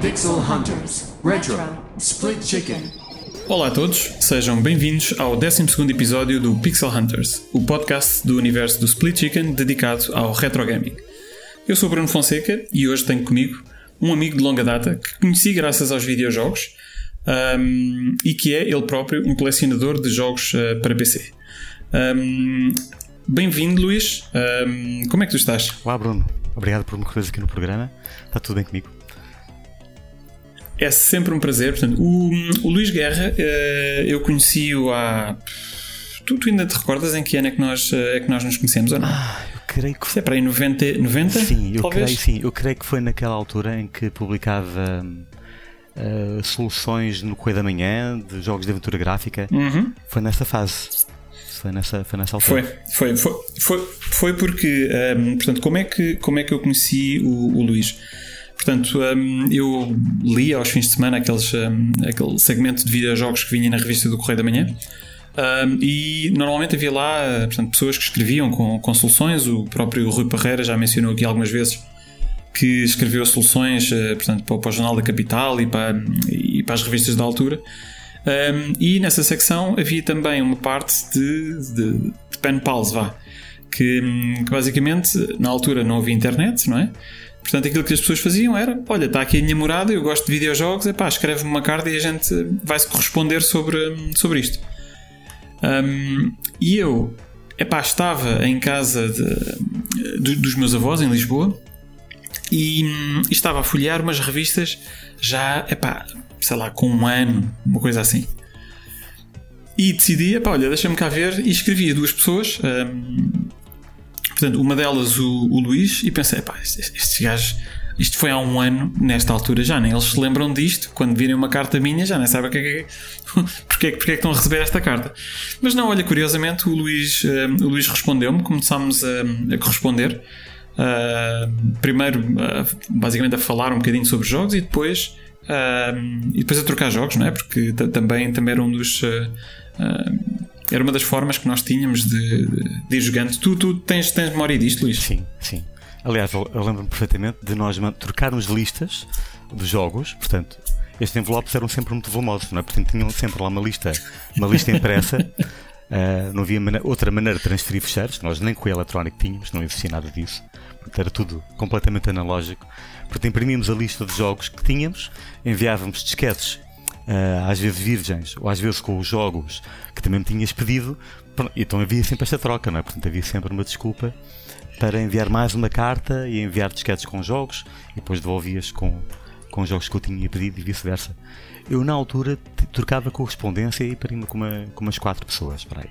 Pixel Hunters Retro Split Chicken. Olá a todos, sejam bem-vindos ao 12 episódio do Pixel Hunters, o podcast do universo do Split Chicken dedicado ao retro gaming. Eu sou Bruno Fonseca e hoje tenho comigo um amigo de longa data que conheci graças aos videojogos um, e que é ele próprio um colecionador de jogos uh, para PC. Um, Bem-vindo, Luís. Um, como é que tu estás? Olá, Bruno. Obrigado por me receber aqui no programa. Está tudo bem comigo? É sempre um prazer. Portanto, o, o Luís Guerra, uh, eu conheci-o há. Tu, tu, ainda te recordas em que ano é que nós, uh, é que nós nos conhecemos ou não? Ah, creio que foi. É para aí 90? 90 sim, eu talvez? creio, sim, eu creio que foi naquela altura em que publicava uh, soluções no Correio da Manhã de jogos de aventura gráfica. Uhum. Foi nessa fase. Foi nessa, foi nessa altura. Foi, foi, foi, foi, foi porque, um, portanto, como é, que, como é que eu conheci o, o Luís? Portanto, um, eu li aos fins de semana aqueles, um, aquele segmento de videojogos que vinha na revista do Correio da Manhã. Um, e normalmente havia lá portanto, pessoas que escreviam com, com soluções. O próprio Rui Parreira já mencionou aqui algumas vezes que escreveu soluções uh, portanto, para, para, o Jornal da Capital e para, e para as revistas da altura. Um, e nessa secção havia também uma parte de, de, de pen pals, vá. Que, que, basicamente na altura não havia internet, não é? Portanto, aquilo que as pessoas faziam era: olha, está aqui a minha morada, eu gosto de videojogos, escreve-me uma carta e a gente vai-se corresponder sobre, sobre isto. Um, e eu epá, estava em casa de, de, dos meus avós em Lisboa e, e, estava a folhear umas revistas já, epá, sei lá, com um ano, uma coisa assim. E decidi, epá, olha, deixa-me cá ver, e escrevi a duas pessoas, um, portanto, uma delas o, o Luís, e pensei, epá, estes, estes gajos, isto foi há um ano, nesta altura já, nem eles se lembram disto, quando virem uma carta minha, já nem sabem o que é que, porque, porque é que estão a receber esta carta. Mas não, olha, curiosamente, o Luís, um, o Luís respondeu-me, começámos a, a corresponder. Uh, primeiro, uh, basicamente, a falar um bocadinho sobre jogos e depois Uh, e depois a trocar jogos, não é? Porque também, também era um dos. Uh, uh, era uma das formas que nós tínhamos de, de, de ir jogando. Tu, tu tens, tens memória disto, Luís? Sim, sim. Aliás, eu lembro-me perfeitamente de nós trocarmos listas de jogos, portanto, estes envelopes eram sempre muito volumosos, não é? Portanto, tinham sempre lá uma lista, uma lista impressa. Uh, não havia maneira, outra maneira de transferir fecheiros, nós nem com o eletrónico tínhamos, não existia nada disso. Portanto, era tudo completamente analógico. Portanto, imprimíamos a lista de jogos que tínhamos, enviávamos disquetes, uh, às vezes virgens, ou às vezes com os jogos que também me tinhas pedido. Então havia sempre esta troca, não é? Portanto, havia sempre uma desculpa para enviar mais uma carta e enviar disquetes com jogos e depois devolvias com, com jogos que eu tinha pedido e vice-versa. Eu, na altura, trocava correspondência e para com, uma, com umas quatro pessoas, para aí.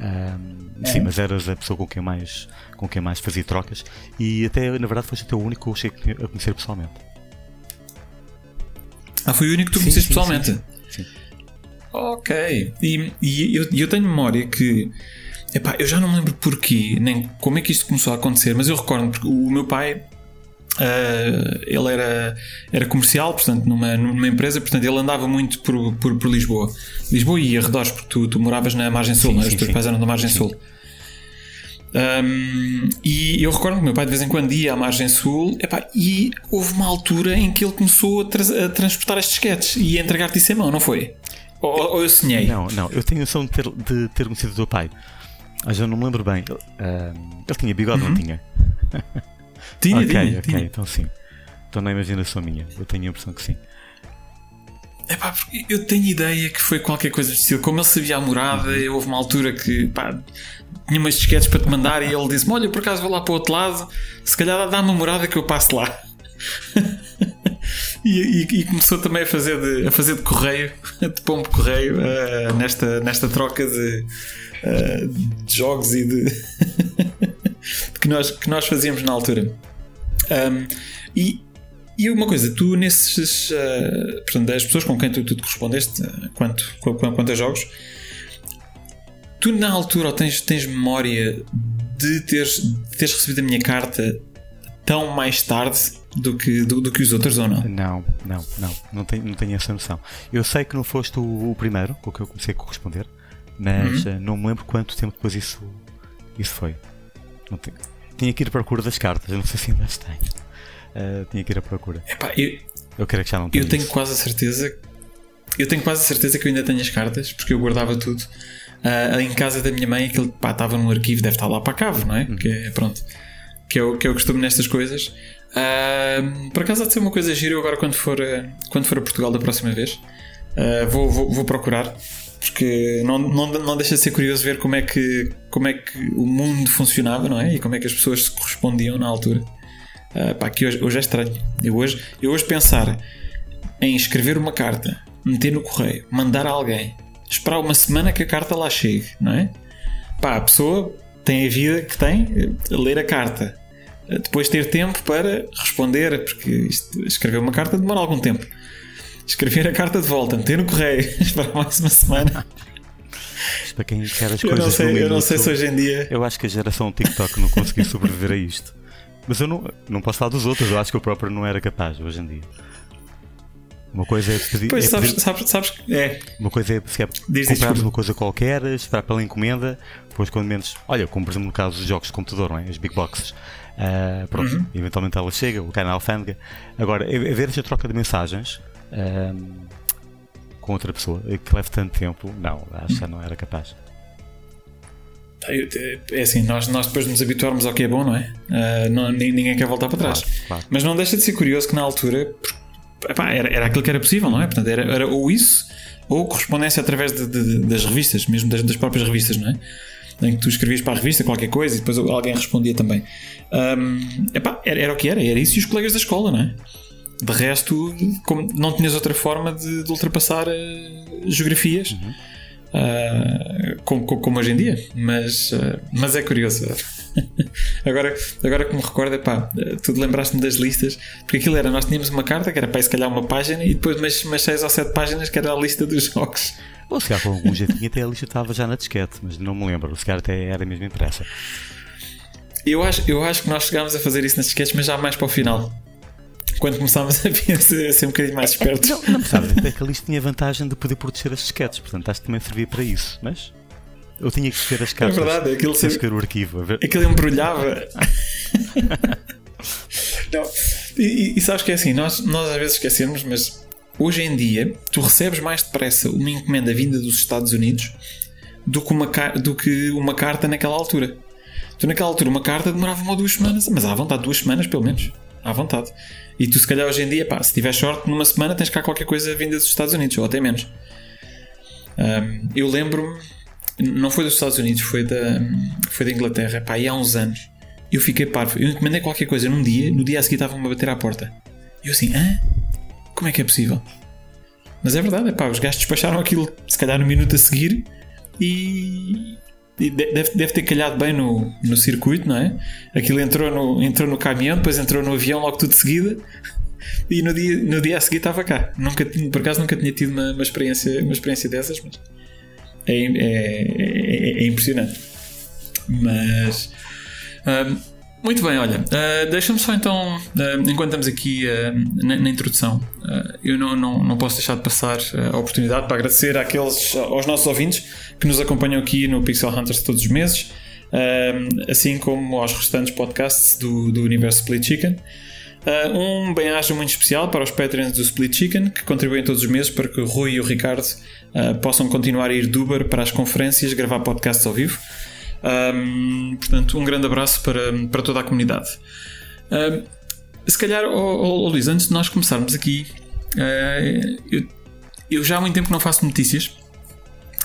Um, sim, mas eras a pessoa com quem mais com quem mais fazia trocas e até na verdade foste até o único que eu cheguei a conhecer pessoalmente. Ah, foi o único que tu sim, conheceste sim, pessoalmente? Sim, sim. Ok. E, e eu, eu, tenho memória que epá, eu já não me lembro porquê, nem como é que isto começou a acontecer, mas eu recordo porque o meu pai Uh, ele era, era comercial, portanto, numa, numa empresa, portanto, ele andava muito por, por, por Lisboa. Lisboa e arredores, porque tu, tu moravas na margem sul, sim, sim, os teus pais eram da margem sul. Um, e eu recordo que o meu pai de vez em quando ia à margem sul epá, e houve uma altura em que ele começou a, tra a transportar estes sketches e a entregar-te isso em mão, não foi? Ou, ou, eu sonhei? Não, não, eu tenho noção de ter, de ter conhecido o teu pai, mas eu não me lembro bem. Uh, ele tinha bigode, Uhum. não tinha? Tinha, ok, tinha, ok, tinha. então sim. Então na imaginação minha, eu tenho a impressão que sim. Epá, porque eu tenho ideia que foi qualquer coisa de estilo. Como ele sabia a morada, Uhum. houve uma altura que pá, tinha umas disquetes para te mandar e ele disse-me: Olha, por acaso vou lá para o outro lado, se calhar dá-me uma morada que eu passo lá. e, e- e começou também a fazer de, a fazer de correio, de pombo correio, eh, nesta, nesta troca de, eh, de jogos e de que, nós, que nós fazíamos na altura. Um, e, e uma coisa, tu nesses. Uh, portanto, as pessoas com quem tu, tu te correspondeste, uh, quanto, qu- qu- quanto a jogos, tu na altura tens, tens memória de teres, de teres recebido a minha carta tão mais tarde do que, do, do que os outros ou não? Não, não, não. Não tenho, não tenho essa noção. Eu sei que não foste o, o primeiro com que eu comecei a corresponder, mas uhum. não me lembro quanto tempo depois isso, isso foi. Tenho, tinha que ir à procura das cartas, eu não sei se ainda as tenho. Uh, tinha que ir à procura. Epá, eu, eu creio que já não tenho. Eu tenho isso. quase a certeza. Eu tenho quase a certeza que eu ainda tenho as cartas, porque eu guardava tudo. Uh, em casa da minha mãe, aquilo pá, estava num arquivo, deve estar lá para a cave, não é? Uhum. Que é, pronto. Que é, o, que é o costume nestas coisas. Uh, por acaso há de ser uma coisa gira, agora quando for, uh, quando for a Portugal da próxima vez, vou, vou, vou, procurar, porque não, não, não deixa de ser curioso ver como é, que, como é que o mundo funcionava, não é? E como é que as pessoas se correspondiam na altura. Uh, pá, que hoje, hoje é estranho. Eu hoje, eu hoje pensar em escrever uma carta, meter no correio, mandar a alguém, esperar uma semana que a carta lá chegue, não é? Pá, a pessoa tem a vida que tem, ler a carta, depois ter tempo para responder, porque isto, escrever uma carta demora algum tempo. Escrever a carta de volta, meter no correio, esperar mais uma semana. para quem quer as eu coisas não sei, Eu não sei se hoje em dia. Eu acho que a geração TikTok não conseguiu sobreviver a isto. Mas eu não, não posso falar dos outros, eu acho que eu próprio não era capaz hoje em dia. Uma coisa é pedir. Pois é sabes, pedir, sabes, sabes, é. Uma coisa é se é comprar uma coisa qualquer, esperar pela encomenda, depois quando menos. Olha, como por exemplo no caso dos jogos de computador, não é? As big boxes. Uh, pronto, uhum. eventualmente ela chega, cai na alfândega. Agora, é, é ver esta troca de mensagens uh, com outra pessoa que leva tanto tempo, não, acho que não era capaz. É assim, nós, nós depois nos habituarmos ao que é bom, não é? Uh, não, ninguém quer voltar para trás. Claro, claro. Mas não deixa de ser curioso que na altura epá, era, era aquilo que era possível, não é? Portanto, era, era ou isso ou correspondência através de, de, das revistas, mesmo das, das, próprias revistas, não é? Em que tu escrevias para a revista qualquer coisa e depois alguém respondia também. Um, epá, era, era o que era, era isso e os colegas da escola, não é? De resto, como não tinhas outra forma de, de ultrapassar uh, geografias. Uhum Uh, como, como, hoje em dia, mas, uh, mas é curioso. agora, agora que me recordo, pá, tu lembraste-me das listas, porque aquilo era, nós tínhamos uma carta que era para se calhar uma página e depois mais, mais 6 ou 7 páginas que era a lista dos jogos. Ou se calhar com algum jeitinho até a lista estava já na disquete, mas não me lembro, se calhar até era mesmo impressa. Eu acho, eu acho que nós chegámos a fazer isso nas disquetes, mas já mais para o final quando começámos a, pensar, a ser um bocadinho mais espertos. Não, não sabes, até que ali tinha a vantagem de poder proteger as disquetes, portanto acho que também servia para isso, mas eu tinha que escrever as cartas. É verdade, aquilo sempre... o arquivo. Aquilo embrulhava. não, e, e, sabes que é assim, nós, nós às vezes esquecemos, mas hoje em dia tu recebes mais depressa uma encomenda vinda dos Estados Unidos do que uma, do que uma carta naquela altura. Tu naquela altura uma carta demorava uma ou duas semanas, mas à vontade, duas semanas pelo menos. À vontade. E tu, se calhar, hoje em dia, pá, se tiver sorte, numa semana tens cá qualquer coisa vinda dos Estados Unidos, ou até menos. Um, eu lembro-me, não foi dos Estados Unidos, foi da, foi da Inglaterra, pá, e há uns anos. Eu fiquei parvo. Eu encomendei qualquer coisa num dia, no dia a seguir estavam-me a bater à porta. E eu assim, hã? Como é que é possível? Mas é verdade, pá, os gajos despacharam aquilo, se calhar, no minuto a seguir e, Deve, deve ter calhado bem no, no circuito, não é? Aquilo entrou no, entrou no caminhão, depois entrou no avião logo tudo de seguida e no dia, no dia a seguir estava cá. Nunca, por acaso nunca tinha tido uma, uma experiência, uma experiência dessas, mas é, é, é, é impressionante. Mas um, muito bem, olha, uh, deixa-me só então, uh, enquanto estamos aqui uh, na, na, introdução, eu não, não, não posso deixar de passar a oportunidade para agradecer àqueles, aos nossos ouvintes que nos acompanham aqui no Pixel Hunters todos os meses, assim como aos restantes podcasts do, do universo Split Chicken. um bem-aja muito especial para os Patreons do Split Chicken que contribuem todos os meses para que o Rui e o Ricardo possam continuar a ir do Uber para as conferências, gravar podcasts ao vivo. Um, portanto, um grande abraço para, para toda a comunidade. Um, se calhar, oh, oh, Luís, antes de nós começarmos aqui, uh, eu, eu, já há muito tempo que não faço notícias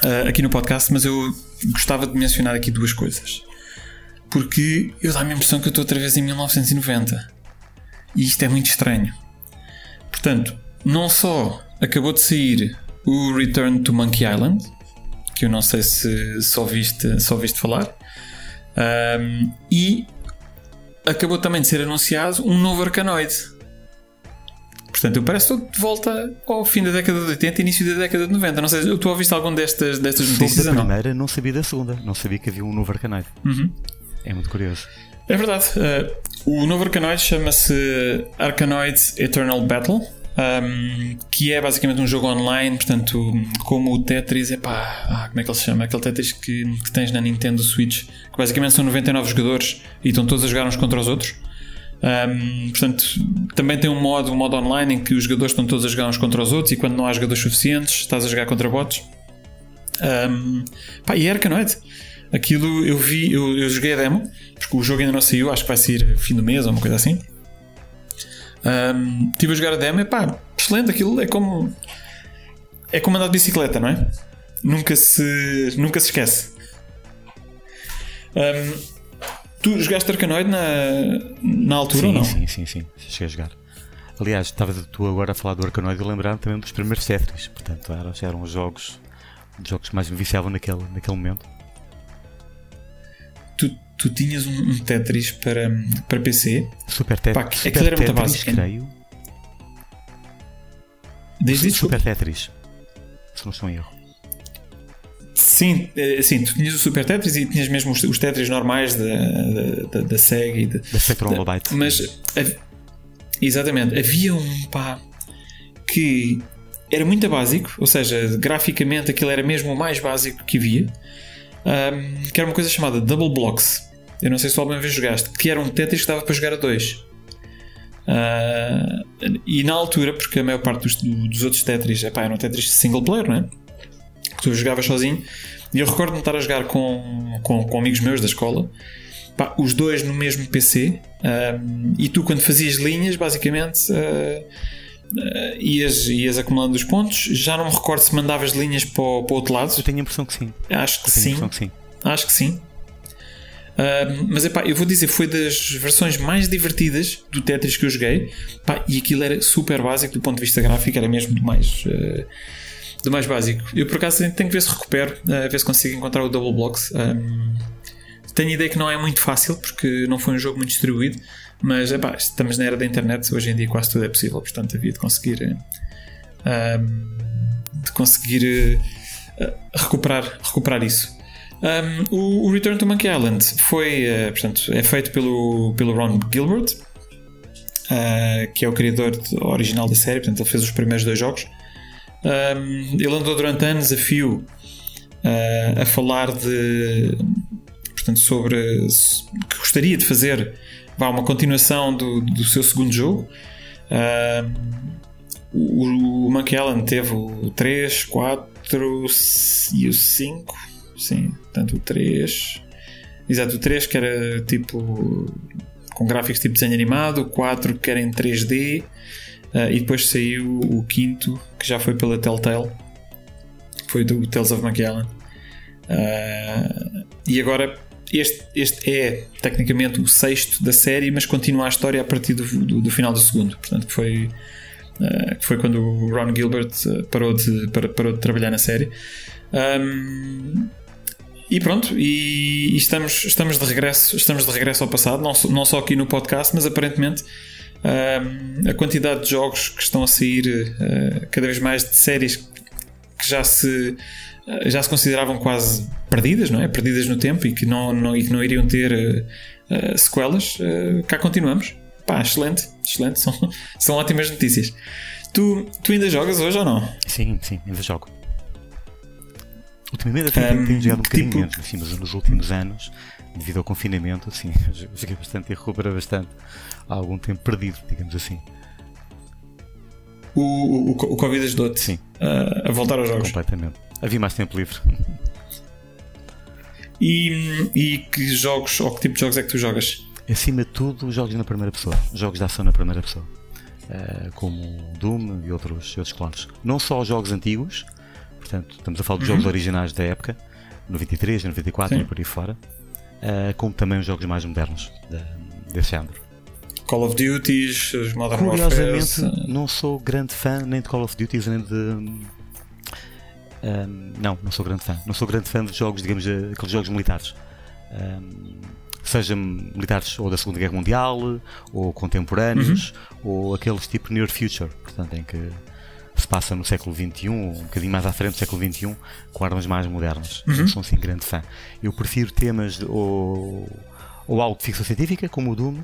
uh, aqui no podcast, mas eu gostava de mencionar aqui duas coisas. Porque eu dá-me a impressão que eu estou outra vez em 1990. E isto é muito estranho. Portanto, não só acabou de sair o Return to Monkey Island, que eu não sei se só viste, só viste falar. Um, e acabou também de ser anunciado um novo Arcanoid. Portanto, eu parece que estou de volta ao fim da década de 80 e início da década de 90. Não sei, tu ouviste algum destas, destas notícias? da primeira, não? não sabia da segunda. Não sabia que havia um novo Arcanoid. Uhum. É muito curioso. É verdade. Uh, O novo Arkanoid chama-se Arkanoid Eternal Battle. Um, que é basicamente um jogo online, portanto, como o Tetris, é pá, ah, como é que ele se chama? Aquele Tetris que, que, tens na Nintendo Switch, que basicamente são 99 jogadores e estão todos a jogar uns contra os outros. Um, portanto, também tem um modo, um modo online em que os jogadores estão todos a jogar uns contra os outros e quando não há jogadores suficientes, estás a jogar contra bots. Um, pá, e é Arkanoid. Aquilo eu vi, eu, eu, joguei a demo, porque o jogo ainda não saiu, acho que vai sair fim do mês ou uma coisa assim. Um, estive a jogar a demo e pá, excelente, aquilo é como. É como andar de bicicleta, não é? Nunca se, nunca se esquece. Um, tu jogaste Arkanoid na, na altura sim, ou não? Sim, sim, sim, cheguei a jogar. Aliás, estava tu agora a falar do Arkanoid e lembrar também dos primeiros Tetris. Portanto, eram, eram jogos, jogos que mais me viciavam naquele, naquele momento tu, tinhas um, um, Tetris para, para PC. Super, te Pá, Super era Tetris, muito básico. creio. Desde Super Tetris. Se não estou em erro. Sim, eh, sim, tu tinhas o Super Tetris e tinhas mesmo os, os Tetris normais da, da, da, Sega e da, da Spectrum Mobile. Mas exatamente, havia um pá que era muito básico, ou seja, graficamente aquilo era mesmo o mais básico que havia um, que era uma coisa chamada Double Blocks. Eu não sei se tu alguma vez jogaste, que era um Tetris que dava para jogar a dois. Uh, e na altura, porque a maior parte dos, dos outros Tetris epá, eram Tetris single player, não é? Que tu jogavas sozinho. E eu recordo-me estar a jogar com, com, com, amigos meus da escola, pá, os dois no mesmo PC, um, e tu, quando fazias linhas, basicamente. Uh, uh, ias, ias acumulando os pontos. Já não me recordo se mandavas linhas para o, para o outro lado. Eu tenho a impressão que sim. Acho que, sim. que sim. Acho que sim. Uh, mas epá, eu vou dizer, foi das versões mais divertidas do Tetris que eu joguei. Pá, e aquilo era super básico do ponto de vista gráfico, era mesmo do mais, uh, do mais básico. Eu por acaso tenho que ver se recupero, uh, ver se consigo encontrar o Double Blocks. Um, tenho a ideia que não é muito fácil porque não foi um jogo muito distribuído. Mas epá, estamos na era da internet, hoje em dia quase tudo é possível, portanto havia de conseguir um, de conseguir uh, recuperar, recuperar isso. Um, o, Return to Monkey Island foi, uh, portanto, é feito pelo, pelo Ron Gilbert, uh, que é o criador original da série, portanto ele fez os primeiros dois jogos. Um, ele andou durante anos a fio a falar de portanto, sobre que gostaria de fazer vá, uma continuação do, do seu segundo jogo. Uh, o, o Monkey Island teve o 3, 4 e o 5. Sim, tanto o 3. Exato, o 3 que era tipo com gráficos tipo desenho animado, o 4 que era em 3D, uh, e depois saiu o quinto que já foi pela Telltale, foi do Tales of Island. Uh, e agora este, este é tecnicamente o sexto da série, mas continua a história a partir do, do, do final do segundo. Portanto, foi, uh, foi quando o Ron Gilbert parou, de, parou de trabalhar na série. Um, e pronto, e, estamos, estamos, de regresso, estamos de regresso ao passado, não, não só aqui no podcast, mas aparentemente um, a quantidade de jogos que estão a sair, uh, cada vez mais de séries que já se eh, já se consideravam quase perdidas, não é? Perdidas no tempo e que não, não, e que não iriam ter uh, sequelas, uh, cá continuamos. Pá, excelente, excelente, são, são ótimas notícias. Tu, tu ainda jogas hoje ou não? Sim, sim, ainda jogo. Ultimamente até um, tenho jogado um bocadinho tipo... menos, assim, mas nos últimos anos, devido ao confinamento, assim, joguei bastante e recuperei bastante. Há algum tempo perdido, digamos assim. O, o, o Covid ajudou-te Sim. A, a voltar aos jogos? Completamente. Havia mais tempo livre. E, e que jogos, ou que tipo de jogos é que tu jogas? Acima de tudo, jogos na primeira pessoa. Jogos de ação na primeira pessoa. Uh, como Doom e outros, outros clones. Não só jogos antigos, portanto, estamos a falar dos uhum. jogos originais da época, 93, 94 Sim. e por aí fora, uh, como também os jogos mais modernos de, desse género. Call of Duty, os Modern Curiosamente, Warfare. não sou grande fã nem de Call of Duty nem de um, não, não sou grande fã. Não sou grande fã de jogos, digamos, aqueles jogos militares. Um, seja militares ou da Segunda Guerra Mundial, ou contemporâneos, uhum. ou aqueles tipo Near Future, portanto, em que se passa no século XXI, um bocadinho mais à frente do século XXI, com armas mais modernas. Uhum. Não sou assim grande fã. Eu prefiro temas de, ou, ou algo de ficção científica, como o Doom,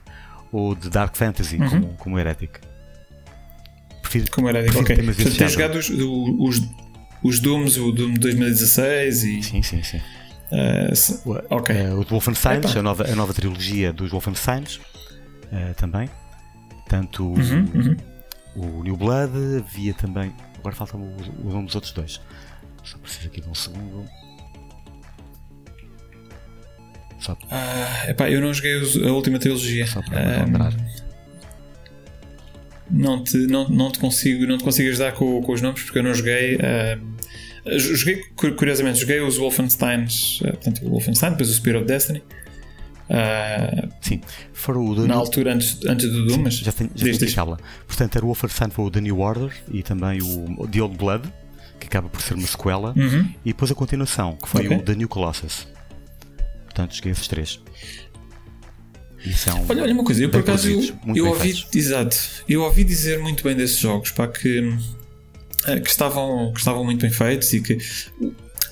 ou de Dark Fantasy, Uhum. como, como Heretic. Prefiro, Como prefiro ok. temas Portanto, tens jogado os, os, os Dooms, o Doom 2016 e. Sim, sim, sim. eh, se- O, Ok. eh, o de Wolfenstein, a nova, a nova trilogia dos Wolfensteins eh, também. Tanto Uhum, uhum. O New Blood, havia também. Agora faltam o, nome dos outros dois. Só preciso aqui de um segundo. Só, Ah, epá, eu não joguei a última trilogia. só para me Ah, lembrar. não, te, não, não, te consigo, não te consigo ajudar com, com os nomes porque eu não joguei. ah, joguei, cu- curiosamente, joguei os Wolfensteins, ah, portanto, o Wolfenstein, depois o Spirit of Destiny. Ah, Sim, fora o The na New- altura antes, antes do Doom, mas já tenho, já tenho tabla. Portanto, era o Wolfenstein foi o The New Order e também o The Old Blood, que acaba por ser uma sequela. Uhum. E depois a continuação, que foi Ok. o The New Colossus. Portanto, joguei esses três. Olha, olha uma coisa, eu por acaso eu, eu ouvi, feitos. exato, eu ouvi dizer muito bem desses jogos, pá, que, eh, que, estavam, que estavam muito bem feitos e que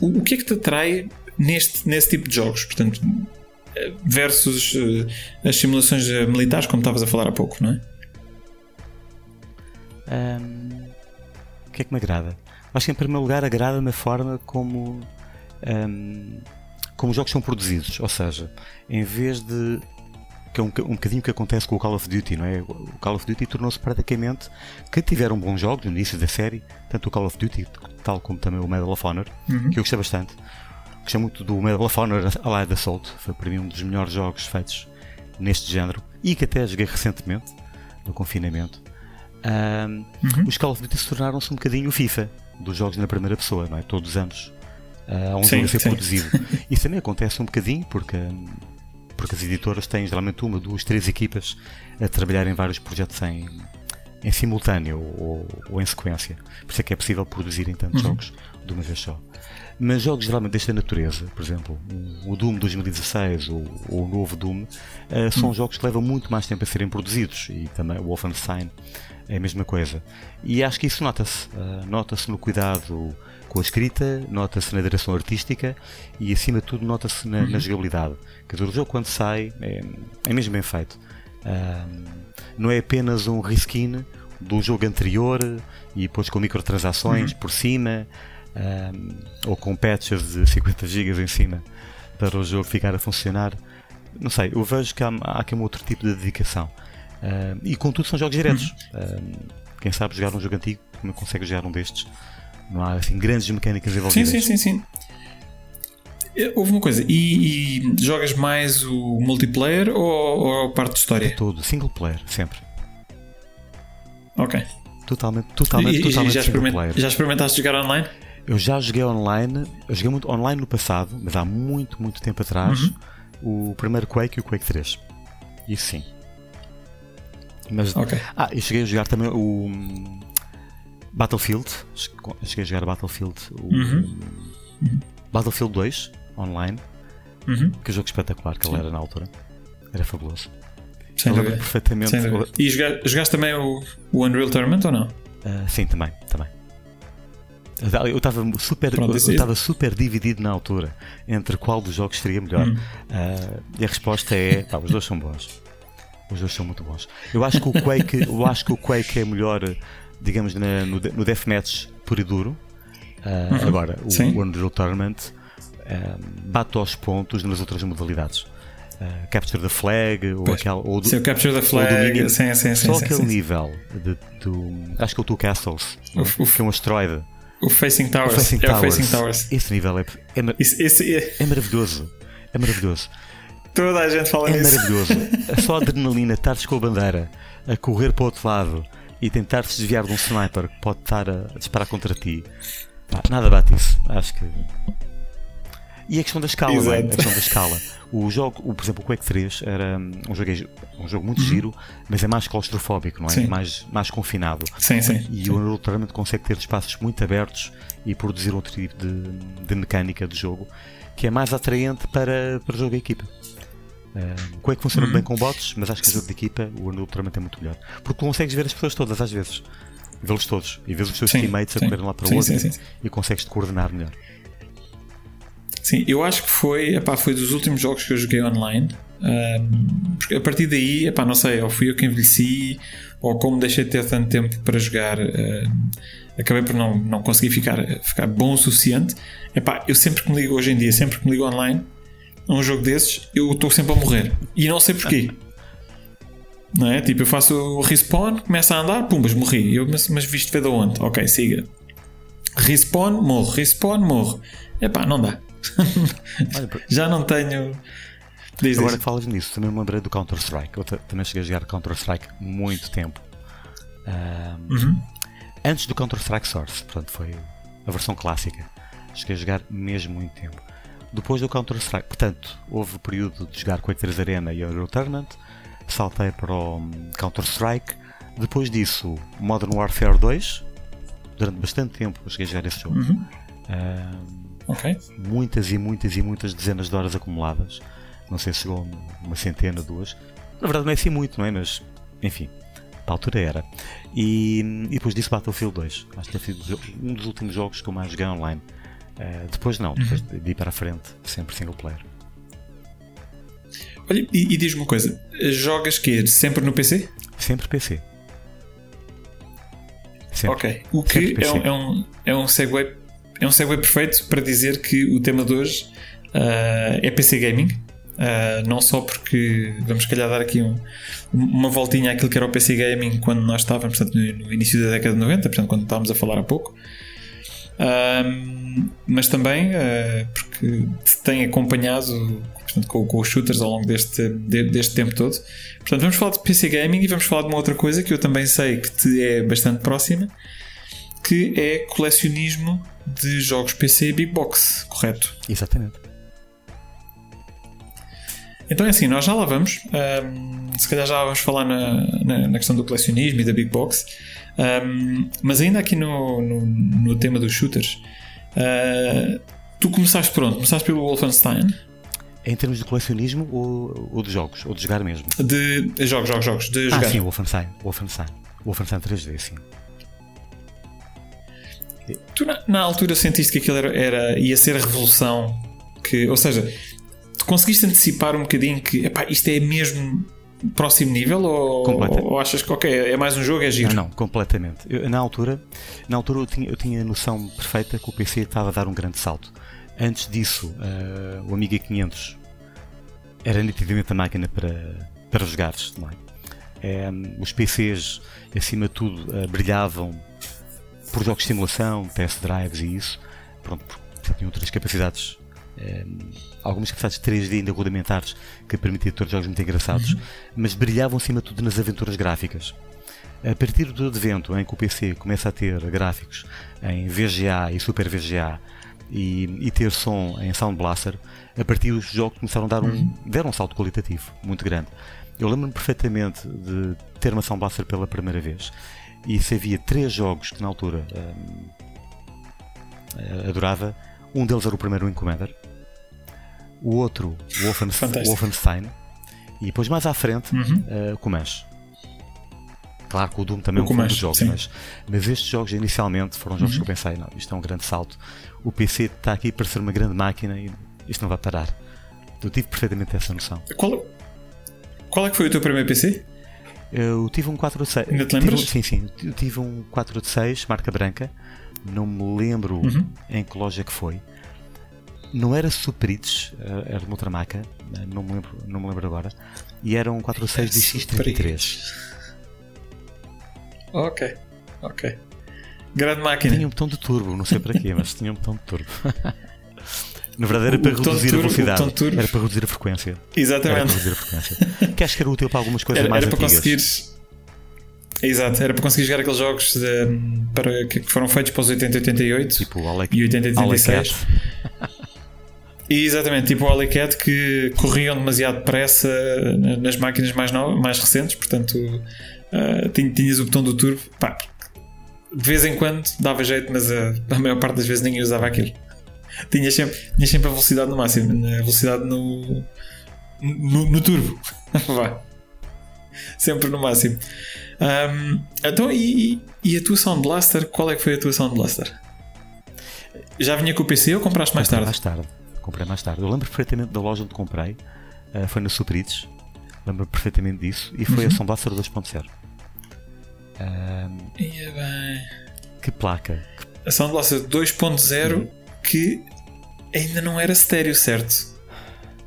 o, o que é que te atrai neste, nesse tipo de jogos, portanto, versus eh, as simulações eh, militares, como estavas a falar há pouco, não é? Ahm, o que é que me agrada? Acho que em primeiro lugar agrada-me a forma como, ahm, como os jogos são produzidos. Ou seja, em vez de. Que é um, um bocadinho o que acontece com o Call of Duty, não é? O Call of Duty tornou-se praticamente. Que tiveram bons jogos no início da série, tanto o Call of Duty, tal como também o Medal of Honor, que eu gostei bastante. Gostei muito do Medal of Honor Allied Assault, foi para mim um dos melhores jogos feitos neste género e que até joguei recentemente, no confinamento. Ahm, Os Call of Duty se tornaram-se um bocadinho o FIFA dos jogos na primeira pessoa, não é? Todos os anos ah, há um Sim, ser sim. produzido. Isso também acontece um bocadinho porque, porque as editoras têm geralmente uma, duas, três equipas a trabalhar em vários projetos em, em simultâneo ou, ou em sequência. Por isso é que é possível produzirem tantos jogos de uma vez só. Mas jogos geralmente desta natureza, por exemplo, o Doom 2016 ou, ou o novo Doom, ah, são jogos que levam muito mais tempo a serem produzidos e também o Wolfenstein é a mesma coisa. E acho que isso nota-se. Ah, nota-se no cuidado com a escrita, nota-se na direção artística e acima de tudo nota-se na, na jogabilidade. Quer dizer, o jogo quando sai é, é mesmo bem feito. Ah, não é apenas um reskin do jogo anterior e depois com microtransações por cima ah, ou com patches de 50 GB em cima para o jogo ficar a funcionar. Não sei, eu vejo que há, há aqui um outro tipo de dedicação. Ah, e contudo são jogos diretos. Ah, quem sabe jogar um jogo antigo também consegue jogar um destes. Não há assim grandes mecânicas Sim, envolvidas. sim, sim, sim. Eh, Houve uma coisa, e, e jogas mais o multiplayer ou, ou a parte de história? Todo, single player, sempre. Ok. Totalmente, totalmente, E- totalmente já, single experiment- player. já experimentaste jogar online? Eu já joguei online, eu joguei muito online no passado, mas há muito, muito tempo atrás, Uhum. o primeiro Quake e o Quake 3. Isso sim. Mas, Ok. Ah, e cheguei a jogar também o hum, Battlefield. Cheguei a jogar Battlefield. O, Uhum. Battlefield 2 online. Uhum. Que jogo espetacular que ele era na altura. Era fabuloso. Sem dúvida. perfeitamente. Sem dúvida. E joga- jogaste também o, o Unreal Tournament ou não? Ah, sim, também, também. Eu estava super, Pronto, eu estava super dividido na altura entre qual dos jogos seria melhor. Hum. Ah, e a resposta é: pá, os dois são bons. Os dois são muito bons. Eu acho que o Quake, eu acho que o Quake é melhor, digamos, na- no, no deathmatch puro e duro. Ah, Agora, o, Uhum. Sim. o Unreal Tournament ah, bate aos pontos nas outras modalidades. Ah, Capture the Flag, ou, Pois. aquela, ou do, Sim, o Capture the Flag. domínio. Sim, sim, sim. Só sim, aquele sim. nível de, do. Acho que é o Two Castles, o- que é um asteroide. O Facing Towers. O Facing é Towers. o Facing Towers. Esse nível é, é, mar- esse, é- é maravilhoso. É maravilhoso. toda a gente fala É nisso. maravilhoso. A só adrenalina, estares com a bandeira a correr para o outro lado e tentar se desviar de um sniper que pode estar a disparar contra ti. Pá, nada bate isso. Acho que. E a questão da escala, é? Exato. A questão da escala. O jogo, o, por exemplo, o Quake 3 era hum, um jogo, um jogo muito giro, mas é mais claustrofóbico, não é? Sim. Mais, mais confinado. Sim, sim. E o Unreal Tournament consegue ter espaços muito abertos e produzir outro tipo de, de mecânica de jogo que é mais atraente para, para o jogo de equipa. Uh, o Quake funciona bem com bots, mas acho que o jogo de equipa, o Unreal Tournament é muito melhor. Porque consegues ver as pessoas todas às vezes. Vê-los todos e vês os teus Sim, teammates a sim. correrem lá para o Sim, outro sim, sim. e consegues te coordenar melhor. Sim, eu acho que foi, epá, foi dos últimos jogos que eu joguei online. Um, porque a partir daí, epá, não sei, ou fui eu que envelheci, ou como deixei de ter tanto tempo para jogar, uh, acabei por não, não conseguir ficar, ficar bom o suficiente. Epá, eu sempre que me ligo hoje em dia, sempre que me ligo online a um jogo desses, eu estou sempre a morrer. E não sei porquê. Não é? Tipo, eu faço o respawn, começo a andar, pumbas, morri. Eu, mas, mas visto ver de onde? Ok, siga. Respawn, morro. Respawn, morro. Epá, não dá. Já não tenho. Diz Agora que falas nisso, também me lembrei do Counter-Strike. Eu também cheguei a jogar Counter-Strike muito tempo. Um, uhum. Antes do Counter-Strike Source, portanto, foi a versão clássica. Cheguei a jogar mesmo muito tempo. Depois do Counter-Strike, portanto, houve o período de jogar Quake 3 Arena e Euro Tournament saltei para o Counter-Strike. Depois disso, Modern Warfare 2. Durante bastante tempo cheguei a jogar esse jogo. Uhum. Uh, okay. Muitas e muitas e muitas dezenas de horas acumuladas. Não sei se chegou uma centena, duas. Na verdade não é assim muito, não é? Mas, enfim, para a altura era. E, e depois disso Battlefield 2. Acho que foi um dos últimos jogos que eu mais joguei online. Uh, depois não, depois uhum. de ir para a frente, sempre single player. Olha, e, e diz-me uma coisa: jogas que sempre no PC? Sempre PC. Sempre. Ok. O que é um, é, um, é, um segue, é um segue perfeito para dizer que o tema de hoje uh, é PC Gaming. Uh, não só porque vamos, calhar, dar aqui um, uma voltinha àquilo que era o PC Gaming quando nós estávamos portanto, no, no, início da década de 90, portanto, quando estávamos a falar há pouco. Uh, mas também porque tem acompanhado portanto, com, com, os shooters ao longo deste, de, deste tempo todo. Portanto, vamos falar de PC Gaming e vamos falar de uma outra coisa que eu também sei que te é bastante próxima, que é colecionismo de jogos PC Big Box, correto? Exatamente. Então é assim, nós já lá vamos. Um, se calhar já vamos falar na, na, na, questão do colecionismo e da Big Box. Um, mas ainda aqui no, no, no tema dos shooters, uh, tu começaste por onde? Começaste pelo Wolfenstein? Em termos de colecionismo ou, ou de jogos? Ou de jogar mesmo? De jogos, jogos, jogos. De ah, jogar. sim, Wolfenstein. Wolfenstein. Wolfenstein 3D, sim. Tu na, na, altura sentiste que aquilo era, era, ia ser a revolução que, ou seja, conseguiste antecipar um bocadinho que epá, isto é mesmo próximo nível ou, ou, achas que ok, é mais um jogo, é giro? Não, não completamente. Eu, na altura, na altura eu tinha, eu tinha a noção perfeita que o PC estava a dar um grande salto. Antes disso, uh, o Amiga 500 era nitidamente a máquina para, para jogares. Não é? é os PCs, acima de tudo, uh, brilhavam por jogos de simulação, test drives e isso. Pronto, já tinham outras capacidades, um, algumas capacidades 3D ainda rudimentares que permitiam ter jogos muito engraçados, uhum. mas brilhavam acima de tudo nas aventuras gráficas. A partir do advento em que o PC começa a ter gráficos em VGA e Super VGA e, e, ter som em Sound Blaster, a partir dos jogos começaram a dar um, uhum. deram um salto qualitativo muito grande. Eu lembro-me perfeitamente de ter uma Sound Blaster pela primeira vez e se havia três jogos que na altura hum, adorava, um deles era o primeiro Wing Commander, o outro o Wolfenstein e depois mais à frente uhum. uh, Comanche. Claro que o Doom também o é um dos jogos, mas, mas estes jogos inicialmente foram jogos uhum. que eu pensei, não, isto é um grande salto o PC está aqui para ser uma grande máquina e isto não vai parar. Eu tive perfeitamente essa noção. Qual, qual é que foi o teu primeiro PC? Eu tive um 486. Ainda te lembras? Tive, sim, sim. Eu tive um 486, marca branca. Não me lembro uhum. em que loja que foi. Não era Superites, eh, era de uma outra marca. Eh, não me lembro, não me lembro agora. E era um 486 DX33. Ok, ok. Grande máquina. Tinha um botão de turbo, não sei para quê, mas tinha um botão de turbo. Na verdade era para reduzir turbo, a velocidade. Era para reduzir a frequência. Exatamente. Era para reduzir a frequência. que acho que era útil para algumas coisas era, mais era antigas. Para conseguires... Exato, era para conseguir jogar aqueles jogos de, para, que foram feitos para os 80 88 tipo Alec, e 80 86. E exatamente, tipo o Alicat que corriam demasiado depressa nas máquinas mais, novas, mais recentes, portanto uh, tinhas o botão do turbo. Pá, de vez em quando dava jeito, mas a, a maior parte das vezes ninguém usava aquilo. Tinha sempre, tinha sempre a velocidade no máximo, a velocidade no, no, no turbo. Vá. Sempre no máximo. Um, então, e, e a tua Sound Blaster? Qual é que foi a tua Sound Blaster? Já vinha com o PC ou compraste mais tarde? Mais tarde. comprei mais tarde. Eu lembro perfeitamente da loja onde comprei, uh, foi na Superites, lembro perfeitamente disso, e foi Uhum. a Sound Blaster 2.0. Um, bem. que placa! A Sound Blaster 2.0 que ainda não era estéreo, certo?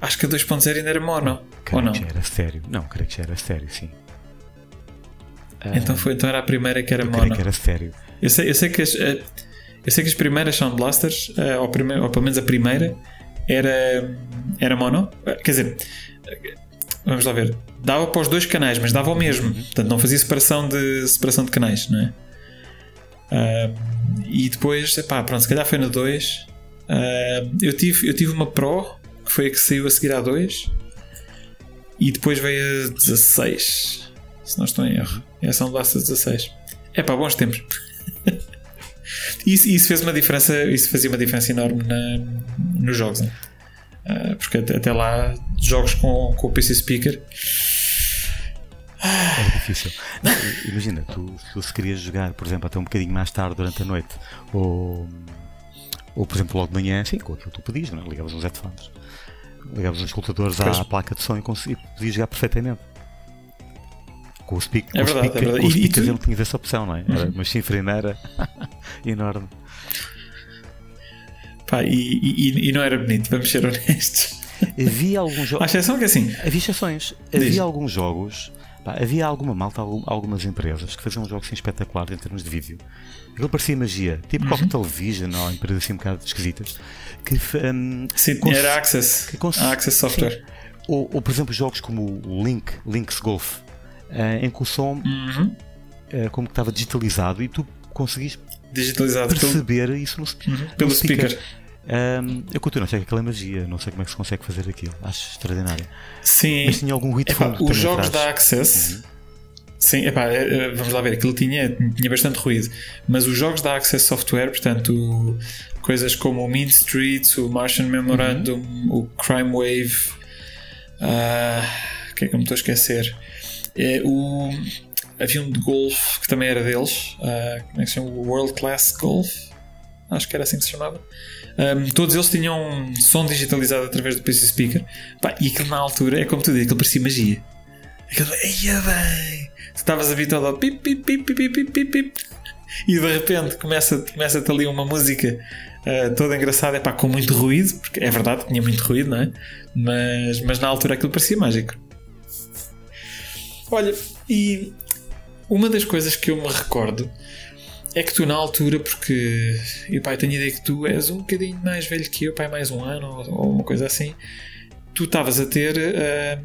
Acho que a 2.0 ainda era mono. Creio Ou não? que já era sério. Não, creio que já era sério, sim. Então, foi, então era a primeira que era Eu creio mono. que era sério. Eu sei, eu sei que as, eh, eu sei que as primeiras Sound Blasters, eh, ou, prime- ou pelo menos a primeira, era, era mono. Eh, Quer dizer, vamos lá ver. Dava para os dois canais, mas dava o mesmo. Portanto, não fazia separação de, separação de canais, não é? Ah, e depois, epá, pronto, se calhar foi no 2. Ah, eu, tive, eu tive uma Pro, que foi a que saiu a seguir à 2. E depois veio a 16. Se não estou em erro. É a Sound Blaster 16. É pá, bons tempos. isso, isso fez uma diferença, isso fazia uma diferença enorme na, nos jogos, né? Ah, porque até, até lá, jogos com, com o PC Speaker, Era difícil. Não, imagina, tu, tu se querias jogar, por exemplo, até um bocadinho mais tarde durante a noite, ou, ou por exemplo, logo de manhã, sim, com aquilo que tu pedias, não é? ligavas uns headphones, ligavas os escutadores à, à placa de som e consegui- podias jogar perfeitamente. Com o É o speaker, é verdade. com os E- e speakers tu- ele tinha essa opção, não é? Era uma chifrineira enorme. pá, e, e, e não era bonito, vamos ser honestos. Havia alguns À jogos. exceção que assim, Havia exceções. Havia alguns jogos. Pá, havia alguma malta, algum- algumas empresas que faziam jogos assim, espetaculares em termos de vídeo. Aquilo parecia magia. Tipo Uhum. Cocktail Vision ou empresas assim um bocado esquisitas. Que, hum, sim, era Access, que cons- a Access Software. Ou, ou, por exemplo, jogos como o Link, Link's Golf, eh, em que o som Uhum. eh, como que estava digitalizado e tu conseguis Digitalizado pelo, perceber isso no, pelo no speaker. Hum, eu continuo a achar que aquilo é magia, não sei como é que se consegue fazer aquilo, acho extraordinário. Sim, Mas tinha algum ruído Epá, fundo os jogos atrás. da Access. Sim, epá, é, é, vamos lá ver, aquilo tinha, tinha bastante ruído. Mas os jogos da Access Software, portanto, coisas como o Mean Streets, o Martian Memorandum, o Crime Wave, ah, o que é que eu me estou a esquecer? É, o, havia um de golfe que também era deles, ah, como é que se chama? O World Class Golf, acho que era assim que se chamava. Um, todos eles tinham som digitalizado através do PC Speaker. Pá, e aquilo na altura, é como tu dizes, aquilo parecia magia. Aquilo, eia bem! Tu estavas habituado ao pip, pip, pip, pip, pip, pip, pip, e de repente começa- começa-te ali uma música ah, toda engraçada, epá, com muito ruído, porque é verdade, tinha muito ruído, não é? Mas, mas na altura aquilo parecia mágico. Olha, e uma das coisas que eu me recordo é que tu na altura, porque e pai, tenho a ideia que tu és um bocadinho mais velho que eu, pai, mais um ano ou, uma coisa assim, tu estavas a ter ah,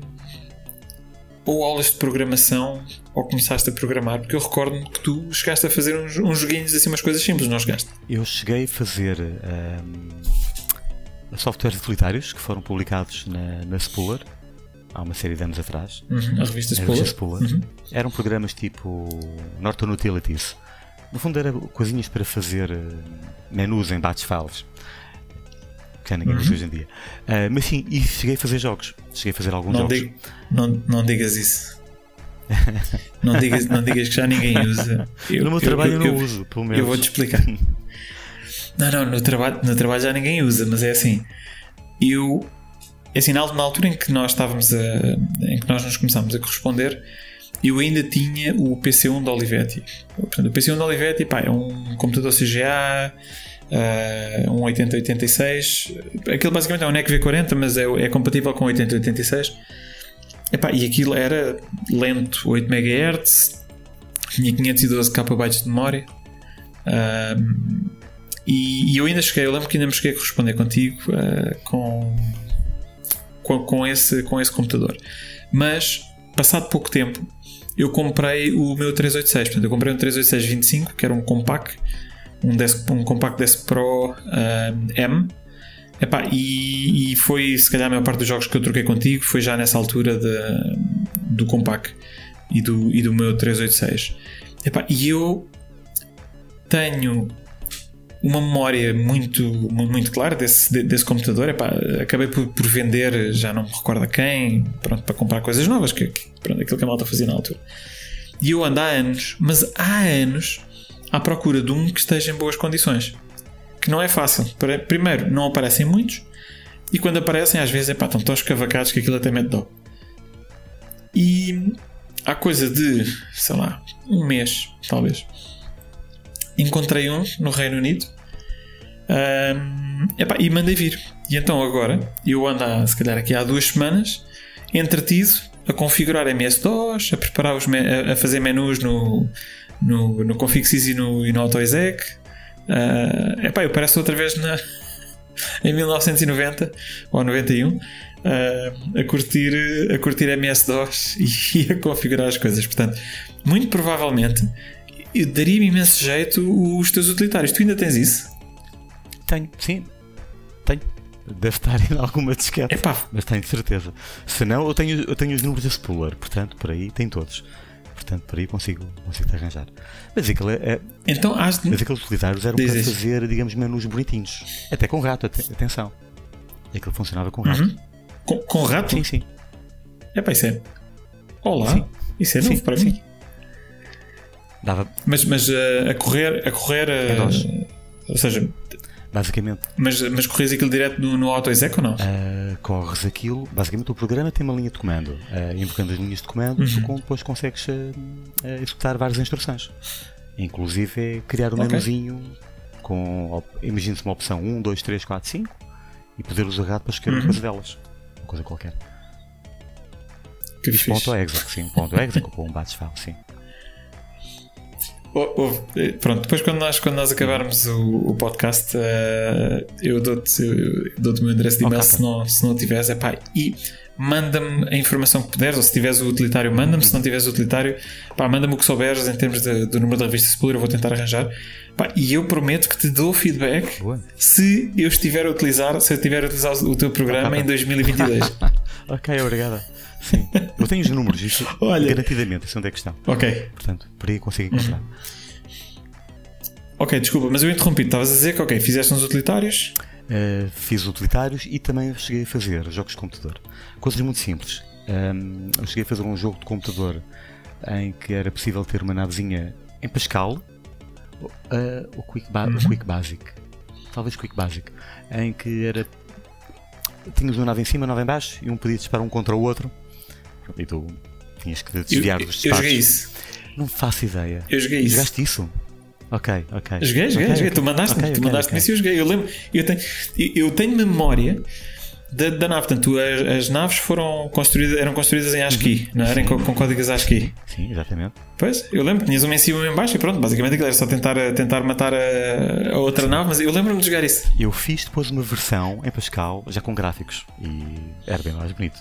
ou aulas de programação ou começaste a programar, porque eu recordo-me que tu chegaste a fazer uns, uns joguinhos assim, umas coisas simples, não chegaste? Eu cheguei a fazer hum, softwares utilitários que foram publicados na, na Spooler há uma série de anos atrás. Uhum, a revista Na Spoiler. revista Spooler. Eram programas tipo Norton Utilities. No fundo, eram coisinhas para fazer eh, menus em batch files. Que já ninguém usa hoje em dia. Ah, mas sim, e cheguei a fazer jogos. Cheguei a fazer alguns Não, jogos. diga- não, não digas isso. não, digas, não digas que já ninguém usa. Eu- no meu eu- trabalho eu, eu- não uso, pelo menos. Eu vou-te explicar. Não, não, no trabalho, no trabalho já ninguém usa, mas é assim. Eu. É assim, na altura em que nós estávamos a. em que nós nos começámos a corresponder, eu ainda tinha o PC1 da Olivetti. Portanto, o PC1 da Olivetti pá, é um computador CGA, ah, um 8086. Aquilo basicamente é um NEC V40, mas é, é compatível com 8086. Epá, e aquilo era lento, 8 MHz, tinha 512 KB de memória. Ahm, e, e eu ainda cheguei, eu lembro que ainda me cheguei a corresponder contigo ah, com, com, com esse, com esse computador. Mas, passado pouco tempo, eu comprei o meu 386. Portanto, eu comprei um 386-25, que era um compact, um, desk, um compact desk Pro ah, M. Epá, e, e foi se calhar a maior parte dos jogos que eu troquei contigo foi já nessa altura de- do compact e do, e do meu 386. Epá, e eu tenho uma memória muito, muito, clara desse, de- desse computador. Epá, acabei por, por vender, já não me recordo a quem, pronto, para comprar coisas novas, que, que, pronto, aquilo que a malta fazia na altura. E eu ando há anos, mas há anos, à procura de um que esteja em boas condições. Que não é fácil. Primeiro, não aparecem muitos. e quando aparecem, às vezes, epá, estão tão escavacados que aquilo até mete dó. E há coisa de, sei lá, um mês, talvez, encontrei um no Reino Unido um, epá, e mandei vir. E então agora, eu ando há, se calhar aqui há duas semanas, entretido a configurar MS-DOS, a preparar os a fazer menus no, no, no config.sys e no, e no AutoExec. Uh, epá, eu pareço outra vez na, em 1990 ou 91 uh, a curtir, a curtir MS-DOS e a configurar as coisas. Portanto, muito provavelmente daria-me imenso jeito os teus utilitários. Tu ainda tens isso? Tenho, sim. Tenho. Deve estar em alguma disquete. Epá. Mas tenho certeza. Se não, eu tenho, eu tenho os números da Spooler, portanto, por aí tem todos. Portanto, por aí consigo, consigo te arranjar. Mas aquele, é, então, has de... mas aqueles utilitários eram Diz para fazer, digamos, menus bonitinhos. Até com rato, atenção. E aquilo funcionava com rato. Uhum. Com, com, rato? Sim, sim. É para isso é. Olá. Sim. Isso é novo sim, para sim. mim. Dava... Mas, mas uh, a correr, a correr. Uh, ou seja, basicamente. Mas, mas corres aquilo direto no, no AutoExec ou não? Uh, corres aquilo, basicamente o programa tem uma linha de comando. Uh, invocando as linhas de comando, uhum. depois consegues uh, executar várias instruções. Inclusive é criar um okay. menuzinho com, imagine-se uma opção 1, 2, 3, 4, 5 e poder usar rato para escolher uhum. uma delas. Uma coisa qualquer. Que ponto exec, sim. Ponto exec com um bates file, sim. Pronto, depois quando nós, quando nós acabarmos o, o podcast, uh, eu dou-te dou o meu endereço de e-mail okay. se, não, se não tiveres. Epá, e manda-me a informação que puderes, ou se tiveres o utilitário, manda-me. Se não tiveres o utilitário, manda-me o que souberes em termos de, do número da revista Spooler, eu vou tentar arranjar. Pá, e eu prometo que te dou feedback Boa. se eu estiver a utilizar, se eu estiver a utilizar o teu programa em 2022. ok, obrigada. Sim. Eu tenho os números, isso Olha, garantidamente, isso é onde é a questão. Ok. Portanto, por aí consigo encontrar. Uhum. Ok, desculpa, mas eu interrompi. Estavas a dizer que, ok, fizeste uns utilitários? Uh, fiz utilitários e também cheguei a fazer jogos de computador. Coisas muito simples. Um, eu cheguei a fazer um jogo de computador em que era possível ter uma navezinha em Pascal, uh, o, Quick ba uhum. o Quick Basic, talvez Quick Basic, em que era. Tinhas uma nave em cima, uma nave em baixo e um podia disparar um contra o outro e tu tinhas que desviar eu, dos Eu joguei isso. Não faço ideia. Eu joguei isso. Jogaste isso? Ok, ok. Joguei, joguei, okay, joguei. Okay. Tu mandaste-me, okay, tu mandaste-me isso e eu joguei. Eu lembro, eu tenho, eu tenho memória da, da nave. Portanto, as, as, naves foram construídas, eram construídas em ASCII, uhum. não eram com, com, códigos ASCII. Sim, exatamente. Pois, eu lembro, tinhas uma em cima e uma em baixo e pronto, basicamente aquilo era só tentar, tentar matar a, a outra Sim. nave, mas eu lembro-me de jogar isso. Eu fiz depois uma versão em Pascal, já com gráficos, e era bem mais bonito.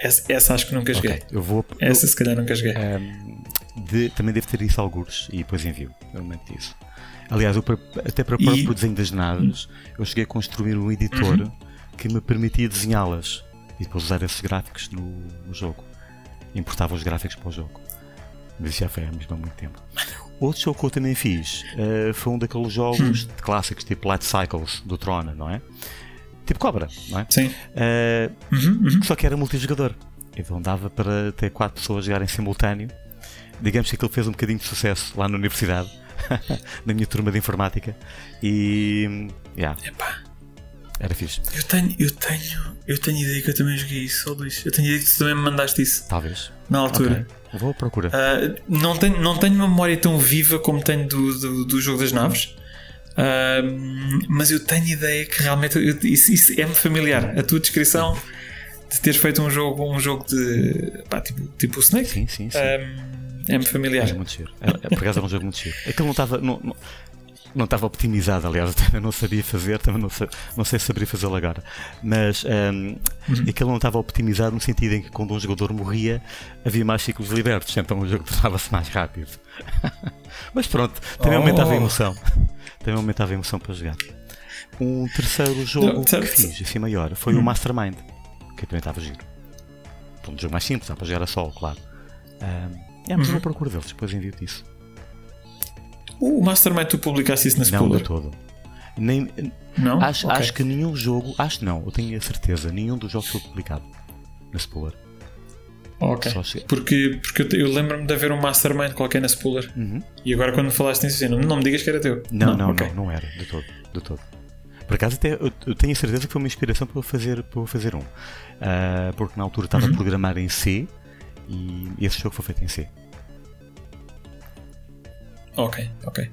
Essa, essa acho que nunca joguei. Okay, eu vou, essa se calhar nunca joguei. Um, de, também devo ter isso alguns e depois envio. Eu meto isso. Aliás, eu, até para o próprio e... desenho das naves, eu cheguei a construir um editor uhum. que me permitia desenhá-las e depois usar esses gráficos no, no, jogo. Importava os gráficos para o jogo. Mas isso já foi há mesmo há muito tempo. Outro jogo que eu também fiz uh, foi um daqueles jogos uhum. clássicos tipo Light Cycles do Tron, não é? Tipo Cobra, não é? Sim. Uh, uhum, uhum. Só que era multijogador. Então dava para ter quatro pessoas jogarem simultâneo. Digamos que aquilo fez um bocadinho de sucesso lá na universidade, na minha turma de informática. E. Yeah. Epá. Era fixe. Eu tenho, eu tenho, eu tenho ideia que eu também joguei isso, Luís. Eu tenho ideia que tu também me mandaste isso. Talvez. Na altura. Okay. Vou à procura. Uh, não, tenho, não tenho uma memória tão viva como tenho do, do, do jogo das naves. Uh, mas eu tenho ideia que realmente eu, isso, isso é-me familiar. A tua descrição de teres feito um jogo, um jogo de pá, tipo, tipo o Snake sim, sim, sim. é-me familiar. É muito giro. É, é, por acaso era um jogo muito giro. Aquilo não estava. Não, não, não estava optimizado, aliás, também não sabia fazer, também não sei, não sei se saberia fazê-lo agora. Mas um, uhum. aquilo não estava optimizado no sentido em que quando um jogador morria havia mais ciclos libertos, então o jogo tornava-se mais rápido. Mas pronto, também oh. aumentava a emoção também aumentava a emoção para jogar. Um terceiro jogo que fiz, assim maior, foi hum. o Mastermind, que também estava giro. Um jogo mais simples, dá para jogar a solo, claro. É, mas uhum. vou procura deles, depois envio-te isso. O Mastermind, tu publicaste isso na Spooler? Não, de todo. Nem, não? Acho, okay. acho que nenhum jogo, acho não, eu tenho a certeza, nenhum dos jogos foi publicado na Spooler. Ok. Porque, porque eu, eu lembro-me de haver um mastermind qualquer na Spooler. Uhum. E agora quando falaste nisso, assim, não, não me digas que era teu. Não, não, não, okay. não, não, era, de todo. De todo. Por acaso, até eu, eu tenho a certeza que foi uma inspiração para eu fazer, para eu fazer um. Uh, porque na altura estava Uhum. a programar em C e esse jogo foi feito em C. Ok, ok.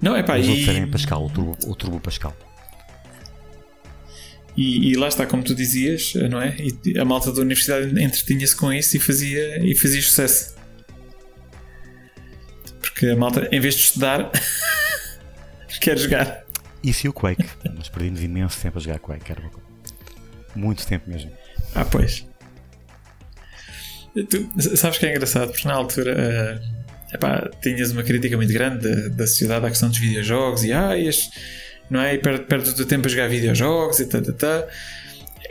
Não, é pá, Os outros e, em Pascal, o Turbo, o Turbo Pascal. E, e lá está, como tu dizias, não é? E a malta da universidade entretinha-se com isso e fazia, e fazia sucesso. Porque a malta, em vez de estudar, quer jogar. Isso e o Quake. Nós perdemos imenso tempo a jogar Quake. Era muito tempo mesmo. Ah, pois. Tu, sabes que é engraçado, porque na altura eh, epá, tinhas uma crítica muito grande da, da sociedade à questão dos videojogos e ah, este, não é? E perde, perde o teu tempo a jogar videojogos e tá, tá, tá.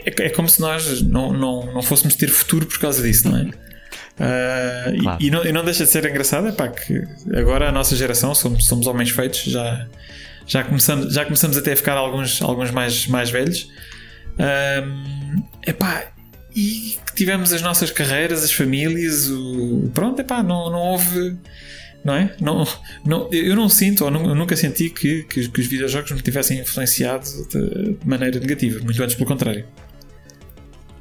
É, é como se nós não, não, não fôssemos ter futuro por causa disso, não é? E- Claro. e, não, e não deixa de ser engraçado epá, que agora a nossa geração somos, somos homens feitos, já, já, começamos, já começamos até a ficar alguns, alguns mais, mais velhos. Ahm, epá, e tivemos as nossas carreiras, as famílias, o, pronto, epá, não, não houve. Não é? Não, não, eu não sinto, ou eu nunca senti que, que, que os videojogos me tivessem influenciado de, de maneira negativa, muito antes pelo contrário.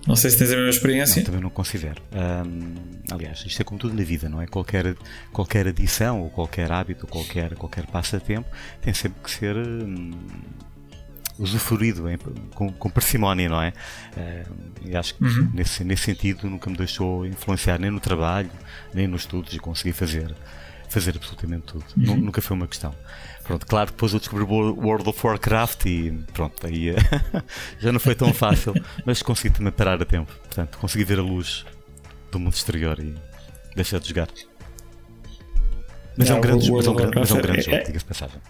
Não sei se tens a mesma experiência. Não, também não considero. Ahm, aliás, isto é como tudo na vida, não é? Qualquer, qualquer adição, ou qualquer hábito, ou qualquer, qualquer passatempo tem sempre que ser hum, usufruído em- com, com parcimónia, não é? E acho que Uhum. nesse, nesse sentido nunca me deixou influenciar nem no trabalho, nem nos estudos e consegui fazer, fazer absolutamente tudo. Nu- Nunca foi uma questão. Pronto, claro que depois eu descobri o World of Warcraft e pronto, aí já não foi tão fácil, mas consegui também parar a tempo. Portanto, consegui ver a luz do mundo exterior e deixar de jogar. Mas é um grande, o mas é um grande, mas é um grande é- jogo, é- diga-se de passagem.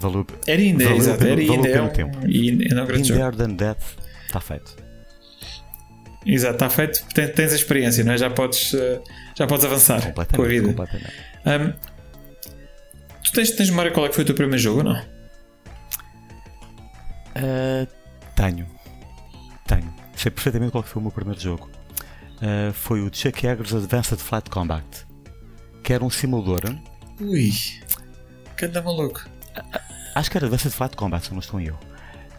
Valeu, Era ainda, valeu exato, era ainda. É um, tempo. e é um grande In jogo. There Than Death, está feito. Exato, está feito, tens, tens a experiência, não é? Já podes, eh, já podes avançar com a vida. completamente. Ahm, tu tens, tens memória qual é que foi o teu primeiro jogo ou não? Ah, tenho. Tenho. Sei perfeitamente qual que foi o meu primeiro jogo. Ah, foi o Chuck Yeager's Advanced Flight Combat. Que era um simulador. Ui, canta maluco. Acho que era Advanced Flight Combat, se não estou eu.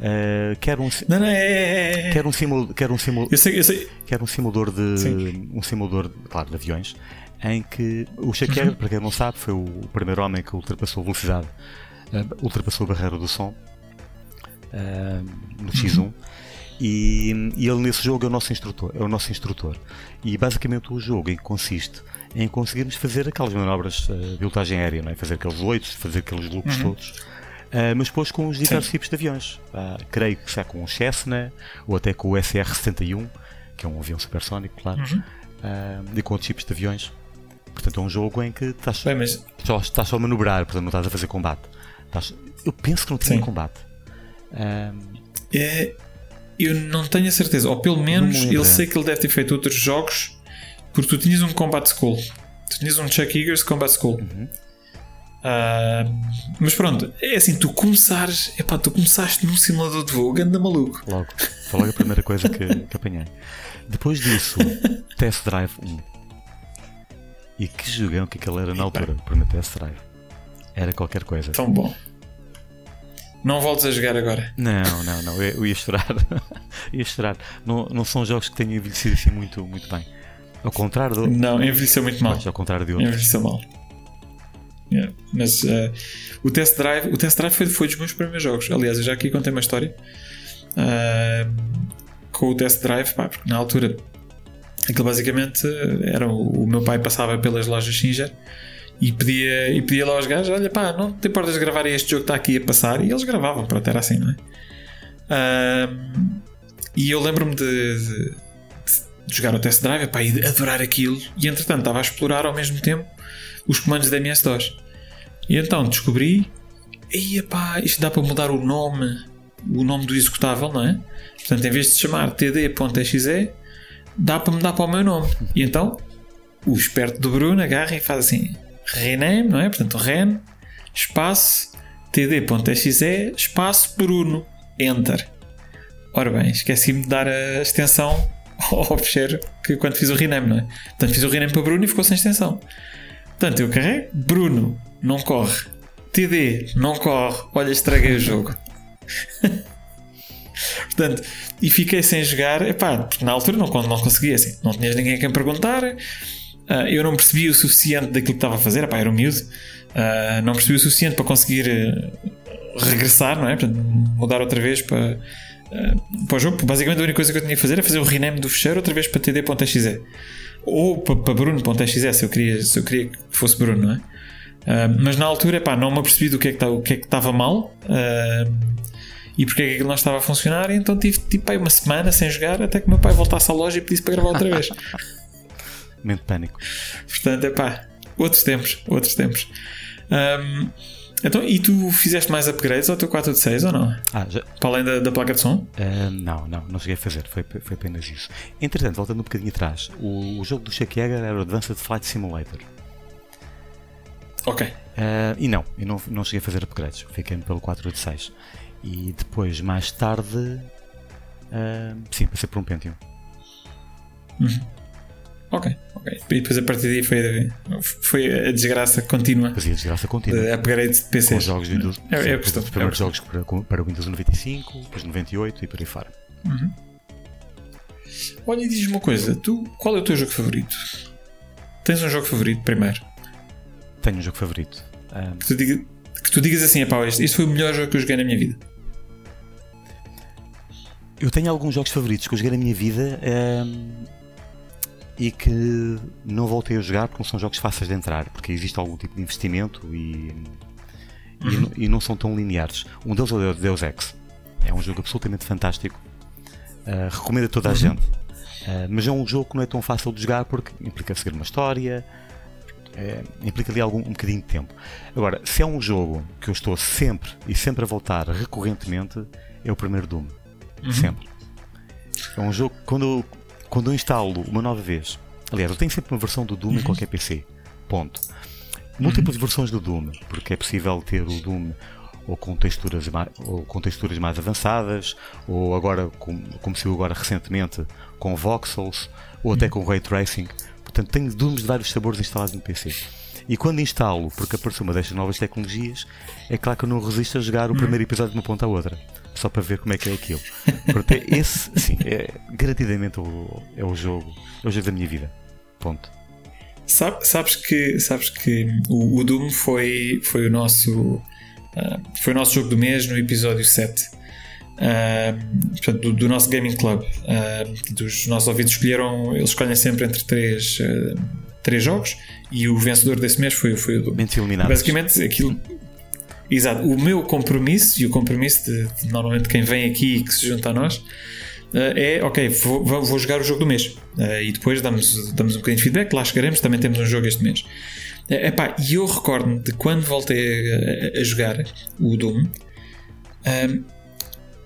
Ah, que era um, Não, não, é. é, é. que era um, simul, que era um, simul, Eu sei, eu sei. que era um simulador de. Sim. Um simulador, claro, de aviões. Em que o Uhum. Yeager, para quem não sabe, foi o primeiro homem que ultrapassou a velocidade, ah, ultrapassou a barreira do som ah, no X1. E, e ele nesse jogo é o nosso instrutor, é o nosso instrutor. E basicamente o jogo consiste em conseguirmos fazer aquelas manobras ah, de pilotagem aérea, não é? fazer aqueles oitos, fazer aqueles loops todos, ah, mas depois com os diversos tipos de aviões. Ah, creio que já com o Cessna ou até com o SR-71, que é um avião supersónico, claro, ah, e com outros tipos de aviões. Portanto, é um jogo em que estás Bem, mas só, estás só a manobrar, portanto não estás a fazer combate. Estás- eu penso que não tinha Sim. combate. Ah, é, eu não tenho a certeza, ou pelo menos eu sei que ele deve ter feito outros jogos, porque tu tinhas um Combat School, tu tinhas um Chuck Eagers Combat School. Uhum. Ah, mas pronto, é assim, tu começares, epá, tu começaste num simulador de voo, ganda maluco. logo. Foi logo a primeira coisa que, que apanhei. Depois disso, Test Drive 1. E que jogão que aquele era na altura, o primeiro Test Drive. Era qualquer coisa. Tão bom. Não voltes a jogar agora. Não, não, não, eu, eu ia chorar. ia chorar. Não, não são jogos que tenham envelhecido assim muito, muito bem. Ao contrário do. Não, envelheceu muito mal. Mas ao contrário de outros. Envelheceu mal. Yeah, Mas eh, o Test Drive, o Test Drive foi, foi dos meus primeiros jogos. Aliás, eu já aqui contei uma história ah, com o Test Drive, pá, porque na altura aquilo basicamente era o, o meu pai passava pelas lojas Singer e pedia, e pedia lá aos gajos: Olha, pá, não te importas de gravar este jogo que está aqui a passar? E eles gravavam, pronto, era assim, não é? E eu lembro-me de, de- de jogar o Test Drive epá, e adorar aquilo, e entretanto estava a explorar ao mesmo tempo os comandos da MS-DOS. E então descobri, e pá, isto dá para mudar o nome, o nome do executável, não é? Portanto, em vez de chamar td.exe, dá para mudar para o meu nome. E então, o esperto do Bruno agarra e faz assim: rename, não é? Portanto, ren, espaço, td.exe, espaço Bruno, enter. Ora bem, esqueci-me de dar a extensão ao fecheiro que quando fiz o rename, não é? Portanto, fiz o rename para Bruno e ficou sem extensão. Portanto, eu carrego, Bruno, não corre. TD, não corre. Olha, estraguei o jogo. Portanto, e fiquei sem jogar, epá, porque na altura não, não conseguia, assim, não tinhas ninguém a quem perguntar, uh, eu não percebi o suficiente daquilo que estava a fazer, epá, era um miúdo, uh, não percebi o suficiente para conseguir uh, regressar, não é? Portanto, mudar outra vez para, para o jogo. Basicamente, a única coisa que eu tinha que fazer era fazer o rename do fecheiro outra vez para td.exe ou para, para Bruno.exe se eu queria, se eu queria que fosse Bruno, não é? mas na altura, epá, não me apercebi do que é que, o que, é que estava mal e porque é que aquilo não estava a funcionar. E então tive tipo aí uma semana sem jogar até que meu pai voltasse à loja e pedisse para gravar outra vez. Mente pânico. Portanto, é pá, outros tempos, outros tempos. Um, então, e tu fizeste mais upgrades ao teu 4 de 6 ou não? Ah, já... Para além da, da placa de som? Uh, não, não, não cheguei a fazer, foi, foi apenas isso. Entretanto, voltando um bocadinho atrás, o, o jogo do Chuck Yeager era o Advanced Flight Simulator. Ok. Uh, e não, eu não, não cheguei a fazer upgrades, fiquei pelo 4 de 6. E depois, mais tarde, uh, sim, passei por um Pentium. Uhum. Ok, ok. E depois a partir daí foi, foi a desgraça contínua. Fazia desgraça contínua. De upgrade de PC. Com jogos de Windows. É, é, é, os primeiros é jogos para, para Windows 95, depois 98 e por aí fora. Uhum. Olha, e diz uma coisa: tu, qual é o teu jogo favorito? Tens um jogo favorito primeiro? Tenho um jogo favorito. Um... Que, tu diga, que, tu digas assim: pá, este, este foi o melhor jogo que eu joguei na minha vida. Eu tenho alguns jogos favoritos que eu joguei na minha vida um, e que não voltei a jogar porque não são jogos fáceis de entrar, porque existe algum tipo de investimento e, uhum. e, e, não são tão lineares. Um deles é o Deus Ex. É um jogo absolutamente fantástico. Uh, recomendo a toda a uhum. gente. Uh, mas é um jogo que não é tão fácil de jogar porque implica seguir uma história, é, implica ali algum, um bocadinho de tempo. Agora, se é um jogo que eu estou sempre e sempre a voltar recorrentemente, é o primeiro Doom. Uhum. Sempre. É um jogo que quando eu, quando eu instalo uma nova vez. Aliás, eu tenho sempre uma versão do Doom uhum. em qualquer PC. Ponto. Múltiplas uhum. versões do Doom, porque é possível ter o Doom ou com texturas mais, ou com texturas mais avançadas, ou agora, como, como se viu agora recentemente, com voxels, ou até uhum. com ray tracing. Portanto, tenho Dooms de vários sabores instalados no PC. E quando instalo, porque apareceu uma destas novas tecnologias, é claro que eu não resisto a jogar o uhum. primeiro episódio de uma ponta à outra só para ver como é que é aquilo. Porque esse, sim, é garantidamente o, é o jogo, é o jogo da minha vida. Ponto. Sabe, sabes que, sabes que o, o, Doom foi, foi, o nosso, uh, foi o nosso jogo do mês no episódio 7. Uh, ah, portanto, do, do, nosso Gaming Club. Uh, dos nossos ouvidos escolheram, eles escolhem sempre entre três, três jogos e o vencedor desse mês foi, foi o Doom. Basicamente, aquilo Exato. O meu compromisso e o compromisso de, de normalmente quem vem aqui e que se junta a nós uh, é ok, vou, vou, jogar o jogo do mês uh, e depois damos, damos um bocadinho de feedback, lá chegaremos, também temos um jogo este mês. Uh, epá, e eu recordo-me de quando voltei a, a, jogar o Doom. Uh,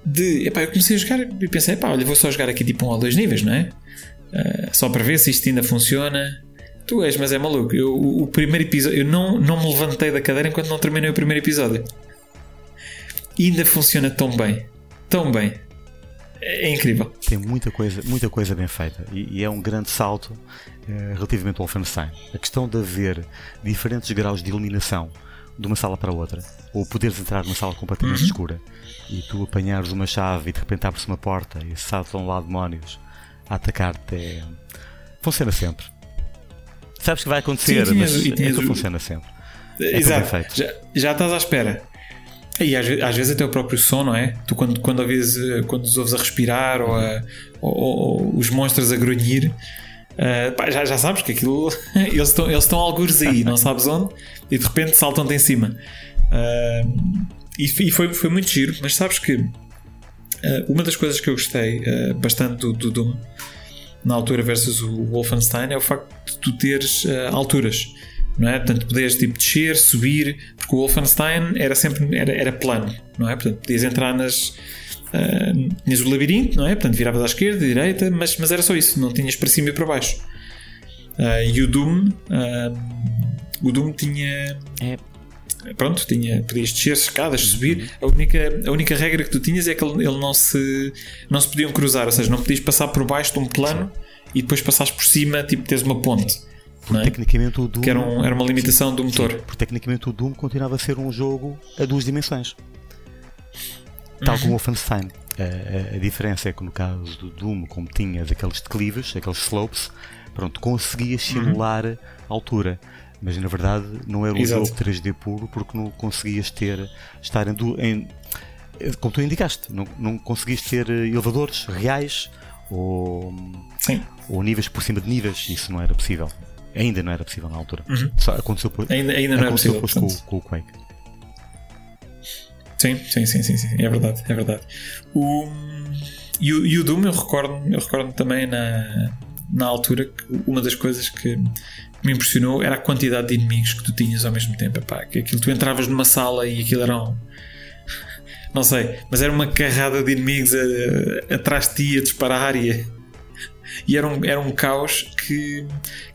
de, epá, eu comecei a jogar e pensei, epá, olha, vou só jogar aqui tipo um ou dois níveis, não é? Só para ver se isto ainda funciona. Tu és, mas é maluco. Eu, o, primeiro episódio, eu não, não me levantei da cadeira enquanto não terminei o primeiro episódio. E ainda funciona tão bem. Tão bem. É, é incrível. Tem muita coisa, muita coisa bem feita. E, e é um grande salto eh, relativamente ao Wolfenstein. A questão de haver diferentes graus de iluminação de uma sala para outra, ou poderes entrar numa sala completamente uhum. escura e tu apanhares uma chave e de repente abres uma porta e saltam lá demónios a atacar-te, é... funciona sempre. Sabes que vai acontecer, Sim, mas e tinhas, funciona sempre. É Exato. Já, já estás à espera. E às, às, vezes até o próprio som, não é? Tu quando, quando, ouves, quando os ouves a respirar ou, a, ou, ou, os monstros a grunhir, uh, pá, já, já sabes que aquilo. eles estão, eles estão algures aí, não sabes onde, e de repente saltam-te em cima. Uh, e, e foi, foi muito giro, mas sabes que uh, uma das coisas que eu gostei bastante do, do Doom na altura versus o Wolfenstein é o facto de tu teres uh, alturas. Não é? Portanto, podias tipo descer, subir, porque o Wolfenstein era sempre era, era plano, não é? Portanto, podias entrar nas. Uh, tinhas o labirinto, não é? Portanto, viravas à esquerda, à direita, mas, mas era só isso, não tinhas para cima e para baixo. Uh, e o Doom, uh, o Doom tinha. É. Pronto, tinha, podias descer escadas, subir. A única, a única regra que tu tinhas é que ele, ele não, se, não se podiam cruzar, ou seja, não podias passar por baixo de um plano Sim. e depois passares por cima, tipo, teres uma ponte. Porque é? tecnicamente o Doom. Que era, um, era uma limitação sim, do motor. Sim, porque tecnicamente o Doom continuava a ser um jogo a duas dimensões. tal como o Wolfenstein. A, a, a, diferença é que no caso do Doom, como tinhas aqueles declives, aqueles slopes, pronto, conseguias simular uhum. a altura. Mas na verdade não era um Exato. jogo 3D puro porque não conseguias ter estar em, em como tu indicaste, não, não conseguias ter elevadores reais ou, Sim. ou níveis por cima de níveis, isso não era possível. Ainda não era possível na altura. Uhum. Só aconteceu, por, ainda, ainda não aconteceu era possível, com, com o Quake. Sim, sim, sim, sim, sim, é verdade, é verdade. O, e, o, e o Doom, eu recordo, eu recordo também na, na altura que uma das coisas que me impressionou era a quantidade de inimigos que tu tinhas ao mesmo tempo. Epá, que aquilo, tu entravas numa sala e aquilo era um. Não sei, mas era uma carrada de inimigos atrás de ti a disparar e, e era, um, era um caos que,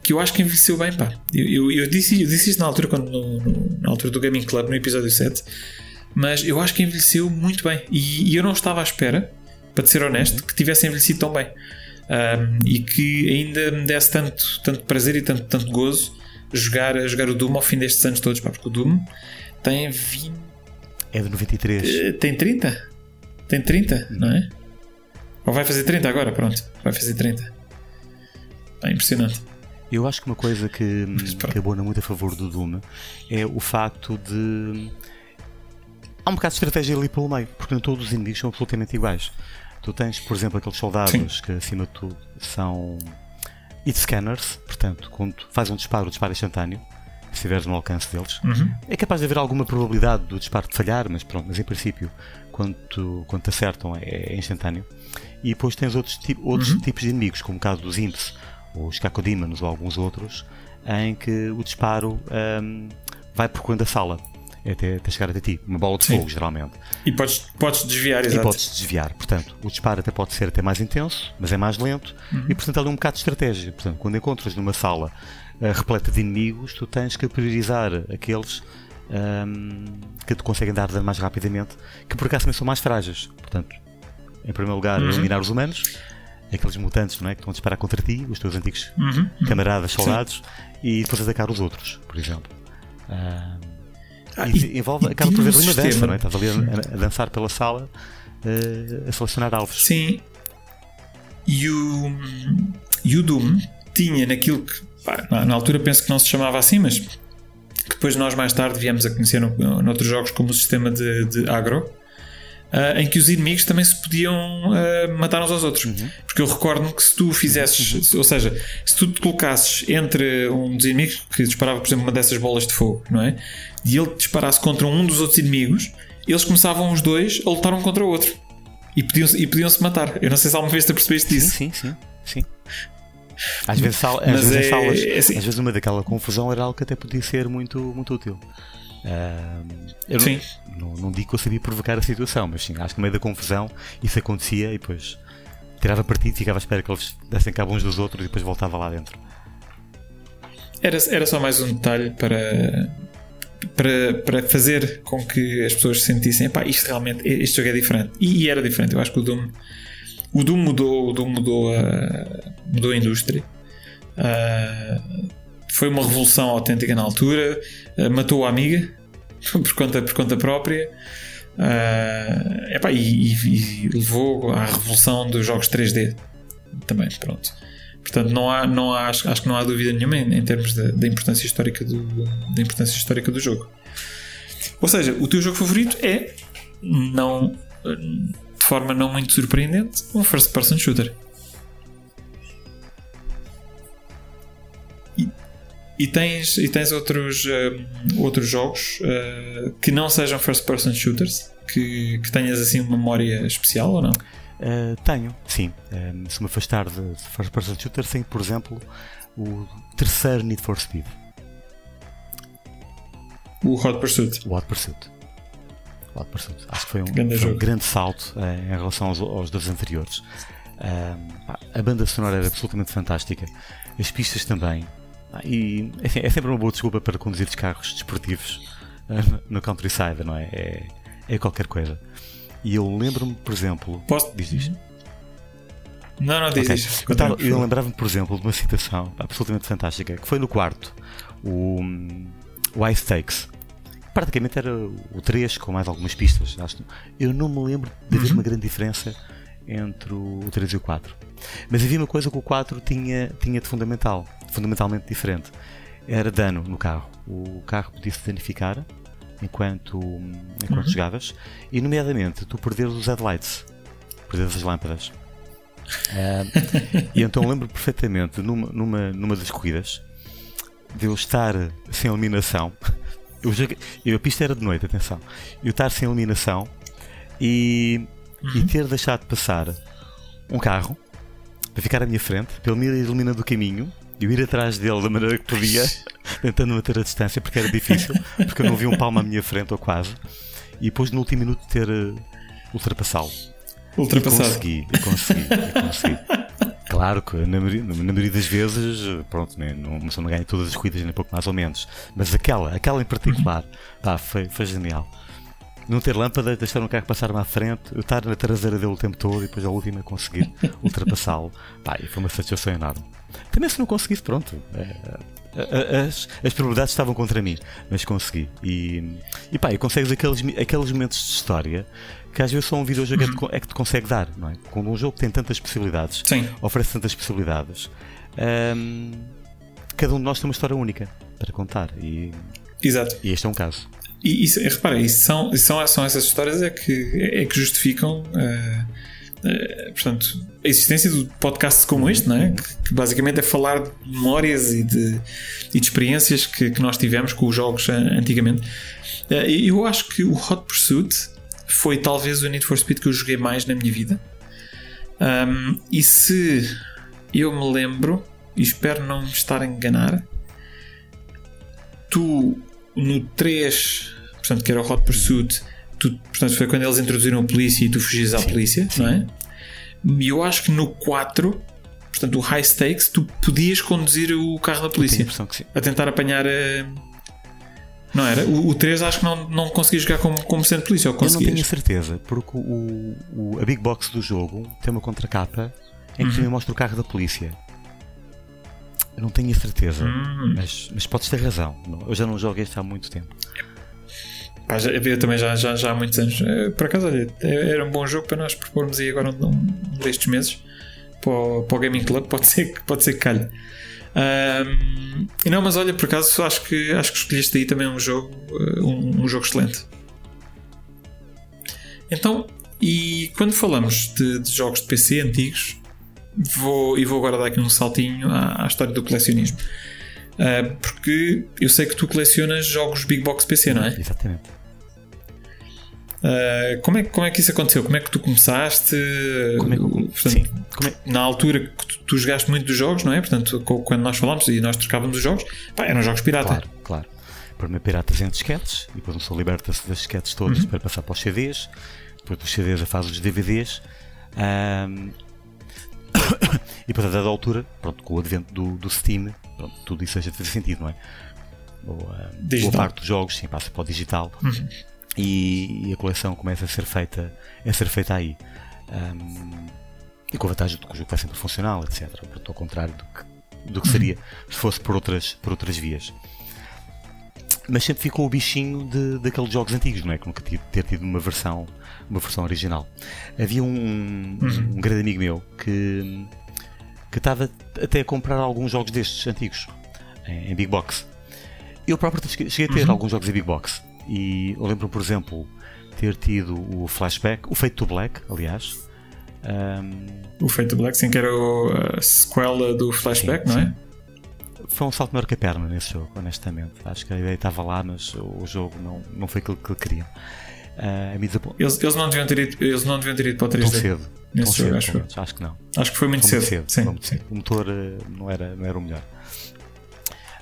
que eu acho que envelheceu bem. Pá. Eu, eu, eu, disse, eu disse isto na altura, quando, no, no, na altura do Gaming Club, no episódio 7 mas eu acho que envelheceu muito bem. E, e eu não estava à espera, para ser honesto, que tivesse envelhecido tão bem. Um, e que ainda me desse tanto, tanto prazer e tanto, tanto gozo jogar, jogar o Doom ao fim destes anos todos, pá, porque o Doom tem 20. É de 93. Uh, eh, tem 30? Tem 30, não é? Ou vai fazer 30 agora? Pronto, vai fazer 30. É impressionante. Eu acho que uma coisa que, que abona muito a favor do Doom é o facto de há um bocado de estratégia ali pelo meio, porque não todos os inimigos são absolutamente iguais. Tu tens, por exemplo, aqueles soldados Sim. que acima de tudo são hit scanners, portanto, quando faz um disparo, o disparo é instantâneo, se estiveres no alcance deles. Uhum. É capaz de haver alguma probabilidade do disparo de falhar, mas pronto, mas em princípio, quando, tu, quando te acertam é, é instantâneo. E depois tens outros, outros uhum. tipos de inimigos, como o caso dos imps, ou os cacodímanos ou alguns outros, em que o disparo um, vai percorrendo a sala até, até chegar até ti. Uma bola de Sim. fogo, geralmente. E podes, podes desviar, exato. E podes desviar. Portanto, o disparo até pode ser até mais intenso, mas é mais lento. Uhum. E, portanto, ali um bocado de estratégia. Portanto, quando encontras numa sala uh, repleta de inimigos, tu tens que priorizar aqueles um, que te conseguem dar dano mais rapidamente, que por acaso também são mais frágeis. Portanto, em primeiro lugar, uhum. eliminar os humanos, aqueles mutantes não é, que estão a disparar contra ti, os teus antigos uhum. camaradas, soldados, Sim. e depois atacar os outros, por exemplo. Ah, e, envolve, acaba por haver uma dança, não é? Estás ali a, a dançar pela sala uh, a selecionar alvos. Sim. E o, e o Doom tinha naquilo que pá, na, na, altura penso que não se chamava assim, mas que depois nós mais tarde viemos a conhecer no, noutros jogos como o sistema de, de agro. Uh, em que os inimigos também se podiam uh, matar uns aos outros. Uhum. Porque eu recordo que se tu fizesses, uhum. ou seja, se tu te colocasses entre um dos inimigos que disparava, por exemplo, uma dessas bolas de fogo, não é? E ele disparasse contra um dos outros inimigos, eles começavam os dois a lutar um contra o outro e podiam-se e podiam -se matar. Eu não sei se alguma vez te percebeste disso. Sim, sim, sim. Às vezes, às vezes, é, salas, é assim. às vezes uma daquela confusão era algo que até podia ser muito, muito útil. Uh, eu sim. Não, não, não, digo que eu sabia provocar a situação, mas sim, acho que no meio da confusão isso acontecia e depois tirava partido, ficava à espera que eles dessem cabo uns dos outros e depois voltava lá dentro. Era, era só mais um detalhe para, para, para fazer com que as pessoas sentissem pá, isto realmente, este jogo é diferente. E, e, era diferente. Eu acho que o Doom, o Doom mudou, o Doom mudou a, mudou a indústria. Uh, foi uma revolução autêntica na altura. Uh, matou a amiga por conta, por conta própria. Uh, epá, e, e, e, levou à revolução dos jogos 3D também. Pronto. Portanto, não há, não há, acho, acho que não há dúvida nenhuma em, em termos da importância, histórica do, da importância histórica do jogo. Ou seja, o teu jogo favorito é, não, de forma não muito surpreendente, um first person shooter. E tens, e tens outros, uh, outros jogos uh, que não sejam first person shooters que, que tenhas assim uma memória especial ou não? Uh, tenho, sim. Se me afastar de, de first person shooter, tenho, por exemplo, o terceiro Need for Speed. O Hot Pursuit. O Hot Pursuit. O Hot Pursuit. Acho que foi um grande, foi um grande salto uh, em relação aos, aos dois anteriores. a banda sonora era absolutamente fantástica. As pistas também. E enfim, é sempre uma boa desculpa para conduzir os carros desportivos no countryside, não é? É, é qualquer coisa. E eu lembro-me, por exemplo. Posso? Diz isto? Não, não, diz okay. isso. Eu, tava, eu lembrava-me, por exemplo, de uma citação absolutamente fantástica que foi no quarto, o, o High Stakes. praticamente era o 3 com mais algumas pistas. Acho. Eu não me lembro de haver uma grande diferença entre o 3 e o 4. Mas havia uma coisa que o 4 tinha, tinha de fundamental, fundamentalmente diferente. Era dano no carro. O carro podia-se danificar enquanto, enquanto Uhum. jogavas, e nomeadamente tu perderes os headlights, perderes as lâmpadas. Ah, e então lembro perfeitamente numa, numa, numa das corridas de eu estar sem eliminação. Eu eu, a pista era de noite, atenção. Eu estar sem eliminação e, e ter deixado de passar um carro para ficar à minha frente, para ele me ir eliminando do caminho eu ir atrás dele da maneira que podia, tentando manter a distância, porque era difícil, porque eu não vi um palmo à minha frente ou quase, e depois no último minuto ter uh, ultrapassá-lo. Ultrapassado. Consegui, eu consegui, eu consegui. Claro que na maioria, na maioria das vezes, pronto, né, não, não ganha todas as corridas, nem pouco mais ou menos. Mas aquela, aquela em particular, pá, foi, foi genial. Não ter lâmpada, deixar um carro passar-me à frente, eu estar na traseira dele o tempo todo e depois a última conseguir ultrapassá-lo. Pá, e foi uma satisfação enorme. Também se não conseguisse, pronto. é, as, as probabilidades estavam contra mim, mas consegui. E, e pá, e consegues aqueles, aqueles momentos de história que às vezes só um videojogo é, que te- é que te consegue dar, não é? Quando um jogo tem tantas possibilidades, Sim. oferece tantas possibilidades, hum, cada um de nós tem uma história única para contar. E, Exato. e este é um caso. E isso, repara, são, são, são essas histórias é que, é que justificam eh, eh, portanto, a existência de podcasts como este, não é? que, que basicamente é falar de memórias e de, e de experiências que, que nós tivemos com os jogos antigamente. E eu acho que o Hot Pursuit foi talvez o Need for Speed que eu joguei mais na minha vida. Um, e se eu me lembro, e espero não me estar a enganar, tu no 3, portanto, que era o Hot Pursuit, tu, portanto, foi quando eles introduziram a polícia e tu fugias à polícia, não é? E eu acho que no 4, portanto, o High Stakes, tu podias conduzir o carro da a polícia sim. a tentar apanhar a. Não era? O, o 3 acho que não, não conseguias jogar como, como sendo polícia, ou Eu não tenho a conseguias? certeza, porque o, o- a Big Box do jogo tem uma contracapa em Uhum. que também mostra o carro da polícia. Eu não tenho a certeza, Hum. mas, mas podes ter razão. Eu já não jogo este há muito tempo. Já, eu também já, já, já há muitos anos. Eh, Por acaso, olha, eh, era um bom jogo para nós propormos aí agora um, um destes meses para o, para o Gaming Club. Pode ser, que- pode ser que calhe. E não, mas olha, por acaso acho que, acho que escolheste aí também um jogo, eh, um, um jogo excelente. Então, e quando falamos de, de jogos de PC antigos, vou, e vou agora dar aqui um saltinho à, à história do colecionismo. Ah, porque eu sei que tu colecionas jogos Big Box PC, não é? Exatamente. Uh, como, é, como é que isso aconteceu? Como é que tu começaste? Como é que eu- Uh, portanto, sim. É- Na altura que tu, tu jogaste muito dos jogos, não é? Portanto, quando nós falámos e nós trocávamos os jogos, pá, eram jogos pirata. Claro, claro. Primeiro piratas em disquetes, e depois uma pessoa liberta-se das disquetes todas para passar para os CDs, depois dos CDs a faz os DVDs. ahm, e depois a dada altura, pronto, com o advento do, do Steam, pronto, tudo isso deixa de fazer sentido, não é? Digital. boa parte dos jogos sim, passa para o digital e, e a coleção começa a ser feita, a ser feita aí. Ahm, e com a vantagem de que o jogo vai sempre funcional, etc. Portanto, ao contrário do que, do que seria se fosse por outras, por outras vias. Mas sempre ficou o bichinho de, daqueles jogos antigos, não é? Que nunca ter tido uma versão, uma versão original. Havia um, um grande amigo meu que, que estava até a comprar alguns jogos destes antigos em, em Big Box. Eu próprio cheguei a ter alguns jogos em Big Box. E eu lembro, por exemplo, ter tido o Flashback, o Fate to Black, aliás. Ahm, O Fate Black, sim, que era o, a sequela do Flashback, Sim, não é? sim. foi um salto maior que a perna nesse jogo, honestamente. Acho que a ideia estava lá, mas o jogo não, não foi aquilo que queriam. Ah, a desapontou Eles, eles, não deviam ter ido, eles não deviam ter ido para o tão 3D. cedo. nesse tão jogo, cedo, acho acho que não. Acho que foi muito Foi cedo. muito cedo, Sim, foi muito sim. cedo. O motor ah, não, era, não era o melhor.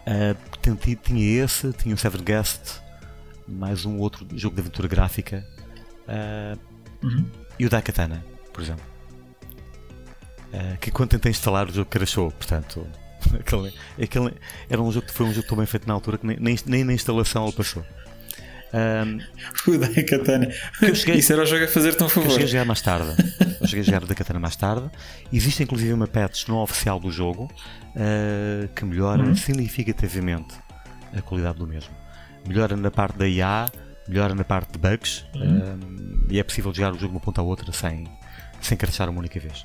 Ah, tinha, tinha esse, tinha o Seven Guest, mais um outro jogo de aventura gráfica ah, Uhum. e o Daikatana, por exemplo. Ah, que quando tentei instalar o jogo crashou, portanto. Aquele, aquele era um jogo que foi um jogo tão bem feito na altura que nem, nem, nem na instalação ele passou. Ahm, O Daikatana. eu cheguei- Isso era o jogo a fazer-te um eu favor. cheguei a jogar mais tarde. Eu cheguei a jogar o Daikatana mais tarde. Existe inclusive uma patch não oficial do jogo ah, que melhora Uhum. significativamente a qualidade do mesmo. melhora na parte da IA, melhora na parte de bugs um, e é possível jogar o jogo de uma ponta à outra sem, sem crashar uma única vez.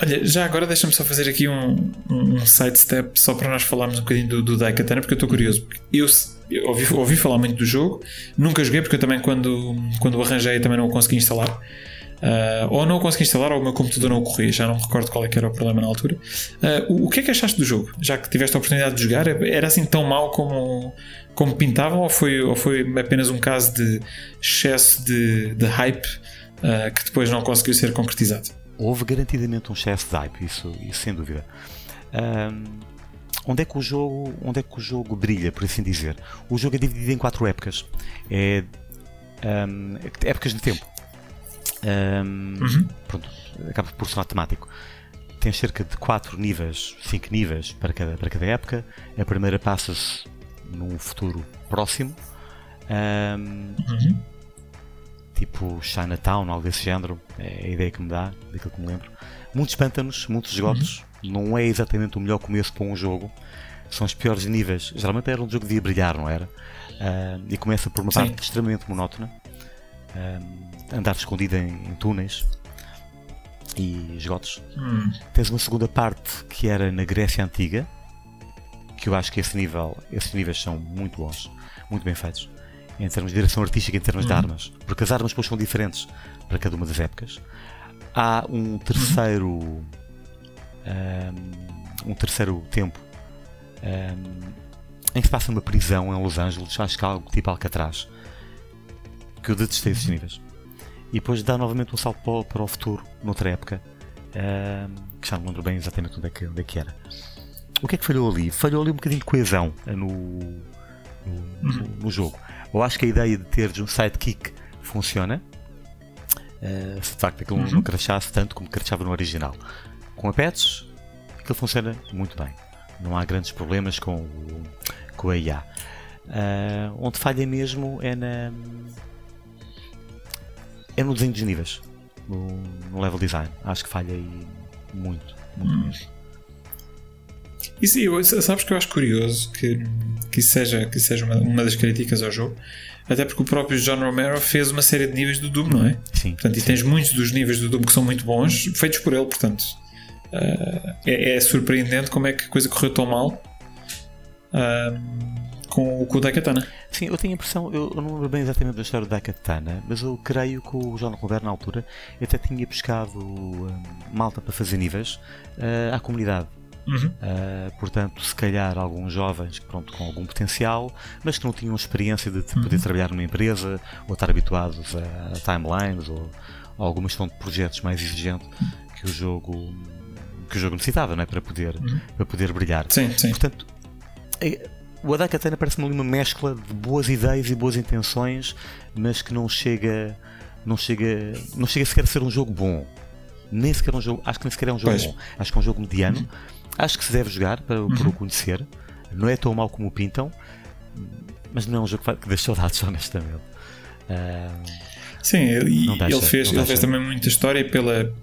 Olha, já agora deixa-me só fazer aqui um, um sidestep só para nós falarmos um bocadinho do, do Daikatana, porque eu estou curioso. Eu, eu ouvi, ouvi, falar muito do jogo, nunca joguei, porque eu também, quando, quando o arranjei, também não o consegui instalar. Uh, ou não o consegui instalar, ou o meu computador não o corria, já não me recordo qual é era o problema na altura. Uh, o, o, que é que achaste do jogo? Já que tiveste a oportunidade de jogar, era assim tão mau como, como pintavam, ou foi, ou foi apenas um caso de excesso de, de hype uh, que depois não conseguiu ser concretizado? Houve garantidamente um excesso de hype, isso, isso sem dúvida. Um, onde é que o jogo onde é que o jogo brilha por assim dizer? O jogo é dividido em quatro épocas. É um, épocas de tempo. Um, uhum. pronto, acaba por ser temático tem cerca de quatro níveis cinco níveis para cada, para cada época. A primeira passa-se num futuro próximo. Uhum tipo Chinatown, algo desse género, é a ideia que me dá, daquilo que me lembro. Muitos pântanos, muitos esgotos, uhum. não é exatamente o melhor começo para um jogo, são os piores níveis. Geralmente era um jogo de brilhar, não era? Uh, e começa por uma Sim. parte extremamente monótona, uh, andar escondido em, em, túneis e esgotos. Hum. Tens uma segunda parte que era na Grécia Antiga, que eu acho que esse nível, esses níveis são muito bons, muito bem feitos em termos de direção artística, em termos uhum. de armas, porque as armas depois são diferentes para cada uma das épocas. Há um terceiro um, um terceiro tempo um, em que se passa uma prisão em Los Angeles, acho que é algo tipo Alcatraz, que eu detestei esses níveis. E depois dá novamente um salto para o, para o futuro, noutra época, um, que já não lembro bem exatamente onde é, que, onde é que era. O que é que falhou ali? Falhou ali um bocadinho de coesão no, no, no, no jogo. Eu acho que a ideia de teres um sidekick funciona. Uh, se de facto aquilo uhum. não crachasse tanto como crachava no original. Com a Pets, aquilo funciona muito bem. Não há grandes problemas com, o, com a IA. Uh, eh, onde falha mesmo é na. É no desenho dos níveis, no, no level design. Acho que falha aí muito, muito uhum. mesmo. Isso, eu, sabes que eu acho curioso que, que isso seja, que seja uma, uma, das críticas ao jogo, até porque o próprio John Romero fez uma série de níveis do Doom, não é? Sim. Portanto, e sim. tens muitos dos níveis do Doom que são muito bons, feitos por ele, portanto. Uh, é, é, surpreendente como é que a coisa correu tão mal uh, com, com o Daikatana. Sim, eu tenho a impressão, eu, eu não lembro bem exatamente da história do Daikatana, mas eu creio que o John Romero na altura até tinha pescado uh, malta para fazer níveis à comunidade Uhum. Uh, portanto, se calhar alguns jovens pronto, com algum potencial, mas que não tinham experiência de poder uhum. trabalhar numa empresa ou estar habituados a, a timelines ou, ou alguma gestão de projetos mais exigente que o jogo que o jogo necessitava não é? para, poder, uhum. para poder brilhar. Sim, sim. Portanto, é, o Adakatana parece-me uma mescla de boas ideias e boas intenções, mas que não chega, não chega, não chega sequer a ser um jogo bom. Nem sequer um jogo, acho que nem sequer é um jogo pois. bom. Acho que é um jogo mediano. Uhum Acho que se deve jogar para, uhum. para o conhecer. Não é tão mau como o pintam, mas não é um jogo que deixa saudades, honestamente. Uh, Sim, ele, deixa, ele fez, ele fez também muita história pela,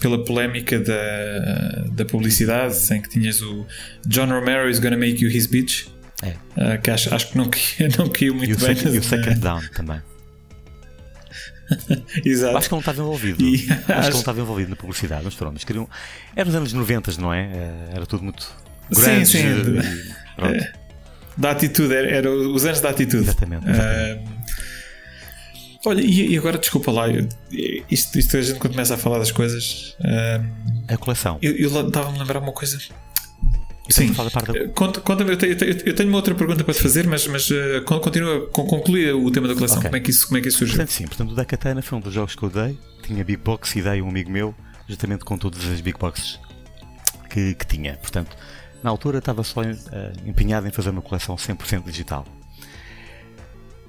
pela polémica da, da publicidade, em que tinhas o John Romero is gonna make you his bitch. É. Uh, que acho, acho que não, não caiu muito e bem. Second, e o Second Down também. Exato. Acho que não estava envolvido. E, acho, acho, que não estava envolvido na publicidade, mas pronto, mas queriam. Era nos anos 90, não é? Eh, era tudo muito. Grande, sim, sim. É, da atitude, era, era, os anos da atitude. Exatamente. exatamente. Uh, olha, e, e, agora desculpa lá, eu, isto, isto a gente quando começa a falar das coisas. Uh, a coleção. Eu, eu estava-me a lembrar uma coisa Sim. Da... Conta, conta eu, tenho, eu, tenho, uma outra pergunta para te fazer, mas, mas uh, continua, conclui o tema da coleção. Okay. Como, é que isso, como é que isso surgiu? Portanto, sim, portanto, o da Katana foi um dos jogos que eu dei. Tinha Big Box e dei um amigo meu, justamente com todas as Big Boxes que, que tinha. Portanto, na altura estava só uh, empenhado em fazer uma coleção 100% digital.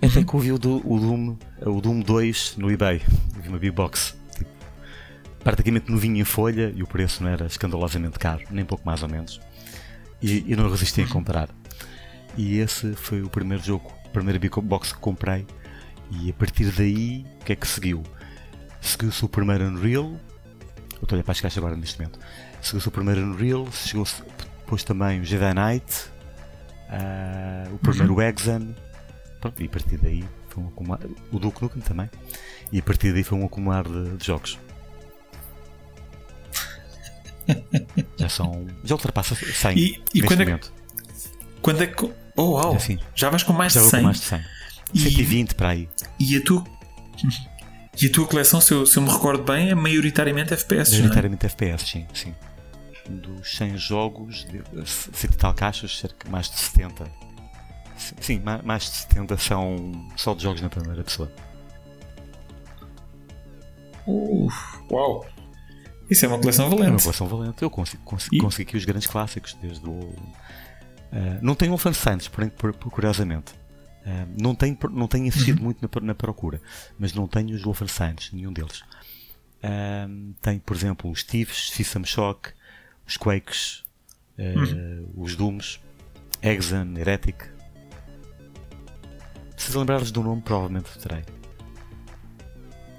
Até uhum. que ouvi o, o, Doom, o Doom 2 no eBay. Vi uma Big Box. Tipo, praticamente novinho em folha e o preço não era escandalosamente caro, nem pouco mais ou menos e, e não resisti a comprar. E esse foi o primeiro jogo, a primeira big box que comprei. E a partir daí, o que é que seguiu? Seguiu-se o primeiro Unreal. Eu estou a olhar para as caixas agora neste momento. Seguiu-se o primeiro Unreal, chegou-se depois também o Jedi Knight. uh, o primeiro uhum. Exam, pronto, e a partir daí foi um acumular, o Duke Nukem também, e a partir daí foi um acumular de, de jogos. Já são. Já ultrapassa 100 e, e quando. É, quando é que. Oh, wow! É assim, já vais com mais de 100. Com mais de 100. E, 120 para aí. E a tua. E a tua coleção, se eu, se eu me recordo bem, é maioritariamente FPS. É? Maioritariamente é? FPS, sim, sim. Dos 100 jogos, 100 e tal caixas, cerca mais de 70. Sim, mais de 70 são só de jogos na primeira pessoa. Uf, uau! Isso é uma coleção valente. É uma coleção valente. Eu consigo, consigo, e... aqui os grandes clássicos, desde o. Uh, não tenho Wolfenstein, porém, por, por, curiosamente. Uh, não tenho, não tenho insistido uhum. muito na, na, procura, mas não tenho os Wolfenstein, nenhum deles. Uh, tenho, por exemplo, os Thieves, System Shock, os Quakes, uhum. os Dooms, Exan, Heretic. Se lembrar-vos do nome, provavelmente terei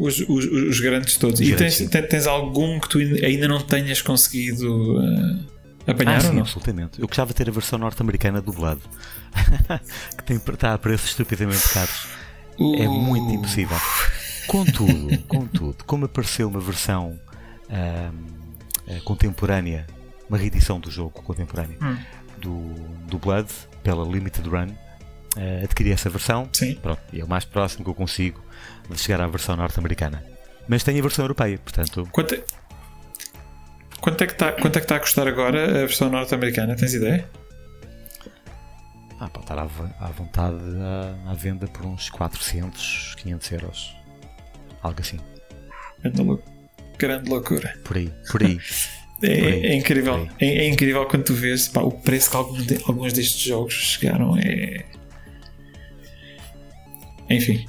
os, os, os grandes todos. Os e grandes, tens, tens, algum que tu ainda não tenhas conseguido uh, apanhar ah, sim, ou não? Absolutamente. Eu gostava de ter a versão norte-americana dublado que tem, está a preços estupidamente caros. Uh. É muito impossível. Contudo, contudo, como apareceu uma versão uh, contemporânea, uma reedição do jogo contemporâneo hum. do, do Blood pela Limited Run, uh, adquiri essa versão. Sim. Pronto, e é o mais próximo que eu consigo chegar à versão norte-americana. Mas tem a versão europeia, portanto. Quanto é, quanto é que está é está a custar agora a versão norte-americana? Tens ideia? Ah, pode estar à, à vontade à, à, venda por uns 400, 500 euros. Algo assim. Grande, lou grande loucura. Por aí, por aí. É, é incrível. É, é, incrível quando tu vês pá, o preço que alguns, de, alguns destes jogos chegaram. É. Enfim.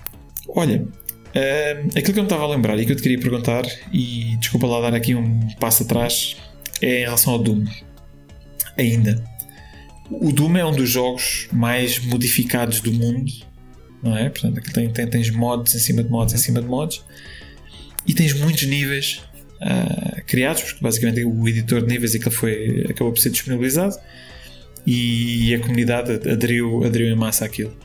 Olha, Uh, aquilo que eu me estava a lembrar e que eu te queria perguntar, e desculpa lá dar aqui um passo atrás, é em relação ao Doom. Ainda. O Doom é um dos jogos mais modificados do mundo, não é? Portanto, aqui tem, tem, tens mods em cima de mods em cima de mods, e tens muitos níveis uh, criados, porque basicamente o editor de níveis é foi, acabou por ser disponibilizado e a comunidade aderiu, aderiu em massa àquilo.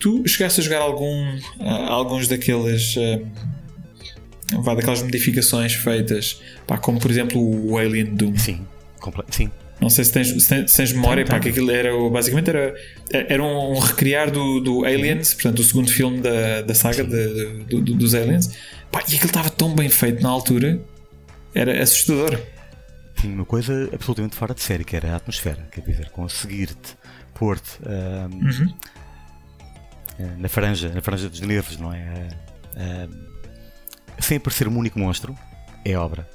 Tu chegaste a jogar algum, uh, alguns daqueles. Uh, vá, daquelas modificações feitas, pá, como por exemplo o Alien Doom. Sim, sim. Não sei se tens, se tens, se tens memória, pá, que aquilo era basicamente era, era um recriar do, do Aliens, portanto, o segundo filme da, da saga de, de, de, dos Aliens. Pá, e aquilo estava tão bem feito na altura, era assustador. Tinha uma coisa absolutamente fora de série, que era a atmosfera, quer dizer, conseguir-te pôr-te. Um, uhum na franja, na franja dos nervos, não é? Uh, sem aparecer um único monstro, é obra.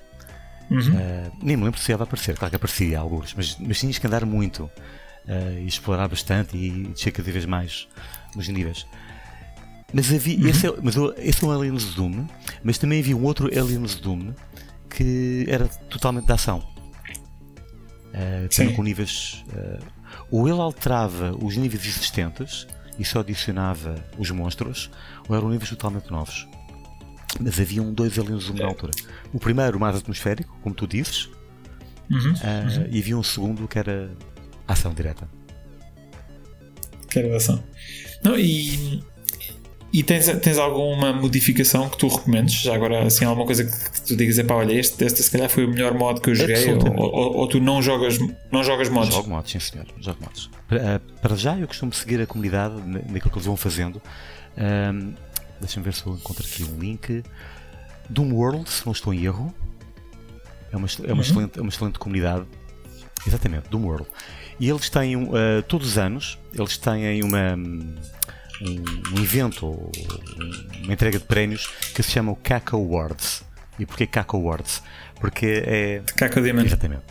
Uhum. Uh, nem me lembro se ia aparecer, claro que aparecia alguns, mas, mas tinhas que andar muito e explorar bastante e descer cada vez mais nos níveis. Mas havia, uhum. esse, é, mas esse é um Aliens Doom, mas também havia um outro Aliens Doom que era totalmente de ação. Uh, com níveis. Uh, ou ele alterava os níveis existentes e só adicionava os monstros, ou eram níveis totalmente novos. Mas haviam dois aliens na altura. O primeiro, mais atmosférico, como tu dizes, uhum, uh, uhum. e havia um segundo que era ação direta. Que era ação. Não, e e tens, tens alguma modificação que tu recomendes? Já agora, assim, alguma coisa que, que tu digas, é pá, olha, este, este se calhar foi o melhor mod que eu joguei, ou, ou, ou, tu não jogas, não jogas mods? Jogo mods, sim senhor, jogo mods. Para, eh, para já, eu costumo seguir a comunidade naquilo que eles vão fazendo. Um, Deixa-me ver se eu encontro aqui um link. Doom World, se não estou em erro. É uma, é uma, uhum. excelente, é uma excelente comunidade. Exatamente, Doom World. E eles têm, uh, todos os anos, eles têm uma um, um evento, uma entrega de prémios que se chama o CAC Awards. E porquê CAC Awards? Porque é. De Caco Diamond. Exatamente.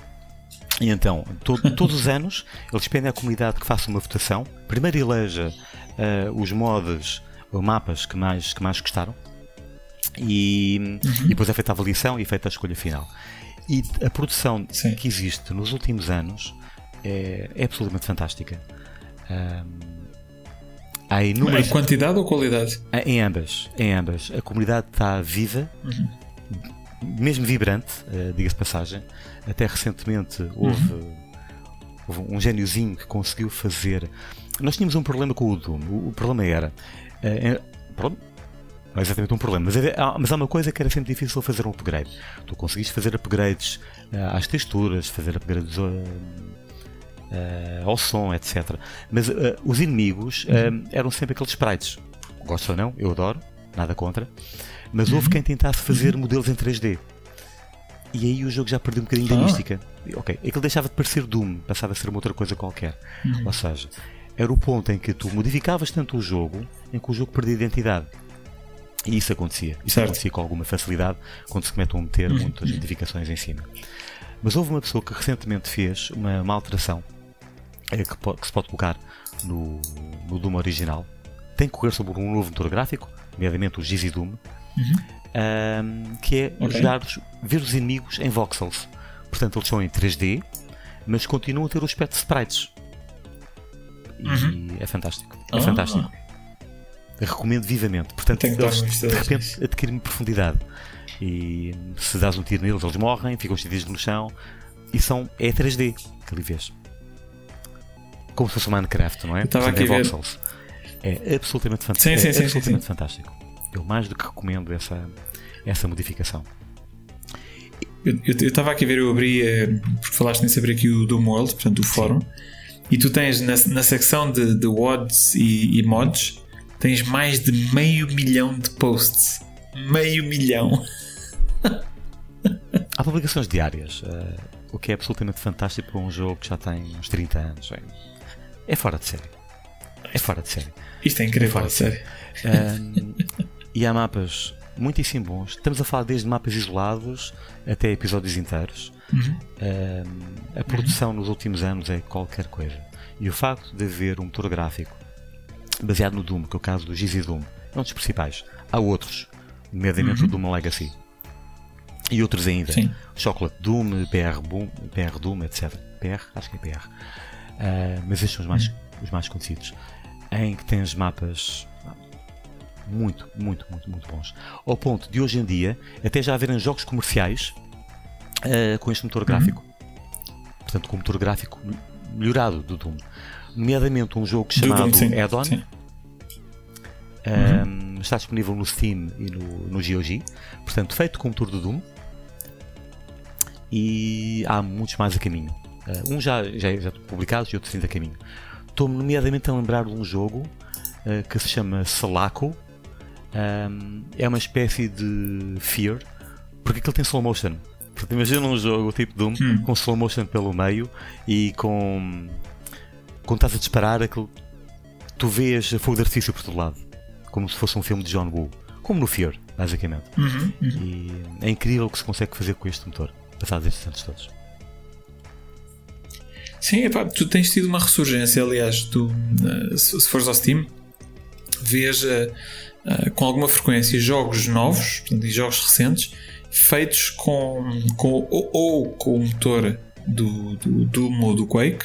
E então, to todos os anos, eles pedem à comunidade que faça uma votação. Primeiro eleja uh, os mods ou mapas que mais, que mais gostaram. E, uhum. e, depois é feita a avaliação e é feita a escolha final. E a produção Sim. que existe nos últimos anos é, é absolutamente fantástica. Um, Há inúmeras... Em quantidade ou qualidade? Em ambas, em ambas. A comunidade está viva, uhum. mesmo vibrante, uh, diga-se passagem. Até recentemente houve uhum. Houve um gêniozinho que conseguiu fazer. Nós tínhamos um problema com o Doom. O, problema era. Uh, pronto, não é exatamente um problema, mas, é, mas há uma coisa que era sempre difícil fazer um upgrade. Tu conseguiste fazer upgrades uh, às texturas, fazer upgrades uh, uh, ao som, etc. Mas os inimigos eram sempre aqueles sprites. Gosto ou não, eu adoro, nada contra. Mas houve uhum. quem tentasse fazer uhum. modelos em 3D. E aí o jogo já perdeu um bocadinho da ah. mística. Ok, aquilo deixava de parecer Doom, passava a ser uma outra coisa qualquer. Uhum. Ou seja, era o ponto em que tu modificavas tanto o jogo em que o jogo perdia identidade. E isso acontecia. Isso certo. acontecia com alguma facilidade quando se começam a meter uhum. muitas notificações em cima. Mas houve uma pessoa que recentemente fez uma, uma alteração é, que, que, se pode colocar no, no Doom original. Tem que correr sobre um novo motor gráfico, nomeadamente o Gizzy Doom, uhum. um, que é okay. jogar, ver os inimigos em voxels. Portanto, eles são em 3D, mas continuam a ter o aspecto de sprites. E uhum. é fantástico. É ah. fantástico recomendo vivamente. Portanto, eles de repente adquirem profundidade. E se dás um tiro neles, eles morrem, ficam estendidos no chão. E são. É 3D que ali vês. Como se fosse Minecraft, não é? Estava aqui é, é absolutamente fantástico. Sim, sim, é sim, absolutamente fantástico. Eu mais do que recomendo essa, essa modificação. Eu estava aqui a ver, eu abri, eh, porque falaste nisso, abri aqui o Doom World, portanto, o fórum, e tu tens na, na secção de, de WODs e, e mods, tens mais de meio milhão de posts. Meio milhão. Há publicações diárias, uh, o que é absolutamente fantástico para um jogo que já tem uns 30 anos. É, é fora de série. É fora de série. Isto é incrível, é fora de série. Uh, e há mapas muitíssimo bons. Estamos a falar desde mapas isolados até episódios inteiros. Uhum. Uh, a produção uhum. nos últimos anos é qualquer coisa. E o facto de haver um motor gráfico baseado no Doom, que é o caso do Gizzy Doom. É um dos principais. Há outros, nomeadamente uhum. o Doom Legacy. E outros ainda. Sim. Chocolate Doom, PR, Boom, PR Doom, etc. PR? Acho que é PR. Uh, mas estes são os mais, uhum. os mais conhecidos. Em que tens mapas muito, muito, muito, muito bons. Ao ponto de hoje em dia até já haverem jogos comerciais uh, com este motor uhum. gráfico. Uhum. Portanto, com o motor gráfico melhorado do Doom nomeadamente um jogo chamado Add-on. Um, está disponível no Steam e no, no GOG, portanto, feito com o motor do Doom. E há muitos mais a caminho. Uh, um já, já, já publicados e outros ainda a caminho. Estou-me, nomeadamente, a lembrar de um jogo uh, que se chama Salaco. Um, é uma espécie de Fear, porque aquilo tem slow motion. Portanto, imagina um jogo tipo Doom hum. com slow motion pelo meio e com quando estás a disparar, aquilo, tu vês fogo de artifício por todo lado, como se fosse um filme de John Woo, como no Fear, basicamente. Uhum, uhum. E é incrível o que se consegue fazer com este motor, passados estes anos todos. Sim, epá, tu tens tido uma ressurgência, aliás, tu, uh, se, se fores ao Steam, vês uh, uh, com alguma frequência jogos novos portanto, e jogos recentes feitos com, com ou, ou, com o motor do, do Doom ou do Quake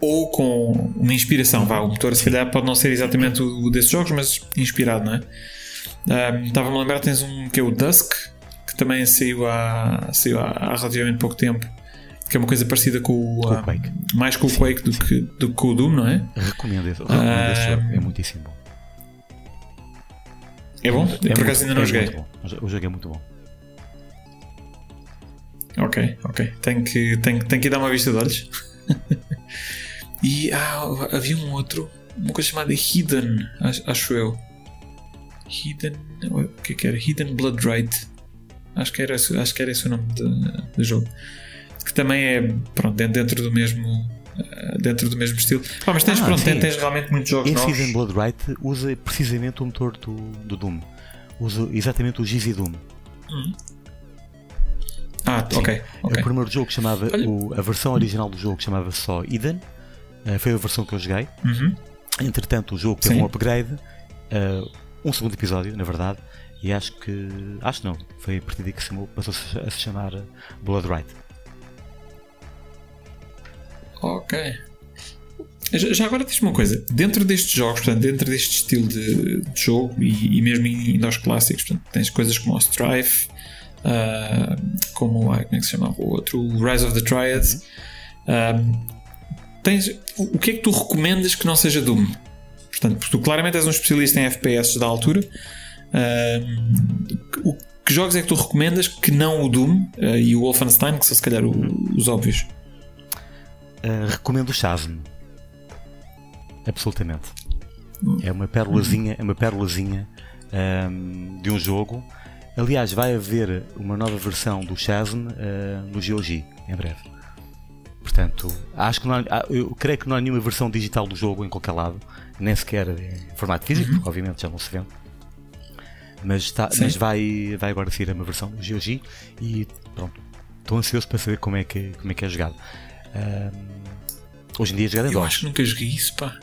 ou com uma inspiração. Vá, o motor, se calhar, pode não ser exatamente o desses jogos, mas inspirado, não é? Estava-me a lembrar, tens um que é o Dusk, que também saiu há, saiu há, relativamente pouco tempo, que é uma coisa parecida com o, com o Quake. mais com o Quake do que, do que com o Doom, não é? Recomendo esse, recomendo esse jogo, é muitíssimo bom. É bom? É, por acaso ainda não é joguei. O jogo é muito bom. Ok, ok. Tenho que, tenho, tenho que dar uma vista de olhos. E ah, havia um outro, uma coisa chamada Hidden, acho eu. Hidden. O que, é que era? Hidden Blood Right. Acho que era, acho que era esse o nome do jogo. Que também é pronto, dentro do mesmo. Eh, dentro do mesmo estilo. Ah, mas tens, ah, pronto, tens realmente muitos jogos Esse novos. Blood Right usa precisamente o motor do, do Doom. Usa exatamente o GZ Doom. Hum. Ah, Sim. ok. okay. O primeiro jogo chamava. O, a versão original do jogo chamava só Eden Uh, foi a versão que eu joguei. Uhum. Entretanto, o jogo teve Sim. um upgrade, uh, um segundo episódio, na verdade, e acho que. Acho não, foi a partir daí que se passou a se chamar Blood Right. Ok. Já agora diz-me uma coisa, dentro destes jogos, portanto, dentro deste estilo de, de jogo e, e, mesmo indo aos clássicos, portanto, tens coisas como o Strife, uh, como, como é que se chama o outro, o Rise of the Triads. Uhum. tens, o que é que tu recomendas que não seja Doom? Portanto, porque tu claramente és um especialista em FPS da altura. Uh, o, que jogos é que tu recomendas que não o Doom e o Wolfenstein, que são se calhar o, os óbvios? Uh, recomendo o Shazam. Absolutamente. É uma pérolazinha, é uma pérolazinha um, de um jogo. Aliás, vai haver uma nova versão do Shazam uh, no GOG em breve. Portanto, acho que não há, eu creio que não há nenhuma versão digital do jogo em qualquer lado, nem sequer em formato físico, uhum. porque obviamente já não se vende. Mas, está, mas vai, vai agora sair uma versão do GOG e pronto. Estou ansioso para saber como é que, como é, que é jogado. Um, hoje em dia é jogado em Eu DOS. acho que nunca joguei isso, pá.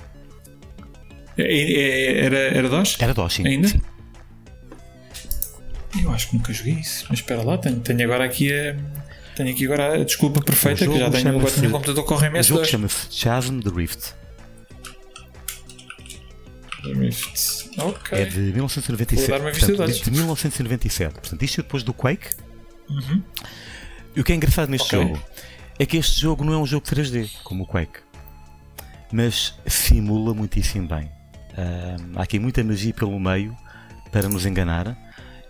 É, é, era, era DOS? Era DOS, sim. Ainda? Sim. Eu acho que nunca joguei isso, mas espera lá, tenho, tenho agora aqui a. Tenho aqui agora a desculpa perfeita que já tenho agora no computador com o jogo chama-se Chasm the Rift. Rift. Ok. É de 1997. Vou dar uma vista portanto, de, de 1997. Portanto, isto é depois do Quake. Uhum. E o que é engraçado neste okay. jogo é que este jogo não é um jogo 3D, como o Quake, mas simula muitíssimo bem. há aqui muita magia pelo meio para nos enganar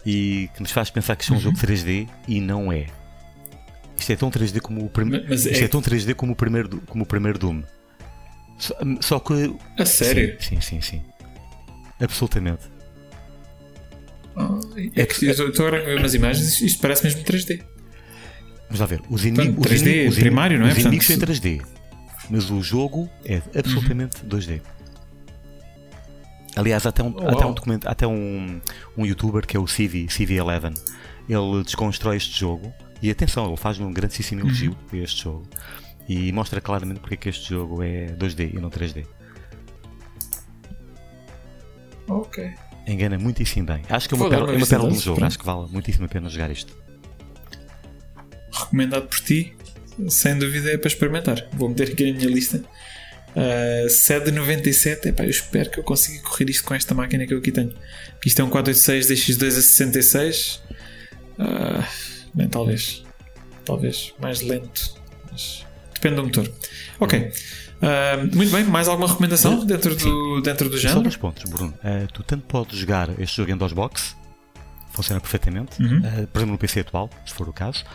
e que nos faz pensar que isto é um uhum. jogo 3D e não é. Isto é tão 3D como o primeiro. Isto é... é... tão 3D como o primeiro, como o primeiro Doom. Só, só que. A sério? Sim, sim, sim. sim. Absolutamente. Oh, é que estou a ver umas imagens isto parece mesmo 3D. Vamos lá ver. Os inimigos. 3D os primário, não é? Os inimigos são 3D. Mas o jogo é absolutamente uhum. 2D. Aliás, até um, oh, até um, documento, até um, um youtuber que é o CV, CV11, ele desconstrói este jogo e atenção, ele faz um grandíssimo elogio uhum. a este jogo e mostra claramente porque é que este jogo é 2D e não 3D. Ok. Engana muitíssimo bem. Acho que é uma, pérola, é uma pérola do jogo, acho que vale muitíssimo a pena jogar isto. Recomendado por ti, sem dúvida é para experimentar. Vou meter aqui na minha lista Uh, de 97, epá, eu espero que eu consiga correr isto com esta máquina que eu aqui tenho. Isto é um 486 DX2 a 66. Uh, bem, talvez. Talvez mais lento. Mas depende do motor. Ok. Uh, muito bem, mais alguma recomendação dentro do, dentro do género? Só dois pontos, Bruno. Uh, tu tanto podes jogar este jogo em DOSBox, funciona perfeitamente, uhum. uh, por exemplo no PC atual, se for o caso,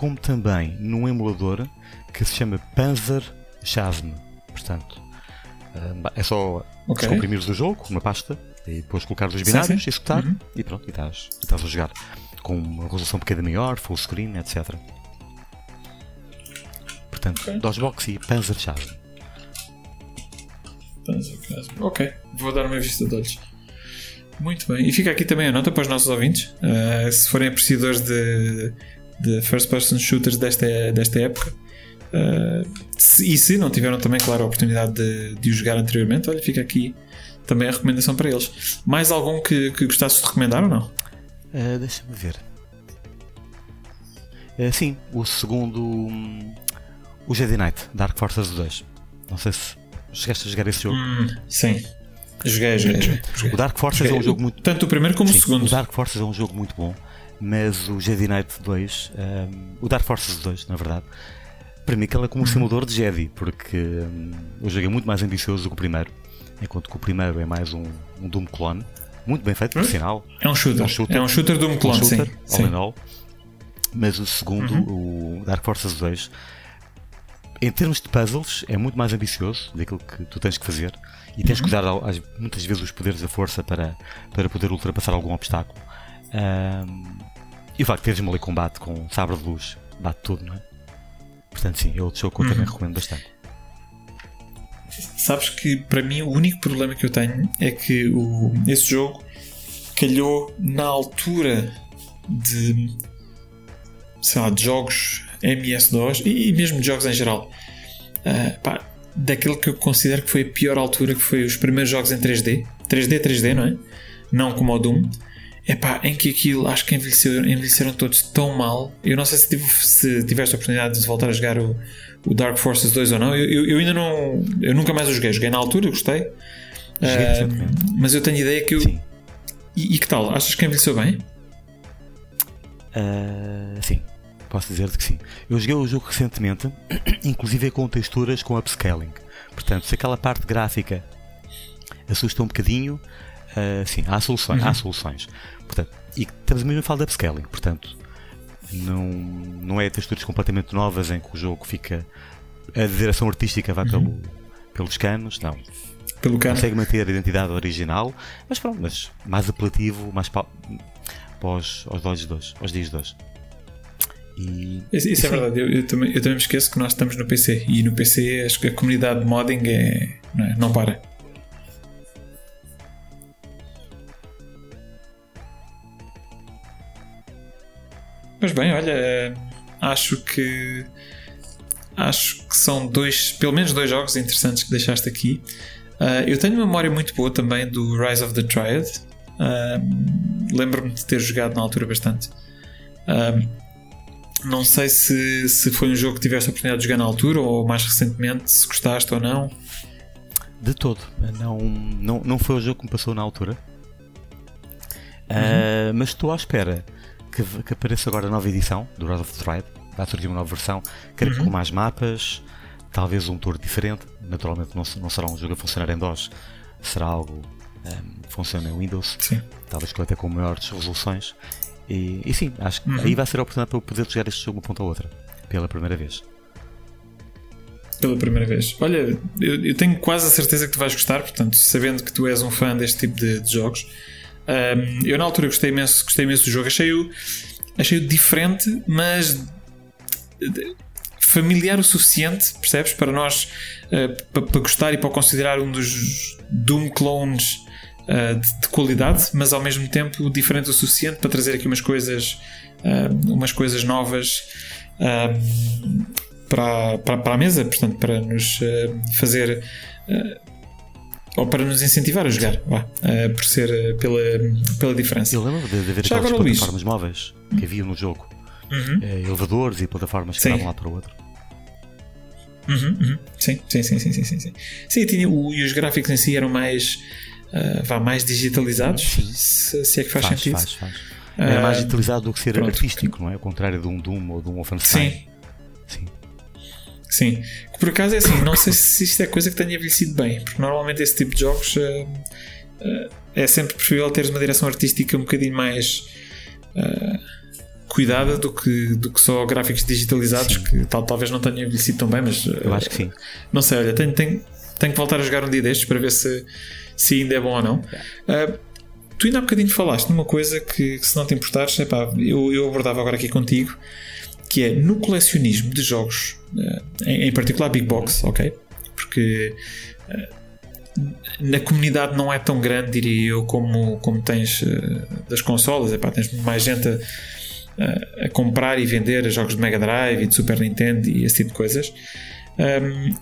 como também num emulador que se chama Panzer Chasm Portanto, eh, é só okay. comprimires o jogo, uma pasta, e depois colocar os binários, executar uhum. e pronto, e estás, e estás a jogar com uma resolução um bocadinho maior, full screen, etc. Portanto, okay. DOSBox e Panzer Chasm. Panzer Chasm. Ok, vou dar uma vista de olhos. Muito bem. E fica aqui também a nota para os nossos ouvintes. Uh, se forem apreciadores de, de first person shooters desta, desta época, Uh, e se não tiveram também, claro, a oportunidade de, de o jogar anteriormente, olha, fica aqui também a recomendação para eles. Mais algum que, que gostasses de recomendar ou não? Uh, Deixa-me ver. Uh, sim, o segundo. Um, o Jedi Knight, Dark Forces 2. Não sei se chegaste a jogar esse jogo. Hum, sim. Joguei, joguei, joguei, O Dark Forces joguei. é um jogo muito. Tanto o primeiro como sim, o segundo. O Dark Forces é um jogo muito bom, mas o Jedi Knight 2, um, o Dark Forces 2, na verdade, para mim aquele é como um simulador de Jedi, porque hum, o jogo é muito mais ambicioso do que o primeiro, enquanto que o primeiro é mais um, um Doom clone, muito bem feito, por sinal. É um shooter. É um shooter, é um shooter Doom clone, um shooter, sim. All sim. all. Mas o segundo, uhum. o Dark Forces 2, em termos de puzzles, é muito mais ambicioso daquilo que tu tens que fazer e tens uhum. que usar muitas vezes os poderes da força para, para poder ultrapassar algum obstáculo. Um, e o facto de teres ali combate com sabre de luz, bate tudo, não é? Portanto, sim, é outro jogo que eu também uhum. recomendo bastante. Sabes que para mim o único problema que eu tenho é que o, esse jogo calhou na altura de, sei lá, de jogos MS-DOS e, e, mesmo de jogos em geral. Uh, pá, daquele que eu considero que foi a pior altura, que foi os primeiros jogos em 3D. 3D, 3D, não é? Não como o Doom epá, em que aquilo acho que envelheceram, envelheceram todos tão mal. Eu não sei se, tive, se tiveste a oportunidade de voltar a jogar o, o Dark Forces 2 ou não. Eu, eu, eu, ainda não. Eu nunca mais o joguei. Joguei na altura, gostei. Uh, mas eu tenho ideia que eu. E, e, que tal? Achas que envelheceu bem? Uh, sim. posso dizer que sim. Eu joguei o jogo recentemente, inclusive com texturas com upscaling. Portanto, se aquela parte gráfica assusta um bocadinho, uh, sim, há soluções. Uhum. Há soluções. Portanto, e estamos mesmo a falar de upscaling. Portanto, não, não é texturas completamente novas em que o jogo fica. A direção artística vai uhum. pelo, pelos canos, não. Pelo cano. Consegue manter a identidade original, mas pronto, mas mais apelativo, mais os, aos, olhos de hoje, aos dias de hoje. E, isso, isso é verdade, eu, eu, também, eu também me esqueço que nós estamos no PC e no PC acho que a comunidade de modding é, não, é, não para. Mas bem, olha, acho que acho que são dois, pelo menos dois jogos interessantes que deixaste aqui. Uh, eu tenho uma memória muito boa também do Rise of the Triad. Uh, Lembro-me de ter jogado na altura bastante. Uh, não sei se, se foi um jogo que tiveste a oportunidade de jogar na altura ou mais recentemente, se gostaste ou não. De todo. Não, não, não foi o jogo que me passou na altura. Uhum. mas estou à espera que, que apareça agora a nova edição do Rise of the Triad. Vai surgir uma nova versão, creio uhum. com mais mapas, talvez um tour diferente. Naturalmente não, não será um jogo a funcionar em DOS, será algo um, que funciona em Windows, sim. talvez até com maiores resoluções. E, e sim, acho que uhum. aí vai ser a oportunidade para eu poder jogar este jogo uma ponta a outra, pela primeira vez. Pela primeira vez. Olha, eu, eu, tenho quase a certeza que tu vais gostar, portanto, sabendo que tu és um fã deste tipo de, de jogos. Um, eu na altura gostei imenso, gostei imenso do jogo, achei-o achei diferente, mas familiar o suficiente, percebes? Para nós, uh, para, para, gostar e para considerar um dos Doom clones uh, de, de, qualidade, mas ao mesmo tempo diferente o suficiente para trazer aqui umas coisas, uh, umas coisas novas para, para, para, a mesa, portanto, para nos fazer. Ou para nos incentivar a jogar, vá, por ser pela, pela diferença. Eu lembro de, de haver aquelas plataformas móveis que havia no jogo uhum. eh, elevadores e plataformas que davam lá para o outro. Uhum, uhum. Sim, sim, sim, sim, sim, sim. Sim, tinha, o, e os gráficos em si eram mais, uh, vá, mais digitalizados, se, se, é que faz, faz sentido. Faz, faz. Era mais digitalizado do que ser pronto. artístico, não é? Ao contrário de um Doom ou de um Wolfenstein. Sim. Sim. Sim. Por acaso é assim, não sei se isto é coisa que tenha envelhecido bem, porque normalmente esse tipo de jogos uh, uh, é sempre preferível teres uma direção artística um bocadinho mais. Uh, cuidada do que, do que só gráficos digitalizados sim. que tal, talvez não tenham envelhecido tão bem, mas eu acho que sim. Não sei, olha, tenho, tenho, tenho que voltar a jogar um dia destes para ver se, se ainda é bom ou não. Uh, tu ainda há bocadinho falaste numa coisa que, que se não te importares, epá, eu, eu abordava agora aqui contigo, que é no colecionismo de jogos, uh, em, particular Big Box, ok? Porque uh, na comunidade não é tão grande, diria eu, como, como tens das consolas, epá, tens mais gente a a, comprar e vender jogos de Mega Drive e de Super Nintendo e esse tipo de coisas.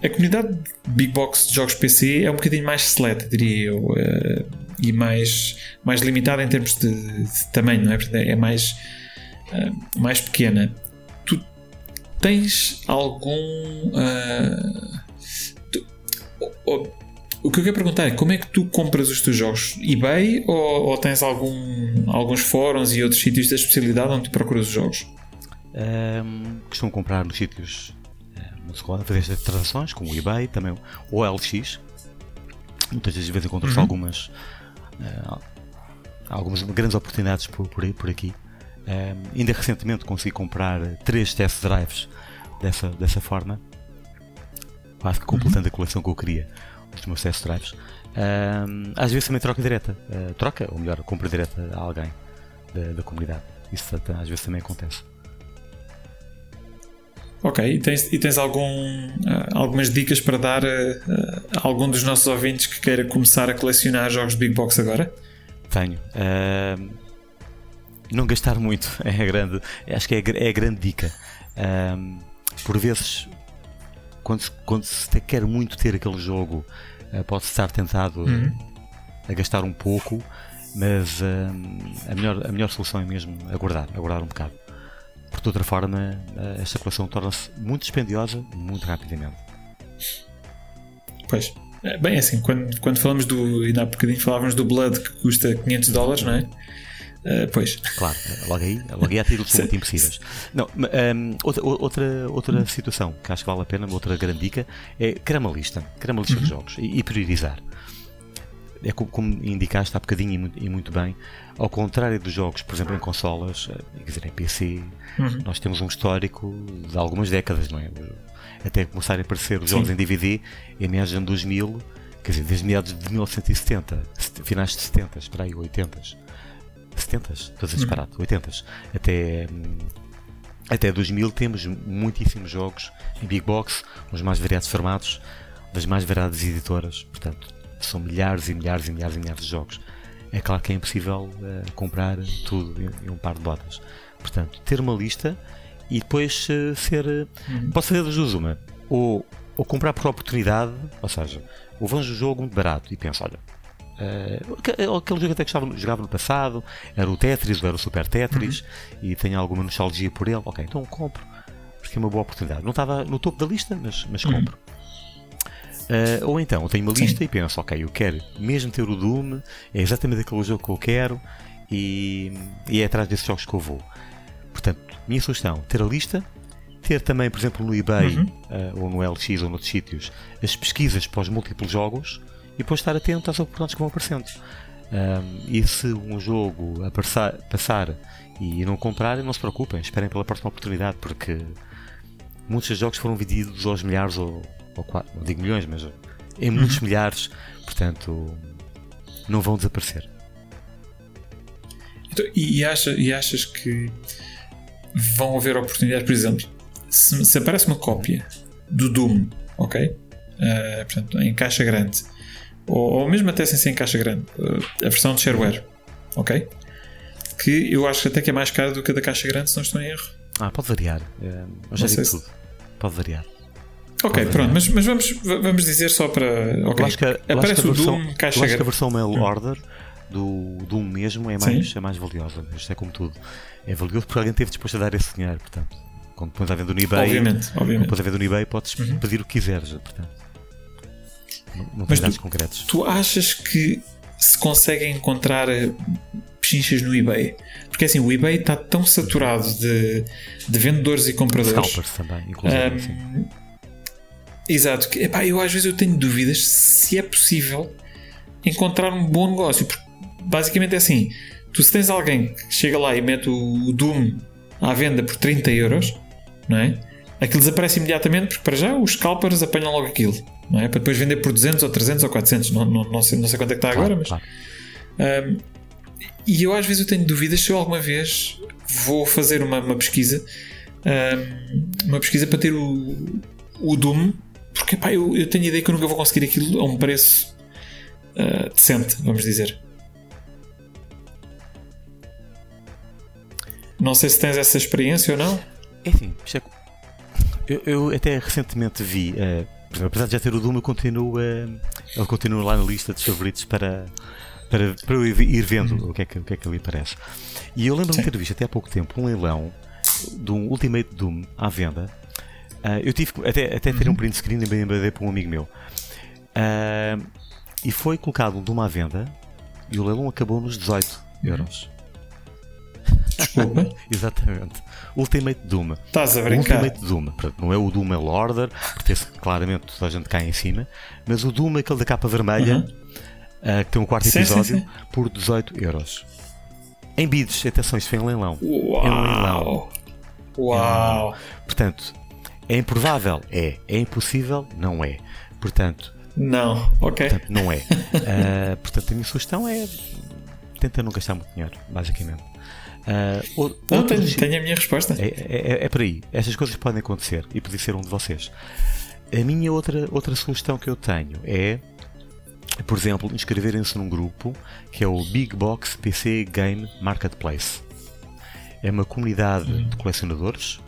A comunidade de Big Box de jogos PC é um bocadinho mais seleta, diria eu, e mais, mais limitada em termos de, de tamanho, não é? é mais, uh, mais pequena. Tens algum. Uh, tu, o que eu quero perguntar é como é que tu compras os teus jogos? eBay ou, ou tens algum, alguns fóruns e outros sítios da especialidade onde tu procuras os jogos? Um, costumo comprar nos sítios onde se pode fazer estas transações, como o eBay, também o OLX. Muitas vezes encontro uhum. algumas, uh, algumas grandes oportunidades por, por, por aqui. Um, ainda recentemente consegui comprar três test drives dessa, dessa forma, quase que completando uhum. a coleção que eu queria dos meus test drives. Um, às vezes também troca direta, uh, troca, ou melhor, compra direta a alguém da, da comunidade. Isso às vezes também acontece. Ok, e tens, e tens algum, uh, algumas dicas para dar a, a, algum dos nossos ouvintes que queira começar a colecionar jogos de Big Box agora? Tenho. Uh, não gastar muito é a grande, acho que é a, é a grande dica. Uh, por vezes quando se, quando se quer muito ter aquele jogo, uh, pode-se estar tentado uhum. a gastar um pouco, mas uh, a, melhor, a melhor solução é mesmo aguardar, aguardar um bocado. Porque de outra forma, uh, esta coleção torna-se muito dispendiosa muito rapidamente. Pois. É, bem, assim, quando, quando falamos do. Ainda há bocadinho falávamos do Blood que custa 500 dólares, não é? Uh, pois. Claro, logo aí, logo aí há títulos muito impossíveis. Não, um, outra, outra, outra situação que acho que vale a pena, outra grande dica, é criar uma lista, criar uma lista uhum. de jogos e, e, priorizar. É como, como, indicaste há bocadinho e muito, e muito, bem, ao contrário dos jogos, por exemplo, em consolas, eh, quer dizer, em PC, uhum. nós temos um histórico de algumas décadas, não é? Até começarem a aparecer os jogos Sim. em DVD em meados de ano 2000, quer dizer, desde meados de 1970, finais de 70, para aí, 80 70, estou a disparado, uhum. 80 até, até 2000 temos muitíssimos jogos em Big Box, os mais variados formatos, das mais variadas editoras, portanto, são milhares e milhares e milhares e milhares de jogos. É claro que é impossível uh, comprar tudo em, em, um par de botas. Portanto, ter uma lista e depois uh, ser. Uh, uhum. Posso fazer das duas uma. Ou, ou comprar por oportunidade, ou seja, ou vejo o jogo muito barato e penso, olha, Uh, aquele jogo até que estava, jogava no passado, era o Tetris, ou era o Super Tetris, uhum. e tenho alguma nostalgia por ele. Ok, então compro, porque é uma boa oportunidade. Não estava no topo da lista, mas, mas uhum. compro. Uh, ou então, eu tenho uma lista Sim. e penso, ok, eu quero mesmo ter o Doom, é exatamente aquele jogo que eu quero, e, e é atrás desses jogos que eu vou. Portanto, minha sugestão, ter a lista, ter também, por exemplo, no eBay, uhum. uh, ou no LX ou noutros sítios, as pesquisas para os múltiplos jogos, e depois estar atento às oportunidades que vão aparecendo. Um, e se um jogo aparecer, passar e não comprarem, não se preocupem, esperem pela próxima oportunidade, porque muitos jogos foram vendidos aos milhares ou, ou quatro, não digo milhões, mas em muitos uhum. milhares, portanto não vão desaparecer. Então, e, acha, e achas que vão haver oportunidades, por exemplo, se, se aparece uma cópia do Doom, ok? Uh, portanto, em caixa grande ou, ou mesmo até sem ser em caixa grande, eh, a versão de shareware, ok? Que eu acho até que é mais cara do que a da caixa grande, se não estou em erro. Ah, pode variar. Eu já digo tudo. Pode variar. Ok, pode pronto, mas, mas vamos, vamos dizer só para. Ok, acho que, aparece o versão, Doom caixa grande. acho que a versão mail hum. order do Doom mesmo é mais, é mais valiosa. Isto é como tudo. É valioso porque alguém esteve disposto a dar esse dinheiro, portanto. Quando pões a venda no eBay, obviamente, obviamente. pões a venda no eBay, podes uhum. pedir o que quiseres, portanto. Não, dados tu, concretos. Tu achas que se conseguem encontrar eh, pechinchas no eBay? Porque assim, o eBay está tão saturado de, de vendedores e compradores. Scalpers também, inclusive. Um, exato. Que, epá, eu às vezes eu tenho dúvidas se é possível encontrar um bom negócio. Porque basicamente é assim: tu se tens alguém que chega lá e mete o Doom à venda por 30 euros, não é? Aquilo desaparece imediatamente porque para já os scalpers apanham logo aquilo não é? Para depois vender por 200 ou 300 ou 400, não, não, não, sei, não sei quanto é que está claro, agora, mas. Claro. Um, e eu às vezes eu tenho dúvidas se eu alguma vez vou fazer uma, uma pesquisa, um, uma pesquisa para ter o, o Doom, porque pá, eu, eu tenho a ideia que eu nunca vou conseguir aquilo a um preço uh, decente, vamos dizer. Não sei se tens essa experiência ou não. Enfim, é eu, eu até recentemente vi. Uh apesar de já ter o Doom, eu continuo, ele continua lá na lista de favoritos para, para, para eu ir vendo uhum. o, que é que, o que é que ali aparece. E eu lembro-me de ter visto até há pouco tempo um leilão de um Ultimate Doom à venda. Uh, eu tive até, até ter um uhum. print screen e embadei para um amigo meu. Uh, e foi colocado um Doom à venda e o leilão acabou nos 18 euros. Desculpa. Exatamente. Ultimate Doom. Estás a brincar. Ultimate Doom. Não é o Doom Mail Order, pertence claramente toda a gente cá em cima, mas o Doom, aquele da capa vermelha, uhum. uh, que tem um quarto sim, episódio, sim, sim. por 18 euros. Em bids, atenção, isto foi em leilão. Uau! Em leilão. Uau! É, portanto, é improvável? É. É impossível? Não é. Portanto. Não, ok. Portanto, não é. uh, portanto, a minha sugestão é. Tenta não gastar muito dinheiro, basicamente. Uh, não, tenho, tenho, a minha resposta. É, é, é, é por aí. Estas coisas podem acontecer e podia ser um de vocês. A minha outra, outra sugestão que eu tenho é, por exemplo, inscreverem-se num grupo que é o Big Box PC Game Marketplace. É uma comunidade uhum. de colecionadores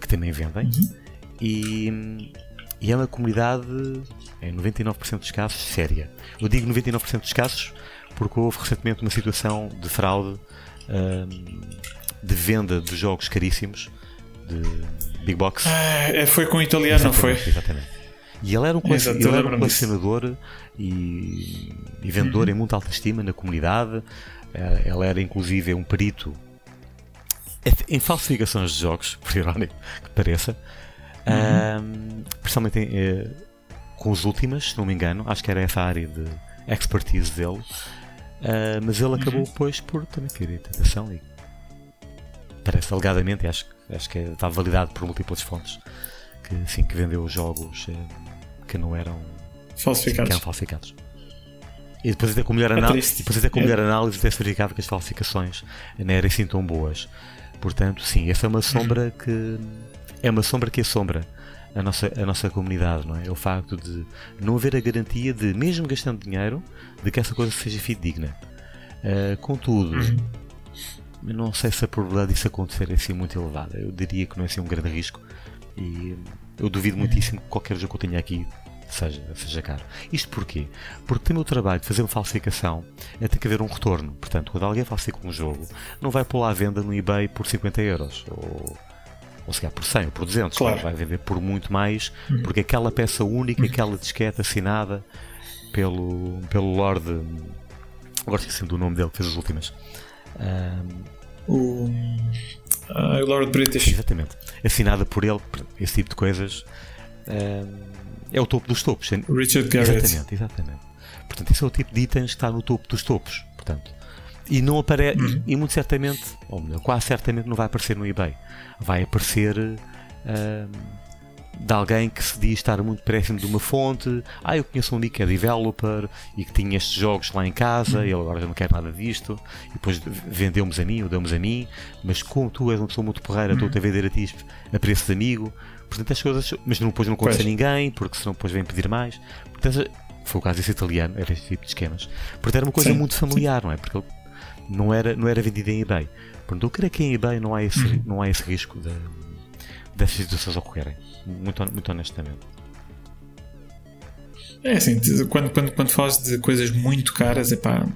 que também vendem uhum. e, e, é uma comunidade, em 99% dos casos, séria. Eu digo 99% dos casos porque houve recentemente uma situação de fraude de venda de jogos caríssimos de Big Box. Ah, foi com o italiano, não foi? Exatamente. E ele era um, Exato, ele era um colecionador e, e vendedor uhum. em muita autoestima na comunidade. Ela era inclusive um perito em falsificações de jogos, por irónico que pareça, uhum. principalmente em, eh, com os últimas, se não me engano, acho que era essa área de expertise dele, uh, mas ele acabou uhum. depois por também ter tentação e parece alegadamente, acho, acho que está validado por múltiplas fontes, que, sim, que vendeu jogos uh, que não eram falsificados. Que eram falsificados. E depois até com melhor, é análise, depois até com melhor análise até se verificava que as falsificações não eram assim tão boas. Portanto, sim, essa é uma sombra que é uma sombra que assombra a nossa, a nossa comunidade, não é? É o facto de não haver a garantia de, mesmo gastando dinheiro, de que essa coisa seja fidedigna. Uh, contudo, não sei se a probabilidade disso acontecer é assim muito elevada. Eu diria que não é assim um grande risco e eu duvido muitíssimo que qualquer jogo que eu tenha aqui seja, seja caro. Isto porquê? Porque tem o trabalho de fazer uma falsificação é ter que haver um retorno. Portanto, quando alguém falsifica um jogo, não vai pôr à venda no eBay por 50 euros ou, ou se calhar por 100 ou por 200. Claro. Vai vender por muito mais, uhum. porque aquela peça única, aquela disquete assinada pelo, pelo Lord. Agora esqueci do nome dele, que fez as últimas. Um, o. Ah, o Lord British. Exatamente. Assinada por ele, esse tipo de coisas. Um, é o topo dos topos. Richard Garrett. Exatamente, exatamente. Portanto, esse é o tipo de itens que está no topo dos topos. Portanto, e não aparece, uhum. e, muito certamente, ou melhor, quase certamente não vai aparecer no eBay. Vai aparecer uh, de alguém que se diz estar muito próximo de uma fonte. Ah, eu conheço um amigo que é developer e que tinha estes jogos lá em casa uhum. e ele agora já não quer nada disto. E depois vendeu-nos a mim ou deu-nos a mim. Mas como tu és uma pessoa muito porreira, uhum. estou-te a vender a ti a preço de amigo. Portanto, as coisas. Mas não, depois não conta a ninguém, porque senão depois vem pedir mais. Portanto, foi o caso desse italiano, era este tipo de esquemas. Portanto, era uma coisa Sim. muito familiar, não é? Porque não era, não era vendido em eBay. Portanto, eu creio que em eBay não há esse, uhum. não há esse risco de, dessas situações ocorrerem. Muito, muito honestamente. É assim, quando, quando, quando falas de coisas muito caras, epá,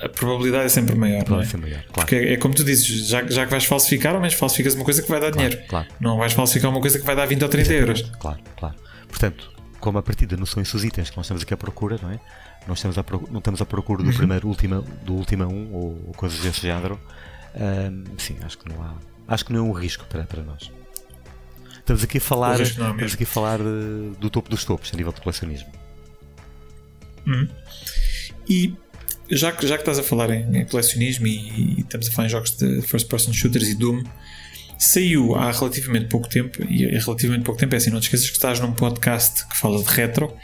a probabilidade é sempre maior. Não é? é maior claro. Porque é, é, como tu dizes, já, já que vais falsificar, ao menos falsificas uma coisa que vai dar claro, dinheiro. Claro. Não vais falsificar uma coisa que vai dar 20 ou 30 euros. Claro, claro. Portanto, como a partida não são esses itens que nós estamos aqui à procura, não é? Nós estamos à procura, não estamos à procura do uhum. primeiro, última, do última um ou, ou coisas desse género. Um, sim, acho que não há. Acho que não é um risco para, para nós. Estamos aqui a falar, é estamos aqui a falar uh, do topo dos topos a nível de colecionismo. Uhum. E já que, já que estás a falar em, em colecionismo e, e, estamos a falar em jogos de first person shooters e Doom, saiu há relativamente pouco tempo, e é relativamente pouco tempo é assim, não te esqueças que estás num podcast que fala de retro,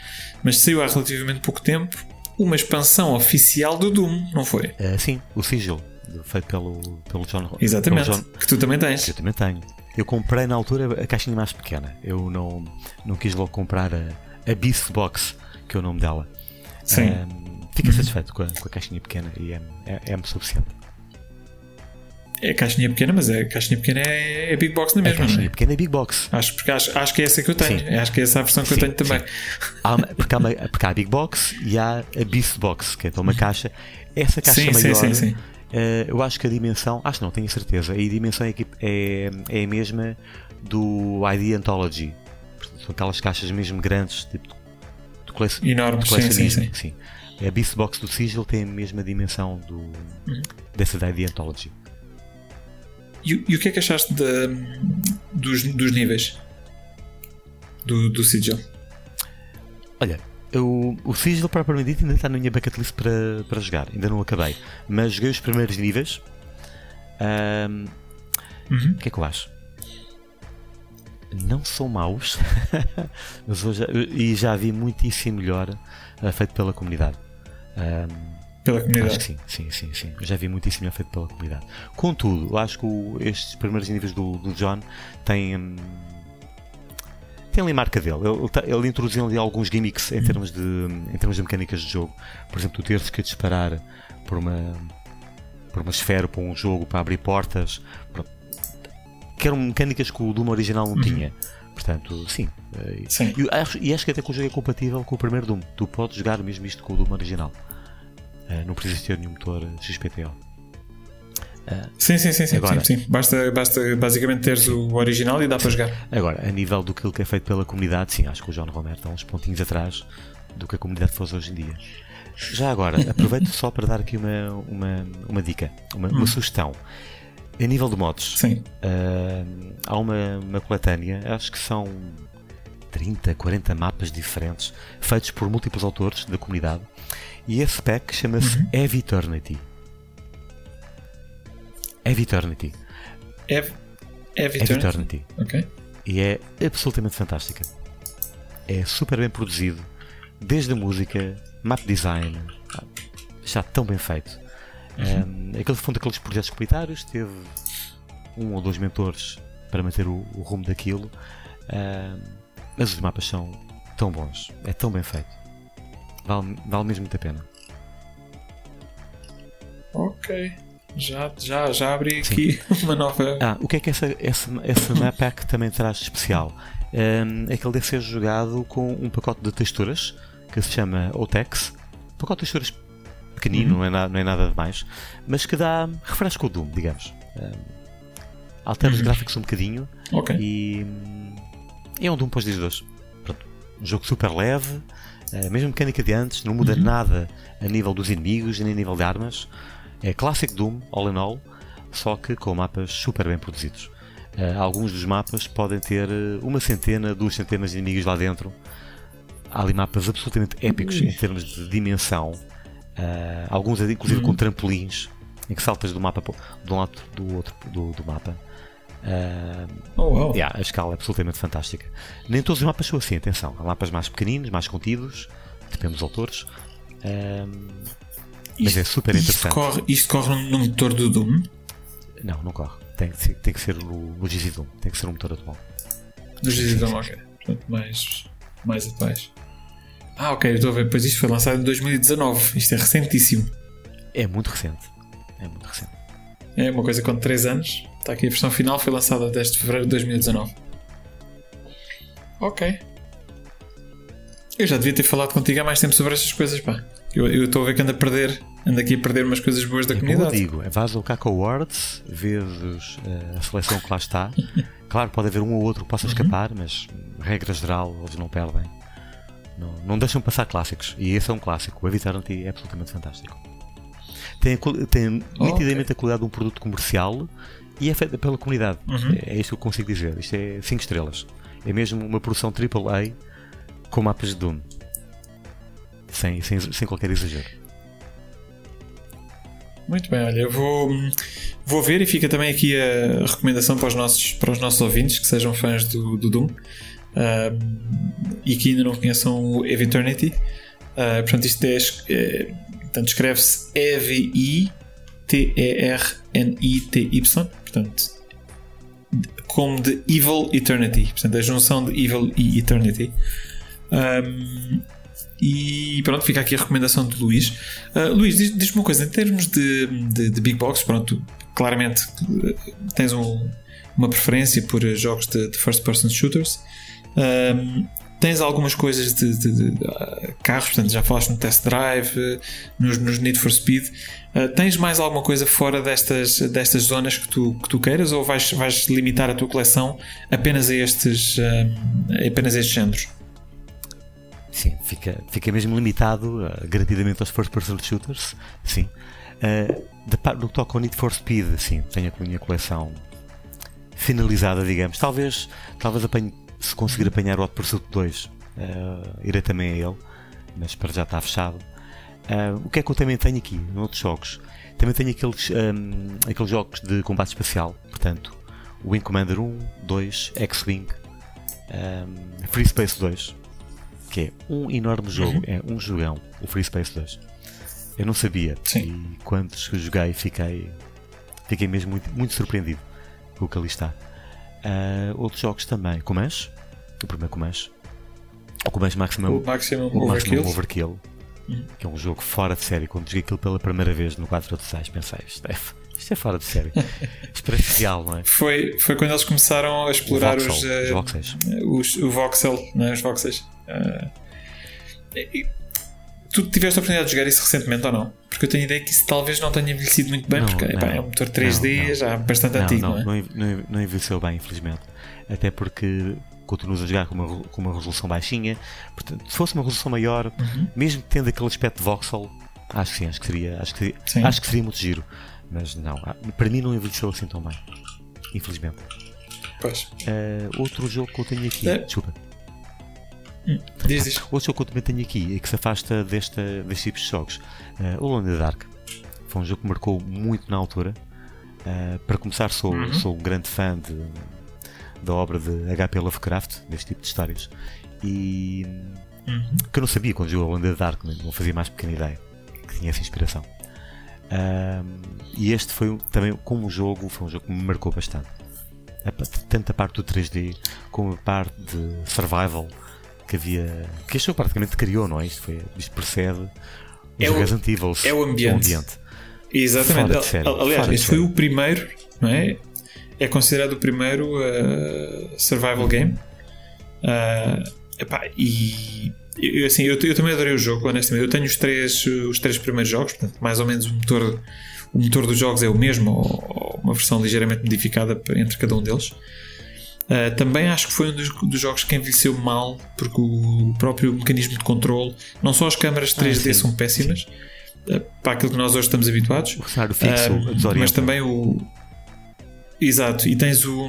mas saiu há relativamente pouco tempo uma expansão oficial do Doom, não foi? Uh, sim, o Sigil, feito pelo, pelo John Exatamente, pelo John, que tu também tens. Eu também tenho. Eu comprei na altura a caixinha mais pequena. Eu não, não quis logo comprar a, a Beast Box, que é o nome dela. Sim. Um, fico satisfeito com a, com a, caixinha pequena e é-me é, é suficiente. É caixinha pequena, mas a caixinha pequena é, é Big Box na mesma. A caixinha é? pequena é Big Box. Acho, porque acho, acho que é essa que eu tenho. Sim. Acho que é essa a versão que sim, eu tenho também. Há, porque, há uma, porque há a Big Box e há a Beast Box, que é uma caixa. Essa caixa sim, maior. Sim, sim, sim. Uh, eu acho que a dimensão, acho não, tenho certeza, a dimensão é, é, é a mesma do ID Anthology. São aquelas caixas mesmo grandes, tipo de, Enormes, de colecionismo. Sim, sim, sim. A Beast Box do Sigil tem a mesma dimensão do, uhum. dessa da ID Anthology. E, e, o que é que achaste de, dos, dos níveis do, do Sigil? Olha, eu, o Sigil propriamente dito ainda está na minha bucket list para, para jogar, ainda não acabei. Mas joguei os primeiros níveis. Um, uhum. O que é que eu acho? Não são maus, mas hoje, e já vi muitíssimo melhor uh, feito pela comunidade. Um, pela comunidade? Acho que sim, sim, sim, sim. Eu já vi muitíssimo melhor feito pela comunidade. Contudo, acho que o, estes primeiros níveis do, do John têm. Hum, tem ali marca dele. Ele, ele, ele introduziu ali alguns gimmicks em termos, de, em termos de mecânicas de jogo. Por exemplo, tu teres que disparar por uma, por uma esfera para um jogo para abrir portas. que eram mecânicas que o Doom original não uhum. tinha. Portanto, sim. Eh, sim. E, acho, e acho que até que o jogo é compatível com o primeiro Doom. Tu podes jogar mesmo isto com o Doom original. Uh, não precisa ter nenhum motor XPTO. Uh, sim, sim, sim, sim, agora, sim, sim. Basta, basta basicamente teres o original e dá para jogar. Agora, a nível do que é feito pela comunidade, sim, acho que o John Romero está uns pontinhos atrás do que a comunidade fosse hoje em dia. Já agora, aproveito só para dar aqui uma, uma, uma dica, uma, uma sugestão. A nível de modos, Sim. uh, há uma, uma coletânea, acho que são 30, 40 mapas diferentes, feitos por múltiplos autores da comunidade, e esse pack chama-se Uhum. Eve Eternity. Eternity. Ok. E é absolutamente fantástica. É super bem produzido, desde a música, map design, está tão bem feito. Um, aquele foi um daqueles projetos comunitários, teve um ou dois mentores para manter o, o rumo daquilo, um, mas os mapas são tão bons, é tão bem feito. Vale, vale mesmo muito a pena. Ok. Já, já, já abri aqui uma nova. Ah, o que é que essa, essa, essa map pack também traz de especial? Um, é que ele deve ser jogado com um pacote de texturas que se chama OTEX. Um pacote de texturas pequenino, não, é nada, não é nada demais, mas que dá refresca o Doom, digamos. Um, altera os gráficos um bocadinho Ok. e hum, é um Doom para os dias de hoje. Pronto, um jogo super leve, a mesma mecânica de antes, não muda nada a nível dos inimigos nem a nível de armas. É clássico Doom, all in all, só que com mapas super bem produzidos. Eh, alguns dos mapas podem ter eh, uma centena, duas centenas de inimigos lá dentro. Há ali mapas absolutamente épicos em termos de dimensão. Eh, alguns inclusive com trampolins, em que saltas do mapa um lado do outro do, do mapa. Eh, Oh, wow. Yeah, a escala é absolutamente fantástica. Nem todos os mapas são assim, atenção. Há mapas mais pequeninos, mais contidos, depende dos autores. Ahm, mas é super Isto interessante. corre, isto corre no, no motor do Doom. Não, não corre. Tem, que ser- tem que ser no, no GZ Doom, tem que ser um motor atual. Dias de Doom, ok. Portanto, mais, mais atuais. Ah, ok, estou a ver. Pois isto foi lançado em 2019. Isto é recentíssimo. É muito recente. É muito recente. É uma coisa com 3 anos. Está aqui a versão final, foi lançada a 10 de fevereiro de 2019. Ok. Eu já devia ter falado contigo há mais tempo sobre estas coisas, pá. Eu estou a ver que ando a perder, ando aqui a perder umas coisas boas da É como eu comunidade. digo, é vais ao Caco Awards, vezes eh, a seleção que lá está. Claro, pode haver um ou outro que possa escapar, mas regra geral eles não perdem. Não, não deixam passar clássicos. E esse é um clássico. O Eviternity é absolutamente fantástico. Tem, tem nitidamente a qualidade de um produto comercial e é feita pela comunidade. É, é isto que eu consigo dizer. Isto é 5 estrelas. É mesmo uma produção AAA com mapas de Doom. Sem, sem, sem qualquer exagero. Muito bem, olha, eu vou, vou ver e fica também aqui a recomendação para os nossos, para os nossos ouvintes que sejam fãs do, do Doom ah, e que ainda não conheçam o Eve Eternity. Ah, portanto, isto é, é portanto, escreve-se E-V-I-T-E-R-N-I-T-Y, portanto, como de Evil Eternity, portanto, a junção de Evil e Eternity. Um, e pronto, fica aqui a recomendação de Luís. Uh, Luís, diz- diz-me uma coisa, em termos de, de, de Big Box, pronto, claramente uh, tens um- uma preferência por jogos de, de first person shooters. Um, tens algumas coisas de, de- de, uh, carros, portanto, já falaste no test drive, uh, nos, nos Need for Speed. Uh, tens mais alguma coisa fora destas, destas zonas que tu, que tu queiras ou vais, vais limitar a tua coleção apenas a estes, um, apenas a estes géneros? Sim, fica, fica mesmo limitado uh, garantidamente aos first person shooters. Sim. Uh, no que toca ao Need for Speed, sim, tenho a minha coleção finalizada, digamos. Talvez, talvez apanhe, se conseguir apanhar o Hot Pursuit 2, uh, irei também a ele, mas para já está fechado. Uh, o que é que eu também tenho aqui, noutros jogos? Também tenho aqueles, um, aqueles jogos de combate espacial, portanto, o Wing Commander 1, 2, X-Wing, um, Free Space 2, que é um enorme jogo, é um jogão, o Free Space 2. Eu não sabia Sim. e quando joguei fiquei, fiquei mesmo muito, muito surpreendido com o que ali está. Ah, outros jogos também, Comanche, o primeiro Comanche, o Comanche Maximum, O Maximum o Maximum Overkill. Overkill, que é um jogo fora de série. Quando joguei aquilo pela primeira vez no 4 de 6, pensei, isto é, isto é fora de série. Isto parece real, não é? Foi, foi quando eles começaram a explorar o voxel, os, eh, os voxels. os- o voxel, não é? os voxels. E- tu tiveste a oportunidade de jogar isso recentemente ou não? Porque eu tenho a ideia que isso talvez não tenha envelhecido muito bem, Não, porque não. é um motor 3D Não, já bastante Não, antigo, não, não, é? não, enve- não, enve- não envelheceu bem, infelizmente. Até porque continuas a jogar com uma, com uma resolução baixinha. Portanto, se fosse uma resolução maior, Uhum. mesmo tendo aquele aspecto de voxel, acho que sim, acho que seria, acho que seria, Sim. acho que seria muito giro. Mas não, ah, para mim não envelheceu assim tão bem. Infelizmente. Pois. Ah, outro jogo que eu tenho aqui, É. desculpa, Diz, diz. outro jogo que eu também tenho aqui e que se afasta desta, destes tipos de jogos, ah, o the Dark. Foi um jogo que marcou muito na altura. Ah, para começar, sou, Uhum. sou um grande fã de, da obra de H.P. Lovecraft, deste tipo de histórias. E Uhum. que eu não sabia quando jogou the Dark, não fazia mais pequena ideia que tinha essa inspiração. Ahm, e este foi um- também, como jogo, foi um jogo que me marcou bastante. Tanto a parte do 3D como a parte de survival que havia. que este jogo praticamente criou, não é? Isto, foi, isto precede os É o- Resident Evil. é o ambiente. Exatamente. Fora de série, Aliás, este foi o primeiro, não é? É considerado o primeiro uh, survival game. Uh, epá, e eu, assim, eu, eu também adorei o jogo, honestamente. Eu tenho os três, os três primeiros jogos, portanto, mais ou menos o motor, o motor dos jogos é o mesmo, ou, ou uma versão ligeiramente modificada entre cada um deles. Uh, também acho que foi um dos, dos jogos que envelheceu mal, porque o próprio mecanismo de controle, não só as câmaras 3D sim, são péssimas, uh, para aquilo que nós hoje estamos habituados, O cenário fixo ah, desorienta. mas também o. Exato, e tens o.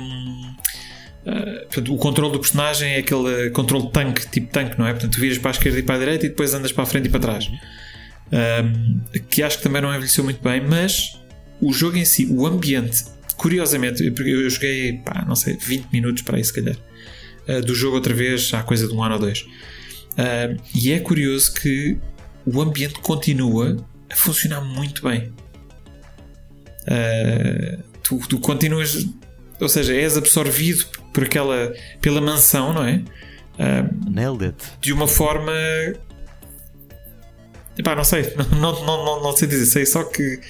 ah, portanto, o controle do personagem é aquele ah, controle de tanque, tipo tanque, não é? Portanto, tu viras para a esquerda e para a direita e depois andas para a frente e para trás. Ah, que acho que também não envelheceu muito bem, mas o jogo em si, o ambiente, curiosamente, eu- joguei, pá, não sei, 20 minutos para aí se calhar, ah, do jogo outra vez há coisa de um ano ou dois. Ah, e é curioso que o ambiente continua a funcionar muito bem. Uh, tu, tu continuas, ou seja, és absorvido por aquela, pela mansão, não é? Uh, Nailed it. de uma forma. Epá, não sei, não, não, não, não sei dizer, sei só que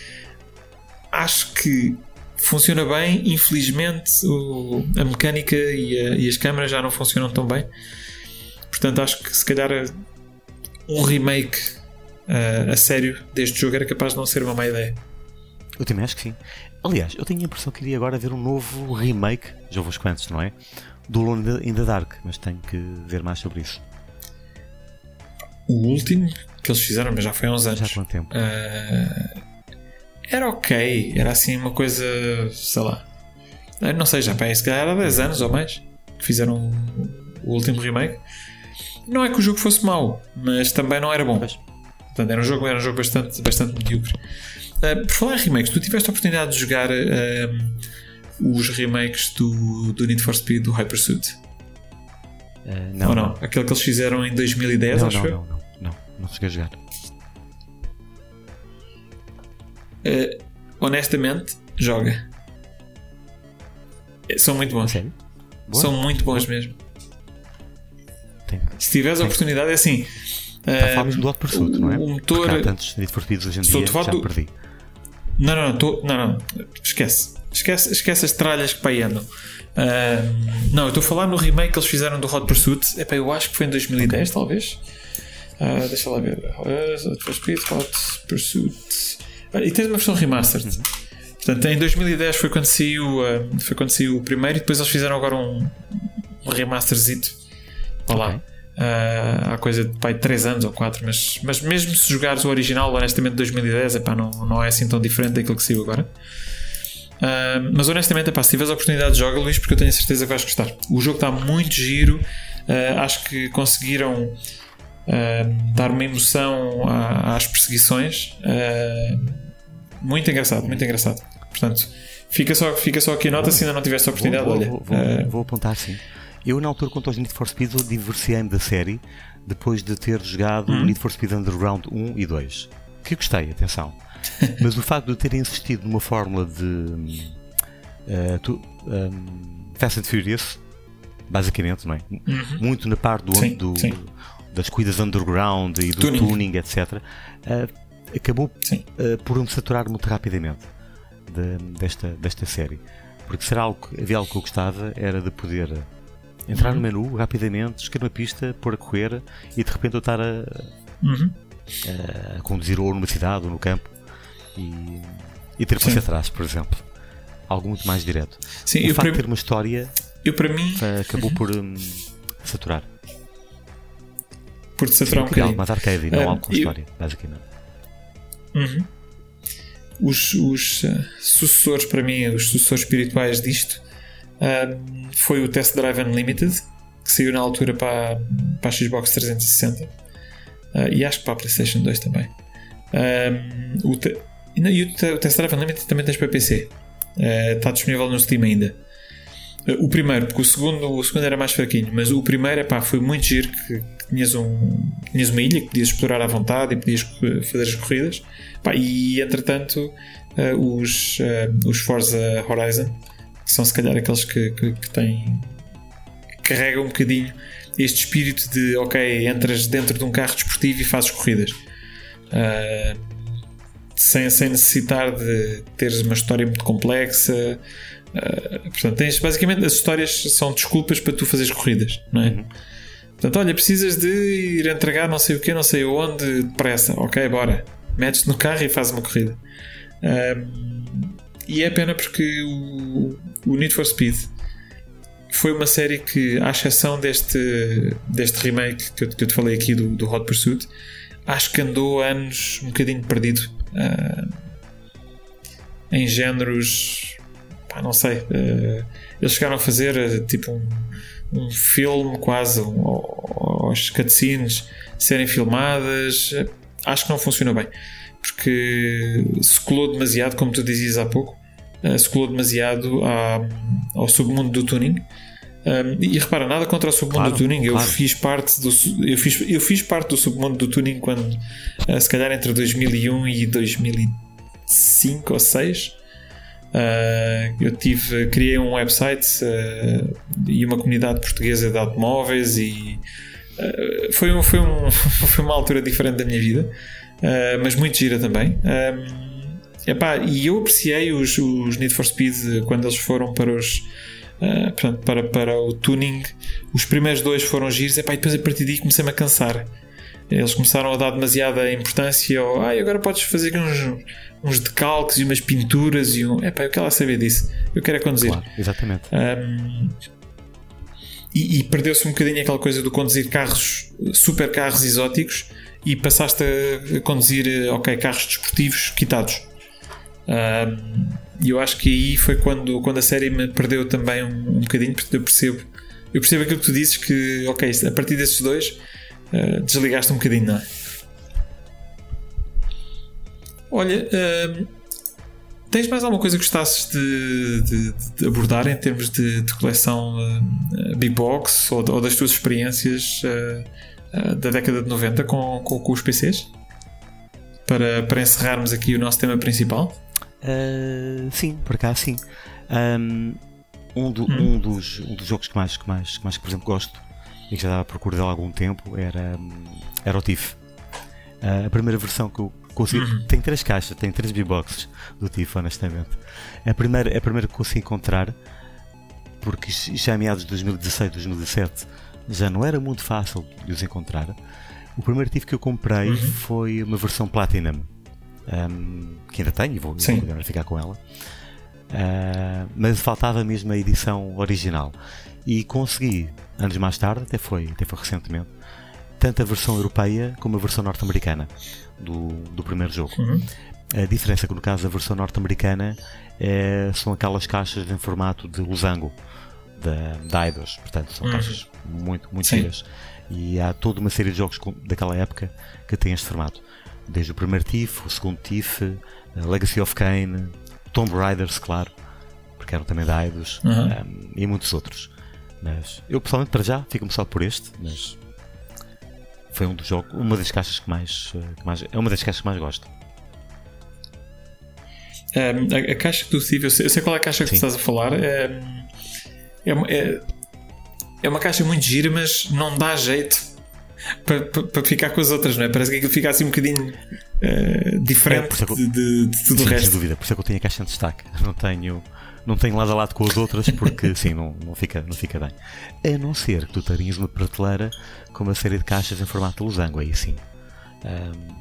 acho que funciona bem. Infelizmente, o- a mecânica e, a- e as câmaras já não funcionam tão bem. Portanto, acho que se calhar um remake uh, a sério deste jogo era capaz de não ser uma má ideia. Eu também acho que sim. Aliás, eu tenho a impressão que iria agora ver um novo remake, já uns quantos, não é? Do Alone in the Dark, mas tenho que ver mais sobre isso. O último que eles fizeram, mas já foi há uns Já anos. há quanto tempo? Ah, era ok, era assim uma coisa, sei lá, não sei, já pá, se calhar há 10 anos ou mais que fizeram o último remake. Não é que o jogo fosse mau, mas também não era bom. Portanto, era um jogo, era um jogo bastante, bastante medíocre. Ah, por falar em remakes, tu tiveste a oportunidade de jogar ah, os remakes do, do Need for Speed do Hypersuit? Eh, não, ou não? Aquele que eles fizeram em 2010, Não, acho não, eu. não, não, não, não cheguei a jogar. Uh, honestamente, joga. Eh, São muito bons. Sério? Boa. São muito bons mesmo. Tem. Se tiveres a oportunidade, é assim. Uh, falar mesmo do Hot Pursuit, não é? O motor. Porque há tantos Need for Speeds hoje em Estou dia, a falar já do- me perdi. Não, não, não, tô- não, não. Esquece. Esquece, esquece as tralhas que para aí andam. Uh, não, eu estou a falar no remake que eles fizeram do Hot Pursuit. Epá, eu acho que foi em 2010, talvez. Uh, deixa lá ver. Hot Pursuit, Hot Pursuit. E tens uma versão remastered. Uhum. Portanto, em 2010 foi quando saiu, uh, foi quando saiu o primeiro e depois eles fizeram agora um, um remasterzito. Vá lá. Ok. Uh, há coisa de pai, 3 anos ou 4, mas, mas mesmo se jogares o original, honestamente, de 2010, epá, não, não é assim tão diferente daquilo que saiu agora. Uh, mas honestamente, epá, se tiveres a oportunidade, joga, Luís, porque eu tenho a certeza que vais gostar. O jogo está muito giro, uh, acho que conseguiram uh, dar uma emoção à- às perseguições. uh, muito engraçado, muito engraçado. Portanto, fica só, fica só aqui a nota se ainda não tiveste a oportunidade. Vou, olha, vou, vou, uh, vou apontar sim. Eu, na altura, quando aos Need for Speed, eu divorciei-me da série depois de ter jogado Uhum. o Need for Speed Underground 1 e 2. Que gostei, atenção. Mas o facto de eu ter insistido numa fórmula de hum, eh, tu- hum, Fast and Furious, basicamente, não é? Muito na parte do, Uhum. Sim, do- sim. Das corridas underground e do Tuning. tuning, etc., eh, acabou eh, por me saturar muito rapidamente de- desta, desta série. Porque será algo, que- havia algo que eu gostava era de poder entrar Uhum. no menu rapidamente, escolher uma pista, pôr a correr e de repente eu estar a, uhum. a conduzir ou numa cidade ou no campo e, e ter passo atrás, por exemplo. Algo muito mais direto. Sim, o eu facto de ter uma história eu para mim. Acabou por hum, saturar. Por te saturar um bocadinho. mais arcade e não Ah, algo com eu- história, basicamente. Uhum. Os, os eh, sucessores, para mim, os sucessores espirituais disto ahm, foi o Test Drive Unlimited, que saiu na altura para, a- para a Xbox 360 ah, e acho que para a PlayStation 2 também. O te- e não, e o, te- o Test Drive Unlimited também tens para PC, Eh, está disponível no Steam ainda. O primeiro, porque o segundo, o segundo era mais fraquinho, mas o primeiro epá, foi muito giro que tinhas, um, tinhas uma ilha que podias explorar à vontade e podias eh, fazer as corridas. Pá, e entretanto, eh, os, eh, os Forza Horizon, que são se calhar aqueles que, que, que têm carregam um bocadinho este espírito de ok, entras dentro de um carro desportivo e fazes corridas. Ah, sem, sem necessitar de teres uma história muito complexa. Ah, portanto, tens basicamente as histórias são desculpas para tu fazeres corridas, não é? Portanto, olha, precisas de ir entregar não sei o que, não sei onde, depressa. Ok, bora. Metes-te no carro e fazes uma corrida. Ahm, e é pena porque o, o Need for Speed foi uma série que, à exceção deste, deste remake que eu, que eu te falei aqui do, do Hot Pursuit, acho que andou anos um bocadinho perdido ah, em géneros. Pá, não sei. ah, eles chegaram a fazer ah, tipo um, um filme quase, ou- as cutscenes serem filmadas. Acho que não funcionou bem porque se colou demasiado, como tu dizias há pouco, eh, se colou demasiado à- ao submundo do tuning. Um, e repara, nada contra o submundo Claro, do tuning. Eu claro. fiz parte do eu fiz, eu fiz parte do submundo do tuning quando eh, se calhar entre 2001 e 2005 ou 2006 Uh, eu tive, criei um website uh, e uma comunidade portuguesa de automóveis e uh, foi, um- foi, um- foi uma altura diferente da minha vida, mas muito gira também. Epá, e eu apreciei os, os Need for Speed quando eles foram para os portanto, para, para o tuning. Os primeiros dois foram giros, epá, e depois a partir daí comecei-me a cansar. Eles começaram a dar demasiada importância ao ah, agora podes fazer aqui uns, uns decalques e umas pinturas e um. Epá, eu quero lá saber disso. Eu quero é conduzir. Claro, exatamente. Um, e, e perdeu-se um bocadinho aquela coisa de conduzir carros, super carros exóticos, e passaste a, conduzir, eh, ok, carros desportivos quitados. Um, E eu acho que aí foi quando, quando a série me perdeu também um, um bocadinho, porque eu percebo, eu percebo aquilo que tu dizes que, ok, a partir desses dois eh, desligaste um bocadinho, não é? Olha, um, tens mais alguma coisa que gostasses de, de- de abordar em termos de, de coleção uh, uh, Big Box ou, ou das tuas experiências uh, da década de 90 com, com, com os PCs? Para, para encerrarmos aqui o nosso tema principal. Sim, por cá sim. Um, um, do- Hum. um dos, um dos jogos que mais, que, mais, que mais, por exemplo, gosto e que já dava a procura dele há algum tempo era, era o TIFF. Uh, a primeira versão que eu consegui. Uhum. Tem três caixas, tem três B-Boxes do TIFF, honestamente. A primeira, a primeira que consegui encontrar, porque já em meados de 2016, 2017 já não era muito fácil de os encontrar. O primeiro TIFF que eu comprei Uhum. foi uma versão Platinum. um, que ainda tenho e vou, Sim. ficar com ela. Uh, mas faltava mesmo a edição original. E consegui, anos mais tarde, até foi, até foi recentemente, tanto a versão europeia como a versão norte-americana do, do primeiro jogo. Uhum. A diferença é que no caso da versão norte-americana é, são aquelas caixas em formato de losango da, da Eidos, portanto são Uhum. caixas muito, muito Sim. giras. E há toda uma série de jogos daquela época que têm este formato. Desde o primeiro TIFF, o segundo TIFF, a Legacy of Kane, Tomb Raiders, claro, porque eram também da Eidos, Uhum. um, e muitos outros. Mas eu pessoalmente para já fico-me só por este, mas foi um dos jogos, uma das caixas que mais, eh, que mais é uma das caixas que mais gosto. Um, a, a caixa que tu tive, eu sei, eu sei qual é a caixa que tu Sim. estás a falar. É, é, uma- é, é uma caixa muito gira, mas não dá jeito para, para, para ficar com as outras, não é? Parece que aquilo fica assim um bocadinho É, diferente é de, de- de tudo sim, o sem resto. dúvida, por isso é que eu tenho a caixa em destaque. Não tenho, não tenho lado a lado com as outras porque sim, não, não, fica, não fica bem. A não ser que tu tenhas uma prateleira com uma série de caixas em formato de losango, aí sim. Ahm,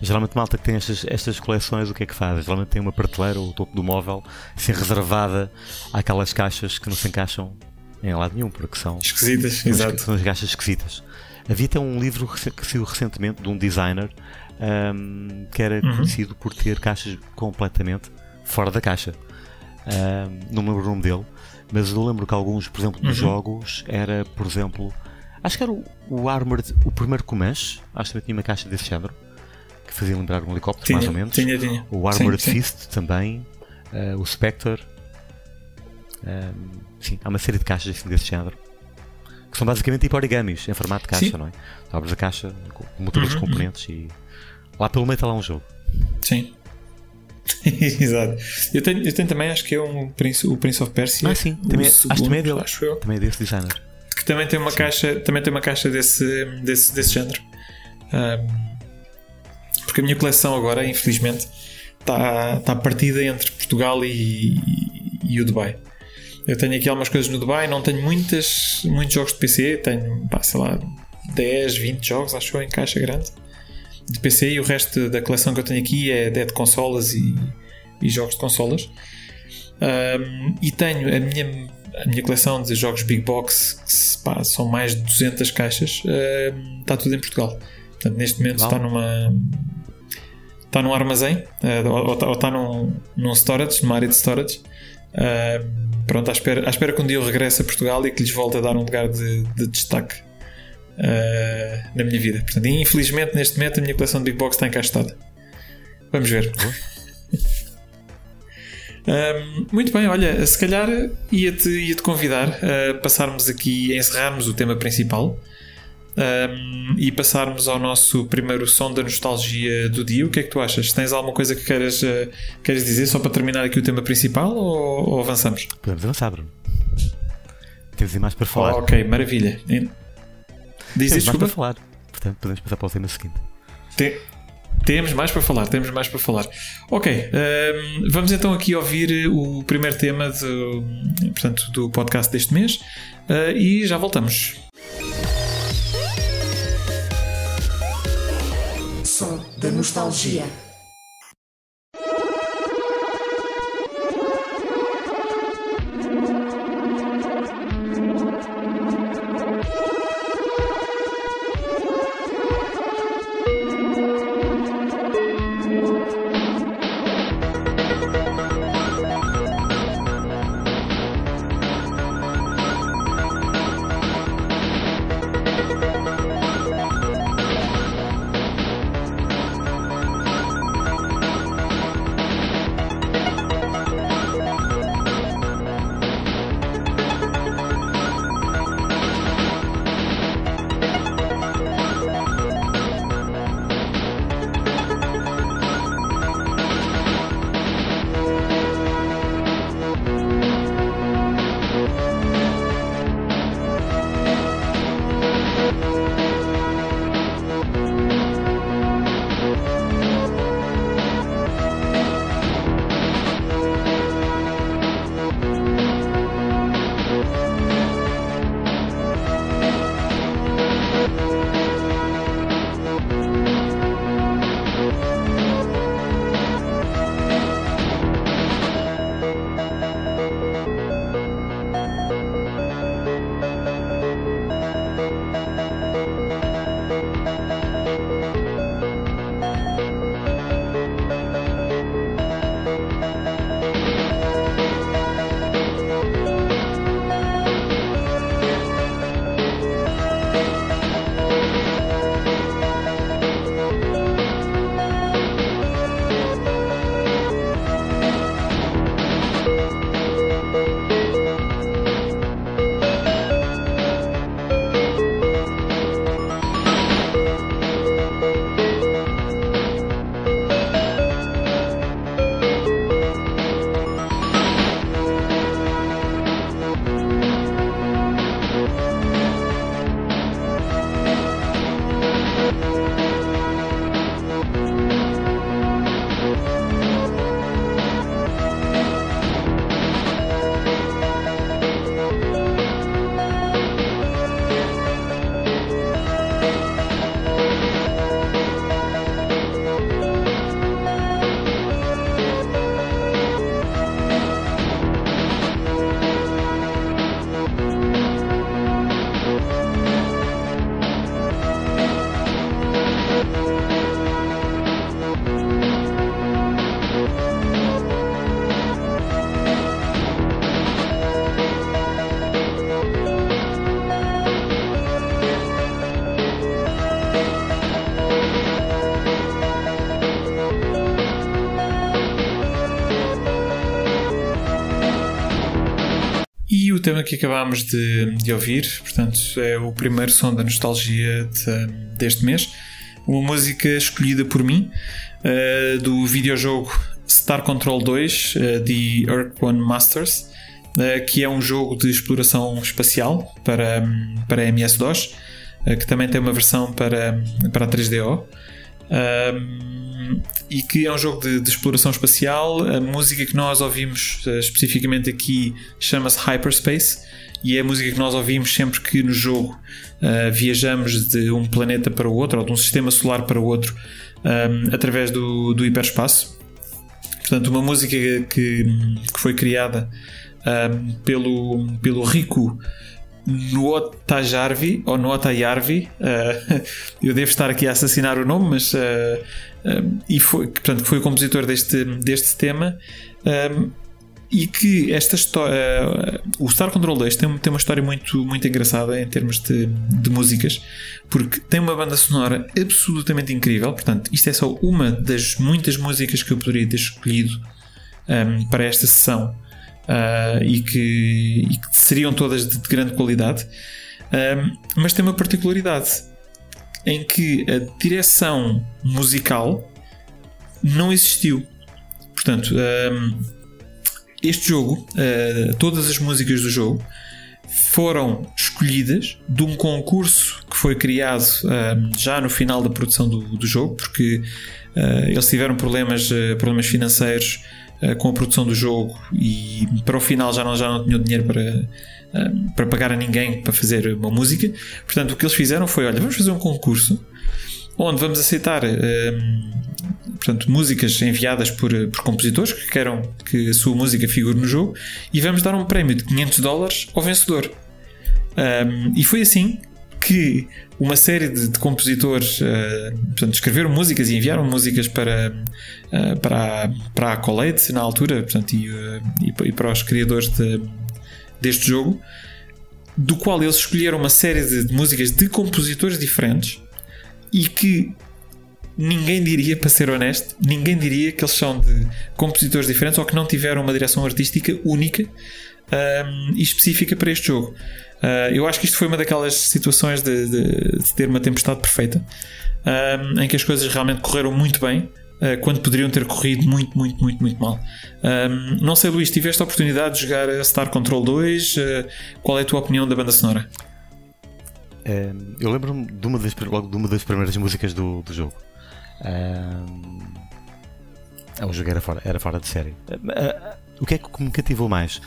geralmente malta que tem estas, estas coleções o que é que faz? Geralmente tem uma prateleira ou o topo do móvel assim reservada àquelas caixas que não se encaixam em lado nenhum, porque são, Esquisitas, são, exato. são as caixas esquisitas. Havia até um livro que saiu recentemente de um designer ahm, que era Uhum. conhecido por ter caixas completamente fora da caixa. Ahm, não me lembro o nome dele, mas eu lembro que alguns, por exemplo, dos Uhum. jogos era, por exemplo, acho que era o, o Armored, o primeiro Comanche, acho que também tinha uma caixa desse género, que fazia lembrar um helicóptero, Tinha, mais ou menos. tinha, tinha. O Armored Sim, sim. Fist também, eh, o Spectre. Ahm, sim, há uma série de caixas assim desse género. Que são basicamente tipo origamis, em formato de caixa, Sim. não é? Tu abres a caixa com com todos os Uhum, componentes e lá pelo meio está lá um jogo. Sim. Exato. Eu tenho, eu tenho também, acho que é um Prince, o Prince of Persia. Ah, sim, também- acho segundo, que também é dele. Acho eu. Também é desse designer. Que também tem uma caixa, também tem uma caixa desse, desse, desse género. Ahm, porque a minha coleção agora, infelizmente, está tá partida entre Portugal e, e o Dubai. Eu tenho aqui algumas coisas no Dubai, não tenho muitas, muitos jogos de PC, tenho, pá, sei lá, 10, 20 jogos, acho eu, em caixa grande de PC e o resto da coleção que eu tenho aqui é, de consolas e, e jogos de consolas. Ahm, e tenho a minha, a minha coleção de jogos Big Box, que pá, são mais de 200 caixas, ahm, está tudo em Portugal. Portanto, neste momento está numa. Está num armazém, ah, ou, ou está, num, num storage, numa área de storage. Ahm, pronto, à espera, à espera que um dia eu regresse a Portugal e que lhes volte a dar um lugar de, de destaque na minha vida. Portanto, infelizmente, neste momento, a minha coleção de Big Box está encaixotada. Vamos ver. Um, muito bem, olha, se calhar ia-te ia -te convidar a passarmos aqui, a encerrarmos o tema principal um, e passarmos ao nosso primeiro som da nostalgia do dia. O que é que tu achas? Tens alguma coisa que queiras, uh, queiras dizer só para terminar aqui o tema principal ou, ou avançamos? Podemos avançar, Bruno. Temos aí mais para falar. Oh, ok, maravilha. Diz Temos mais para falar. Portanto, podemos passar para o tema seguinte. Te- Temos mais para falar, temos mais para falar. Ok, hum, vamos então aqui ouvir o primeiro tema do, portanto, do podcast deste mês uh, e já voltamos. Som da nostalgia. Tema que acabámos de, de ouvir, portanto, é o primeiro som da nostalgia de, deste mês. Uma música escolhida por mim uh, do videojogo Star Control 2 uh, de Earth One Masters, uh, que é um jogo de exploração espacial para, para MS-DOS, que também tem uma versão para, para a 3DO e que é um jogo de, de, exploração espacial. A música que nós ouvimos uh, especificamente aqui chama-se Hyperspace e é a música que nós ouvimos sempre que no jogo uh, viajamos de um planeta para o outro ou de um sistema solar para o outro um, através do, do hiperespaço. Portanto, uma música que, que foi criada um, pelo, pelo Rico Nuota Jarvi ou Nuota Yarvi. Uh, eu devo estar aqui a assassinar o nome, mas. Uh, e foi, portanto, foi o compositor deste, deste tema. e que esta história. o Star Control 2 tem, tem uma história muito, muito engraçada em termos de, de músicas, porque tem uma banda sonora absolutamente incrível. Portanto, isto é só uma das muitas músicas que eu poderia ter escolhido um, para esta sessão uh, e, que, e, que, seriam todas de, de grande qualidade, uh, mas tem uma particularidade em que a direção musical não existiu. Portanto, uh, este jogo, todas as músicas do jogo foram escolhidas de um concurso que foi criado já no final da produção do, do jogo, porque eles tiveram problemas, problemas financeiros com a produção do jogo e para o final já não, já não tinham dinheiro para, uh, para pagar a ninguém para fazer uma música. Portanto, o que eles fizeram foi: olha, vamos fazer um concurso onde vamos aceitar uh, portanto, músicas enviadas por, por compositores que queiram que a sua música figure no jogo e vamos dar um prémio de 500 dólares ao vencedor. Um, e foi assim que uma série de, de compositores uh, portanto, escreveram músicas e enviaram músicas para, uh, para, a, para a Colette na altura portanto, e, uh, e, para os criadores de, deste jogo, do qual eles escolheram uma série de, de músicas de compositores diferentes e que ninguém diria, para ser honesto, ninguém diria que eles são de compositores diferentes ou que não tiveram uma direção artística única um, e específica para este jogo. Uh, eu acho que isto foi uma daquelas situações de, de, de ter uma tempestade perfeita um, em que as coisas realmente correram muito bem. Uh, quando poderiam ter corrido muito, muito, muito, muito mal. Um, não sei, Luís, tiveste a oportunidade de jogar Star Control 2? Uh, qual é a tua opinião da banda sonora? eu lembro-me de, uma das, logo de uma das primeiras músicas do, do jogo. o jogo era fora, era fora de série. o que é que me cativou mais?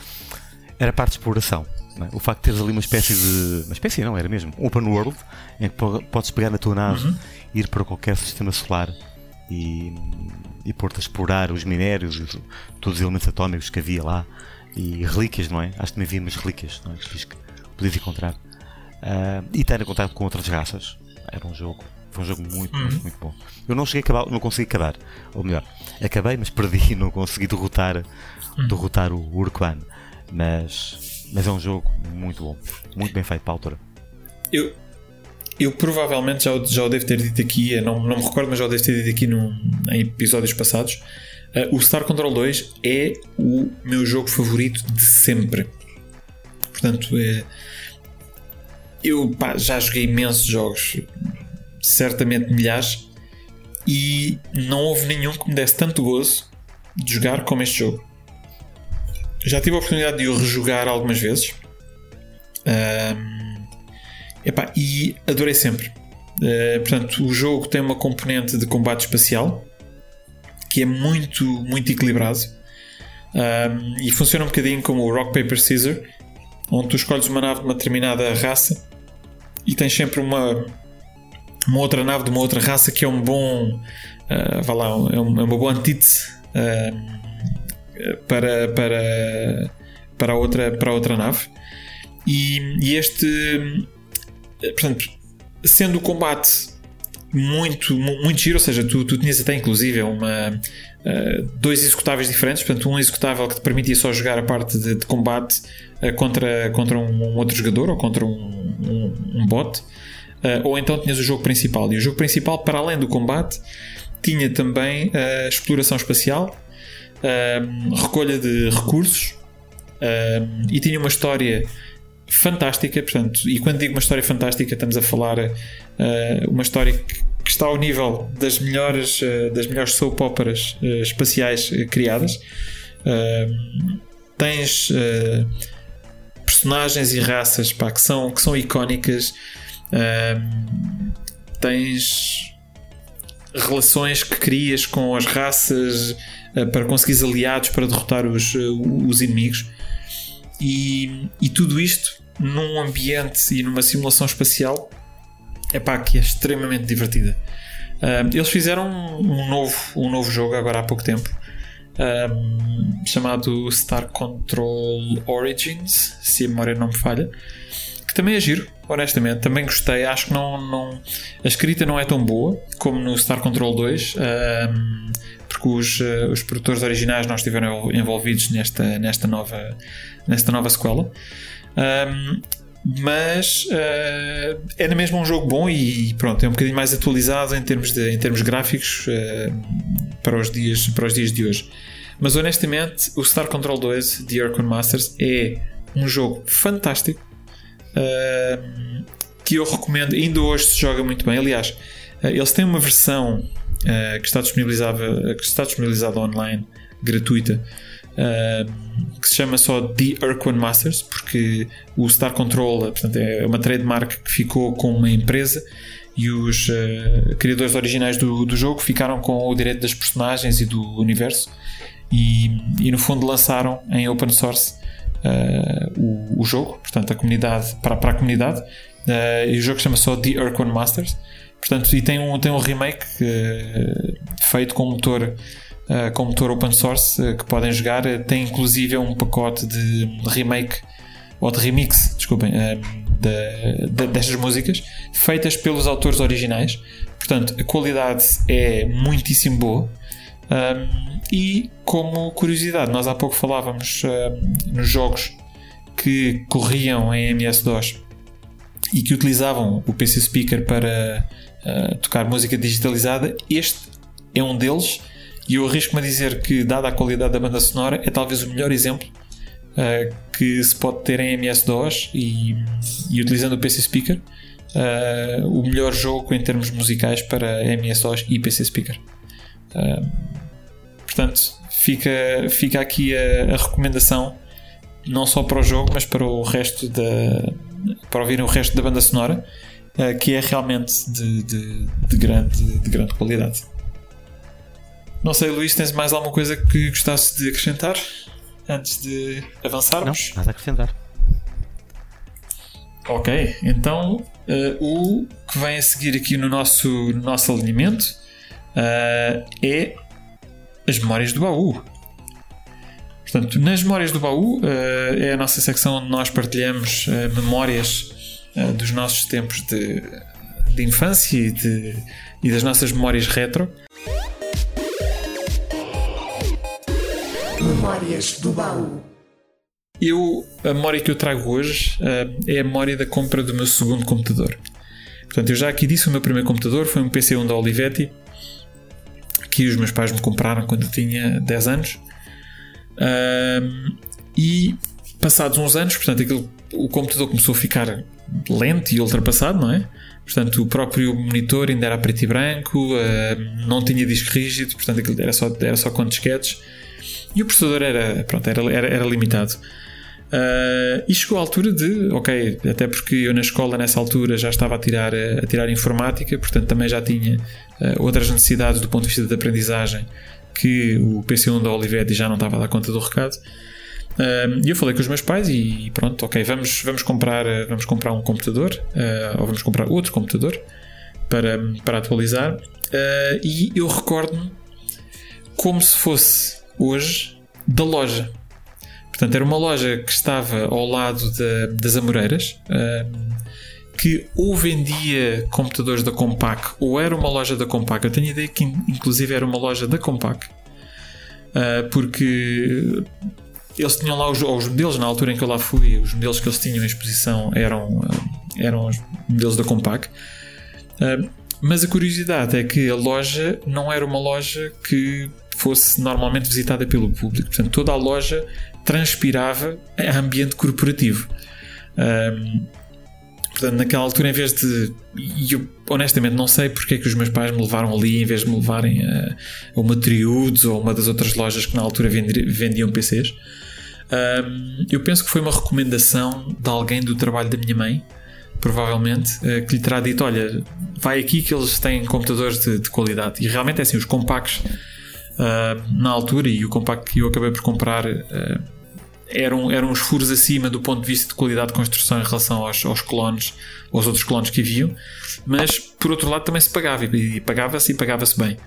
Era a parte de exploração. É? O facto de teres ali uma espécie de. Uma espécie não, era mesmo. Um open world em que podes pegar na tua nave, uhum. ir para qualquer sistema solar e, e pôr-te a explorar os minérios, todos os elementos atómicos que havia lá e relíquias, não é? Acho que também havia umas relíquias, não é? Que podias encontrar. Uh, e ter contato com outras raças. Era um jogo. Foi um jogo muito, uhum. muito, muito bom. Eu não cheguei a acabar, não consegui acabar. Ou melhor, acabei, mas perdi, não consegui derrotar, uhum. derrotar o Urkban. Mas mas é um jogo muito bom, muito bem feito para a altura. Eu, eu provavelmente já, já o devo ter dito aqui, não, não me recordo, mas já o devo ter dito aqui no, em episódios passados. Uh, o Star Control 2 é o meu jogo favorito de sempre. Portanto, é, eu pá, já joguei imensos jogos, certamente milhares, e não houve nenhum que me desse tanto gozo de jogar como este jogo. Já tive a oportunidade de o rejogar algumas vezes. Um, epá, e adorei sempre. Uh, portanto, o jogo tem uma componente de combate espacial que é muito, muito equilibrado um, e funciona um bocadinho como o Rock Paper Scissor, onde tu escolhes uma nave de uma determinada raça e tens sempre uma, uma outra nave de uma outra raça que é um bom, uh, vá lá, é, uma, é uma boa antítese. Uh, para, para, para, outra, para outra nave. E, e este, portanto, sendo o combate muito, muito giro, ou seja, tu, tu tinhas até inclusive uma, uh, dois executáveis diferentes, portanto, um executável que te permitia só jogar a parte de, de combate uh, contra, contra um, um, outro jogador ou contra um, um, um bot, uh, ou então tinhas o jogo principal. E o jogo principal, para além do combate, tinha também a exploração espacial recolha de recursos e tinha uma história fantástica, portanto, e quando digo uma história fantástica, estamos a falar uh, uma história que, que, está ao nível das melhores, uh, das melhores soap operas uh, espaciais criadas. tens personagens e raças pá, que, são, que são icónicas, tens relações que crias com as raças para conseguires aliados para derrotar os, os inimigos. E, e tudo isto num ambiente e numa simulação espacial é pá, que é extremamente divertida. Eles fizeram um novo, um novo jogo agora há pouco tempo um, chamado Star Control Origins, se a memória não me falha, que também é giro, honestamente, também gostei. Acho que não, não a escrita não é tão boa como no Star Control 2. Um, porque os, uh, os produtores originais não estiveram envolvidos nesta, nesta, nova, nesta nova sequela. Um, mas uh, é na mesma um jogo bom e pronto, é um bocadinho mais atualizado em termos, de, em termos gráficos uh, para, os dias, para os dias de hoje. Mas honestamente, o Star Control 2 de Earthquake Masters é um jogo fantástico uh, que eu recomendo. Ainda hoje se joga muito bem. Aliás, eles têm uma versão que, está disponibilizada, que está disponibilizada online, gratuita, que se chama só The Urquan Masters, porque o Star Control portanto, é uma trademark que ficou com uma empresa e os uh, criadores originais do, do jogo ficaram com o direito das personagens e do universo e, e no fundo lançaram em open source uh, o, o, jogo, portanto a comunidade para, para a comunidade uh, e o jogo chama só The Urquan Masters portanto e tem um, tem um remake feito com motor uh, com motor open source uh, que podem jogar. Uh, tem inclusive um pacote de remake ou de remix, desculpem, de, de, destas músicas feitas pelos autores originais. Portanto, a qualidade é muitíssimo boa. Um, e como curiosidade, nós há pouco falávamos nos jogos que corriam em MS-DOS e que utilizavam o PC Speaker para uh, tocar música digitalizada. Este é um deles e eu arrisco-me a dizer que, dada a qualidade da banda sonora, é talvez o melhor exemplo uh, que se pode ter em MS-DOS e, e, utilizando o PC Speaker, uh, o melhor jogo em termos musicais para MS-DOS e PC Speaker. Uh, portanto, fica, fica aqui a, a, recomendação, não só para o jogo, mas para o resto da. para ouvir o resto da banda sonora, que é realmente de, de, de grande, de grande qualidade. Não sei, Luís, tens mais alguma coisa que gostasse de acrescentar antes de avançarmos? Não, nada a acrescentar. Ok, então uh, o que vem a seguir aqui no nosso, no nosso alinhamento uh, é as memórias do baú. Portanto, nas memórias do baú uh, é a nossa secção onde nós partilhamos memórias dos nossos tempos de, de infância e, de, e das nossas memórias retro. Memórias do baú. Eu, a memória que eu trago hoje uh, é a memória da compra do meu segundo computador. Portanto, eu já aqui disse: o meu primeiro computador foi um PC1 da Olivetti que os meus pais me compraram quando eu tinha 10 anos. E passados uns anos, portanto, aquilo, o computador começou a ficar lento e ultrapassado, não é? Portanto, o próprio monitor ainda era preto e branco, não tinha disco rígido, portanto, aquilo era só, era só com disquetes e o processador era, pronto, era, era, era limitado. Uh, e chegou a altura de, ok, até porque eu na escola nessa altura já estava a tirar, a tirar informática, portanto também já tinha uh, outras necessidades do ponto de vista da aprendizagem que o PC1 da Olivetti já não estava a dar conta do recado. Uh, e eu falei com os meus pais e pronto, ok, vamos, vamos, comprar, vamos comprar um computador ou vamos comprar outro computador para, para atualizar. e eu recordo-me como se fosse hoje da loja. Portanto, era uma loja que estava ao lado das Amoreiras, uh, que ou vendia computadores da Compaq, ou era uma loja da Compaq. Eu tenho a ideia que, inclusive, era uma loja da Compaq, uh, porque eles tinham lá os, os, modelos, na altura em que eu lá fui, os modelos que eles tinham em exposição eram, eram os modelos da Compaq. Uh, mas a curiosidade é que a loja não era uma loja que fosse normalmente visitada pelo público. Portanto, toda a loja transpirava a ambiente corporativo. Um, portanto, naquela altura, em vez de. E eu honestamente não sei porque é que os meus pais me levaram ali em vez de me levarem a, a uma Triudes ou uma das outras lojas que na altura vendiam PCs. Um, eu penso que foi uma recomendação de alguém do trabalho da minha mãe, provavelmente, uh, que lhe terá dito: Olha, vai aqui que eles têm computadores de, de qualidade. E realmente é assim, os compactos uh, na altura, e o compacto que eu acabei por comprar. Uh, eram, eram uns furos acima do ponto de vista de qualidade de construção em relação aos, aos clones, aos outros clones que haviam, mas por outro lado também se pagava e pagava-se e pagava-se bem.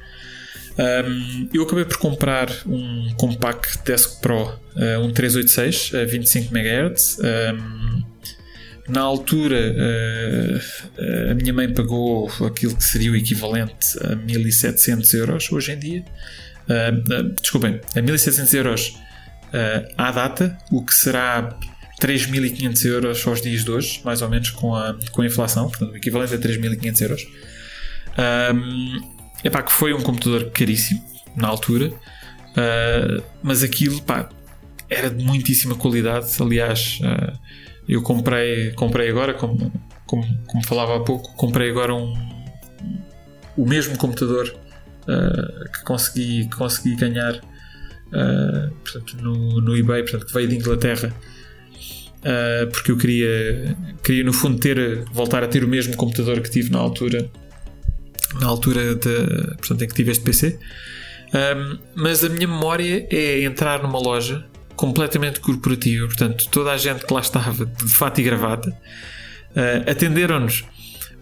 Um, eu acabei por comprar um Compact Desk Pro, uh, um 386 a 25 MHz. Um, na altura, a minha mãe pagou aquilo que seria o equivalente a 1700 euros hoje em dia. Uh, desculpem, a 1700 euros à data, o que será 3.500 euros aos dias de hoje, mais ou menos com a, com a inflação, portanto, o equivalente a 3.500 euros. Um, Epá, que foi um computador caríssimo na altura, uh, mas aquilo pá, era de muitíssima qualidade. Aliás, uh, eu comprei, comprei agora, como, como, como, falava há pouco, comprei agora um, o mesmo computador uh, que, consegui, consegui ganhar portanto, no, no eBay, portanto, que veio de Inglaterra. porque eu queria, queria no fundo ter, voltar a ter o mesmo computador que tive na altura na altura de, portanto, em que tive este PC. Um, mas a minha memória é entrar numa loja completamente corporativa, portanto, toda a gente que lá estava de fato e gravata uh, atenderam-nos,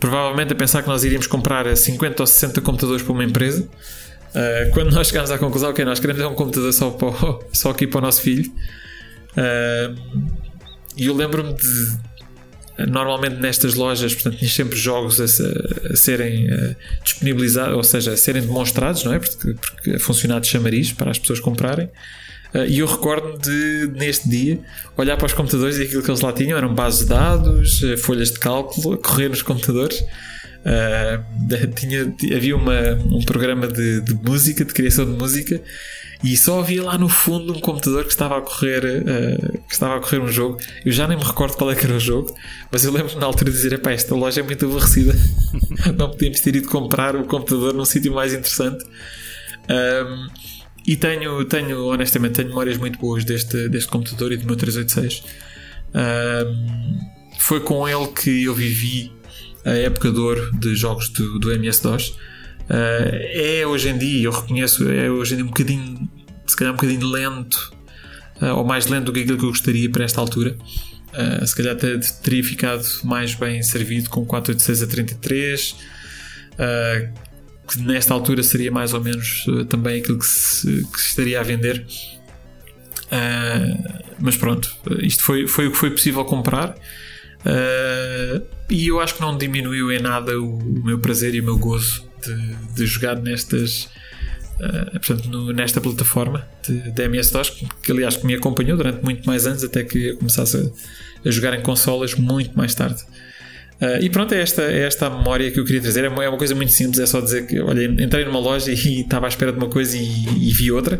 provavelmente a pensar que nós iríamos comprar 50 ou 60 computadores para uma empresa. Uh, quando nós chegámos à conclusão que okay, nós queremos é um computador só, para só aqui para o nosso filho, uh, e eu lembro-me de Normalmente nestas lojas, portanto, tinha sempre jogos a, a serem uh, disponibilizados, ou seja, a serem demonstrados, não é? Porque, porque a funcionar de chamariz para as pessoas comprarem. Uh, e eu recordo-me de, neste dia, olhar para os computadores e aquilo que eles lá tinham eram bases de dados, uh, folhas de cálculo, correr nos computadores. Uh, tinha, havia uma, um programa de, de, música, de criação de música, e só havia lá no fundo um computador que estava a correr uh, que estava a correr um jogo. Eu já nem me recordo qual é que era o jogo, mas eu lembro na altura de dizer: esta loja é muito aborrecida, não podíamos ter ido comprar o computador num sítio mais interessante. E tenho, tenho, honestamente, tenho memórias muito boas deste, deste computador e do meu 386. Um, foi com ele que eu vivi a época de ouro de jogos do, do MS-DOS. Uh, é hoje em dia, eu reconheço, é hoje em dia um bocadinho, se calhar um bocadinho lento, uh, ou mais lento do que aquilo que eu gostaria para esta altura. Uh, se calhar teria ficado mais bem servido com 486 a 33, que nesta altura seria mais ou menos também aquilo que se, que se estaria a vender. mas pronto, isto foi, foi o que foi possível comprar. e eu acho que não diminuiu em nada o, o meu prazer e o meu gozo de, de jogar nestas. Uh, portanto, no, nesta plataforma de, de MS-DOS, que aliás que me acompanhou durante muito mais anos, até que eu começasse a, a jogar em consolas muito mais tarde. Uh, e pronto, é esta, é esta a memória que eu queria trazer. É uma, é coisa muito simples, é só dizer que olha, entrei numa loja e, estava à espera de uma coisa e, e vi outra.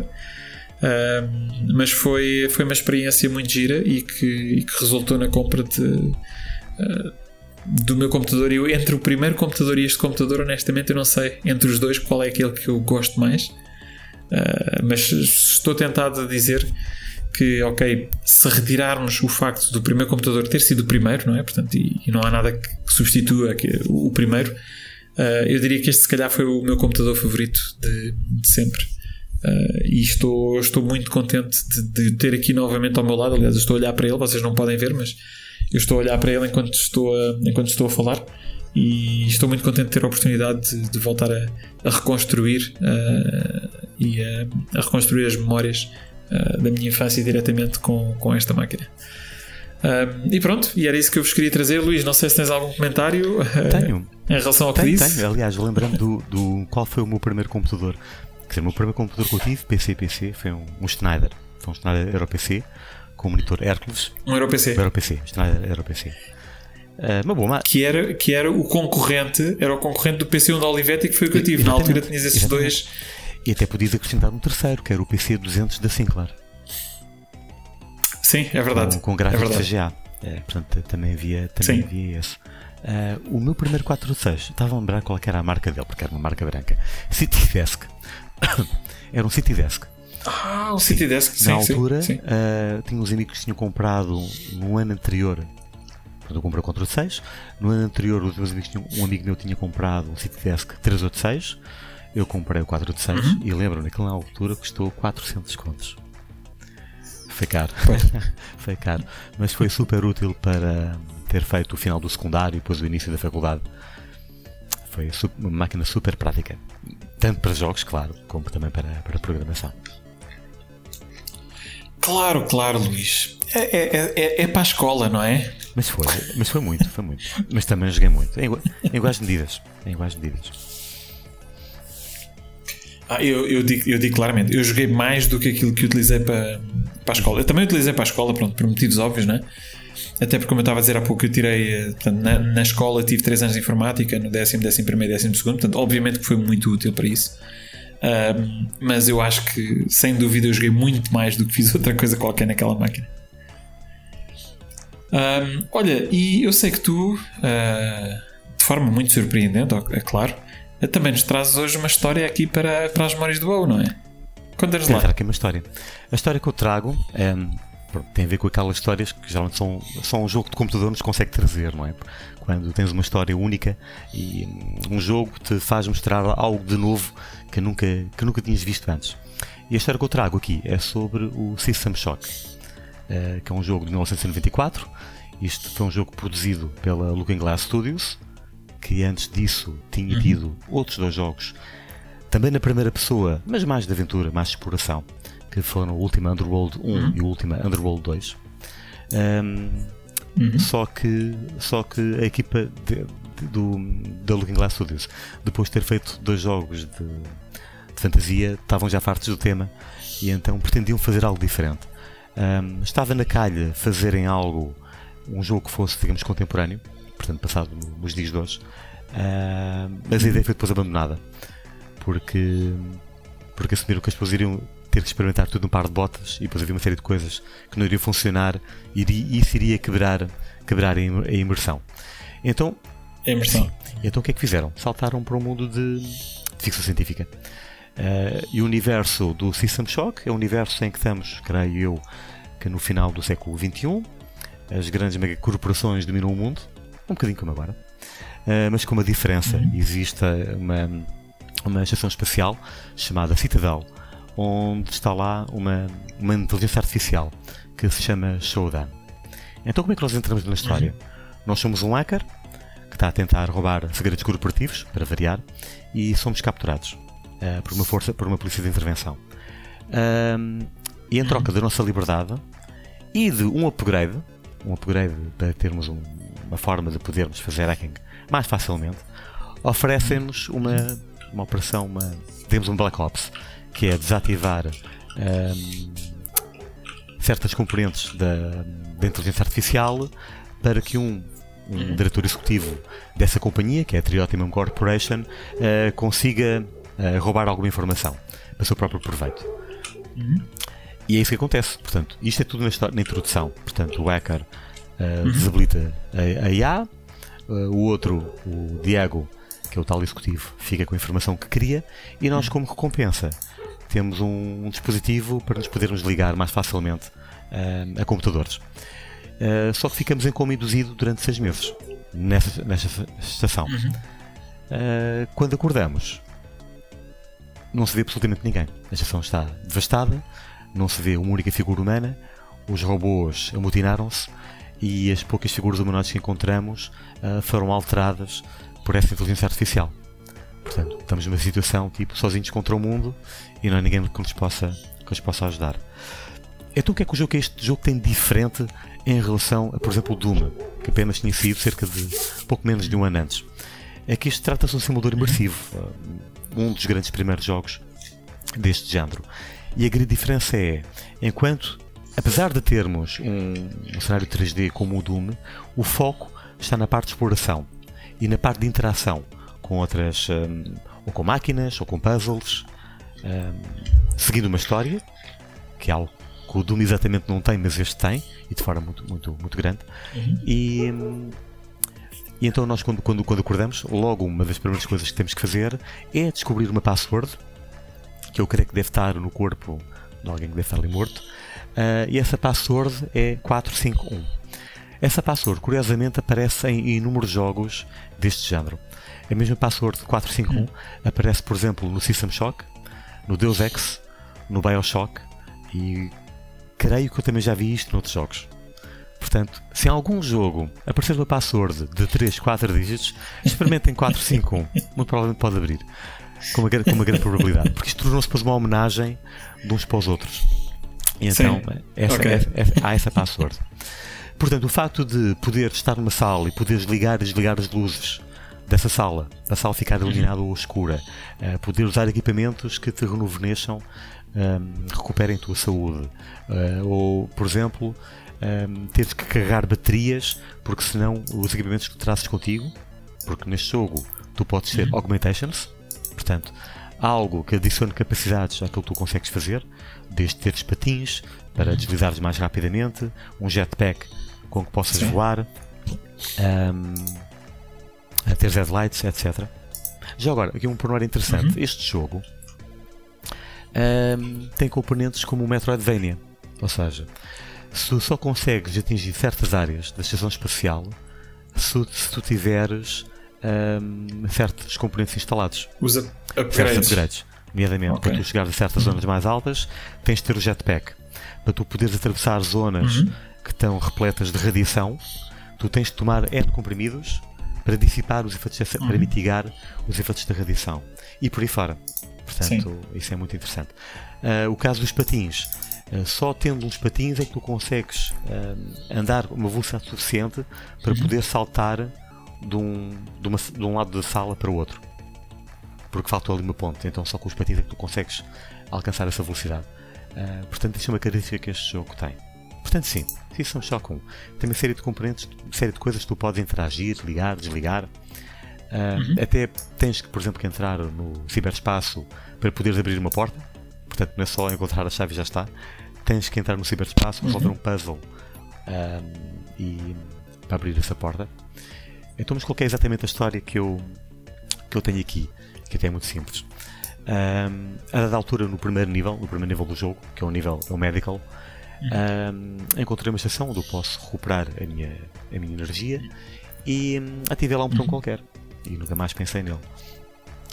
Uh, mas foi, foi uma experiência muito gira e que, e que resultou na compra de, uh, do meu computador. Eu, entre o primeiro computador e este computador, honestamente, eu não sei entre os dois qual é aquele que eu gosto mais. Uh, mas estou tentado a dizer que, ok, se retirarmos o facto do primeiro computador ter sido o primeiro, não é? Portanto, e, e não há nada que substitua o, primeiro, uh, eu diria que este, se calhar, foi o meu computador favorito de, de sempre. Uh, e estou, estou muito contente de, de, ter aqui novamente ao meu lado. Aliás, estou a olhar para ele, vocês não podem ver, mas eu estou a olhar para ele enquanto estou a, enquanto estou a falar e estou muito contente de ter a oportunidade de, de voltar a, a reconstruir uh, e a, a, reconstruir as memórias uh, da minha infância diretamente com, com esta máquina. Uh, e pronto, e era isso que eu vos queria trazer. Luís, não sei se tens algum comentário tenho. em relação ao que tenho, disse. Tenho. Aliás, lembrando do, do qual foi o meu primeiro computador. Quer dizer, o meu primeiro computador que eu tive, PC, PC, foi um, um Schneider. Foi um Schneider Euro PC com monitor Hércules. Um Euro PC. Um Euro PC, Euro PC. Uh, uma boa, que, era, que era o concorrente, era o concorrente do PC1 da Olivetti que foi o que eu tive. Na altura tinhas esses dois. E até podias acrescentar um terceiro, que era o PC200 da Sinclair. sim, é verdade. Com, com é gráficos verdade. CGA. É, portanto, também havia, também Sim. havia esse. Ah, o meu primeiro 486, estava a lembrar qual é era a marca dele, porque era uma marca branca. Citydesk. era um Citydesk. Ah, o City Desk, sim, Na sim, altura, sim. ah, tinha uns amigos que tinham comprado no ano anterior. Portanto, eu comprei o 486. No ano anterior, os meus amigos tinham, um amigo meu tinha comprado um Citydesk 386. Eu comprei o 486 Uhum. e lembro-me, naquela altura custou 400 contos. Foi caro. foi caro. Mas foi super útil para ter feito o final do secundário e depois o início da faculdade. Foi uma máquina super prática. Tanto para jogos, claro, como também para, para programação. Claro, claro, Luís. É, é, é, é para a escola, não é? Mas foi, mas foi muito, foi muito. Mas também joguei muito. Em iguais medidas. Em iguais medidas. Ah, eu, eu, digo, eu digo claramente, eu joguei mais do que aquilo que utilizei para, para a escola. Eu também utilizei para a escola, pronto, por motivos óbvios, né? Até porque, como eu estava a dizer há pouco, eu tirei, eh, portanto, na, na escola tive 3 anos de informática, no décimo, décimo primeiro décimo segundo, portanto, obviamente que foi muito útil para isso. Ahm, mas eu acho que, sem dúvida, eu joguei muito mais do que fiz outra coisa qualquer naquela máquina. Ahm, olha, e eu sei que tu, ah, de forma muito surpreendente, é claro, também nos trazes hoje uma história aqui para, para as memórias do WoW, não é? Conta-nos Vou lá. contar aqui uma história. A história que eu trago pronto, tem a ver com aquelas histórias que geralmente são, só um jogo de computador nos consegue trazer, não é? Quando tens uma história única e hum, um jogo te faz mostrar algo de novo que nunca, que nunca tinhas visto antes. E a história que eu trago aqui é sobre o System Shock, eh, que é um jogo de 1994. Isto foi um jogo produzido pela Looking Glass Studios, que antes disso tinha tido outros dois jogos. Também na primeira pessoa, mas mais de aventura, mais de exploração, que foram o último Underworld 1 e o último Underworld 2. Um, só, que, só que a equipa de- de- do, da Looking Glass Studios, depois de ter feito dois jogos de, de fantasia, estavam já fartos do tema e então pretendiam fazer algo diferente. Um, estava na calha fazerem algo, um jogo que fosse, digamos, contemporâneo, portanto, passado no- nos dias de hoje, um, mas a ideia foi depois abandonada porque, porque assumiram que as pessoas iriam ter que experimentar tudo num par de botas e depois havia uma série de coisas que não iriam funcionar e isso iria quebrar, quebrar a im- a imersão. Então, imersão. então o que é que fizeram? Saltaram para um mundo de, de ficção científica. Eh, e o universo do System Shock é um universo em que estamos, creio eu, que no final do século XXI as grandes megacorporações dominam o mundo, um bocadinho como agora, Eh, mas com uma diferença. Existe uma, uma estação espacial chamada Citadel, onde está lá uma, uma inteligência artificial que se chama Shodan. Então, como é que nós entramos na história? Nós somos um hacker que está a tentar roubar segredos corporativos, para variar, e somos capturados eh, por uma força, por uma polícia de intervenção. Ahm, e em troca da nossa liberdade e de um upgrade, um upgrade para termos um- uma forma de podermos fazer hacking mais facilmente, oferecem-nos uma, uma operação, uma, temos um Black Ops, que é desativar ahm, certas componentes da, da inteligência artificial para que um, um diretor executivo dessa companhia, que é a Triotimum Corporation, eh, consiga eh, roubar alguma informação para o seu próprio proveito. E é isso que acontece. Portanto, isto é tudo na, na introdução. Portanto, o hacker eh, desabilita a, a IA, eh, o outro, o Diego, que é o tal executivo, fica com a informação que queria e nós, como recompensa, temos um, um dispositivo para nos podermos ligar mais facilmente eh, a computadores. Uh, só que ficamos em coma induzido durante seis meses nessa, nessa estação. Uh, quando acordamos, não se vê absolutamente ninguém. A estação está devastada, não se vê uma única figura humana, os robôs amotinaram-se e as poucas figuras humanoides que encontramos uh, foram alteradas por essa inteligência artificial. Portanto, estamos numa situação tipo sozinhos contra o mundo e não há ninguém que nos possa, que nos possa ajudar. Então o que é que o jogo este jogo tem de diferente em relação a, por exemplo, o Doom, que apenas tinha sido cerca de pouco menos de um ano antes? É que isto trata-se de um simulador imersivo, uh, um dos grandes primeiros jogos deste género. E a grande diferença é, enquanto, apesar de termos um, um cenário 3D como o Doom, o foco está na parte de exploração e na parte de interação com outras, um, ou com máquinas, ou com puzzles, um, seguindo uma história, que é algo que o Doom exatamente não tem, mas este tem, e de forma muito, muito, muito grande. Uhum. E, e então nós quando, quando, quando acordamos, logo uma das primeiras coisas que temos que fazer é descobrir uma password, que eu creio que deve estar no corpo de alguém que deve estar ali morto, e essa password é 451. Essa password, curiosamente, aparece em inúmeros jogos deste género. A mesma password 451 aparece, por exemplo, no System Shock, no Deus Ex, no Bioshock e creio que eu também já vi isto noutros jogos. Portanto, se em algum jogo aparecer uma password de 3, 4 dígitos, experimentem 451. Muito provavelmente pode abrir. Com uma, com uma grande probabilidade. Porque isto tornou-se depois uma homenagem de uns para os outros. Então, essa, okay. essa, essa, há essa password. Portanto, o facto de poder estar numa sala e poderes ligar e desligar as luzes dessa sala, da sala ficar iluminada ou escura, uh, poder usar equipamentos que te renoveneçam, um, ehm, recuperem a tua saúde, uh, ou, por exemplo, um, ehm, teres que carregar baterias, porque senão os equipamentos que trazes contigo, porque neste jogo tu podes ter uhum. augmentations, portanto, algo que adicione capacidades àquilo que tu consegues fazer, desde teres patins para deslizares mais rapidamente, um jetpack com que possas Sim. voar, um, a ter headlights, etc. Já agora, aqui um pormenor interessante: uhum. este jogo um, tem componentes como o Metroidvania, ou seja, se tu só consegues atingir certas áreas da estação espacial se, se tu tiveres um, certos componentes instalados. Usa upgrades. Certos upgrades. Nomeadamente, okay. para tu chegares a certas zonas mais altas, tens de ter o jetpack. Para tu poderes atravessar zonas uhum que estão repletas de radiação, tu tens de tomar N comprimidos para dissipar os efeitos, uhum. para mitigar os efeitos da radiação. E por aí fora. Portanto, Sim. isso é muito interessante. Uh, o caso dos patins. Uh, só tendo uns patins é que tu consegues uh, andar uma velocidade suficiente para uhum. poder saltar de um, de, uma, de um lado da sala para o outro. Porque faltou ali uma ponte. Então, só com os patins é que tu consegues alcançar essa velocidade. portanto, isso é uma característica que este jogo tem. Portanto, sim, System Shock 1 tem uma série de componentes, uma série de coisas que tu podes interagir, ligar, desligar. Uh, uhum. Até tens que, por exemplo, que entrar no ciberespaço para poderes abrir uma porta. Portanto, não é só encontrar a chave e já está. Tens que entrar no ciberespaço, resolver uhum. um puzzle e para abrir essa porta. Então, mas qual é exatamente a história que eu, que eu tenho aqui? Que até é muito simples. Um, a dada altura, no primeiro nível, no primeiro nível do jogo, que é o nível é o medical, um, encontrei uma estação onde eu posso recuperar a minha, a minha energia e um, ativei lá um botão uhum. qualquer e nunca mais pensei nele.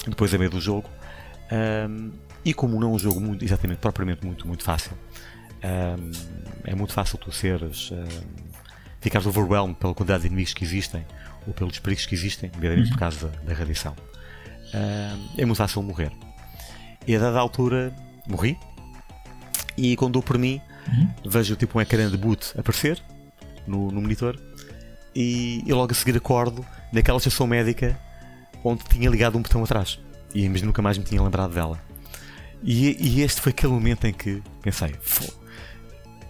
Depois, a meio do jogo, um, e como não é um jogo muito, exatamente, propriamente muito, muito fácil, é muito fácil tu seres. ficares overwhelmed pela quantidade de inimigos que existem ou pelos perigos que existem, nomeadamente por uhum. causa da, da radiação. É muito fácil morrer. E a dada altura morri. E quando dou por mim, uhum. vejo tipo um ecrã de boot aparecer no, no monitor e, e, logo a seguir acordo naquela estação médica onde tinha ligado um botão atrás e mas nunca mais me tinha lembrado dela. E, e este foi aquele momento em que pensei: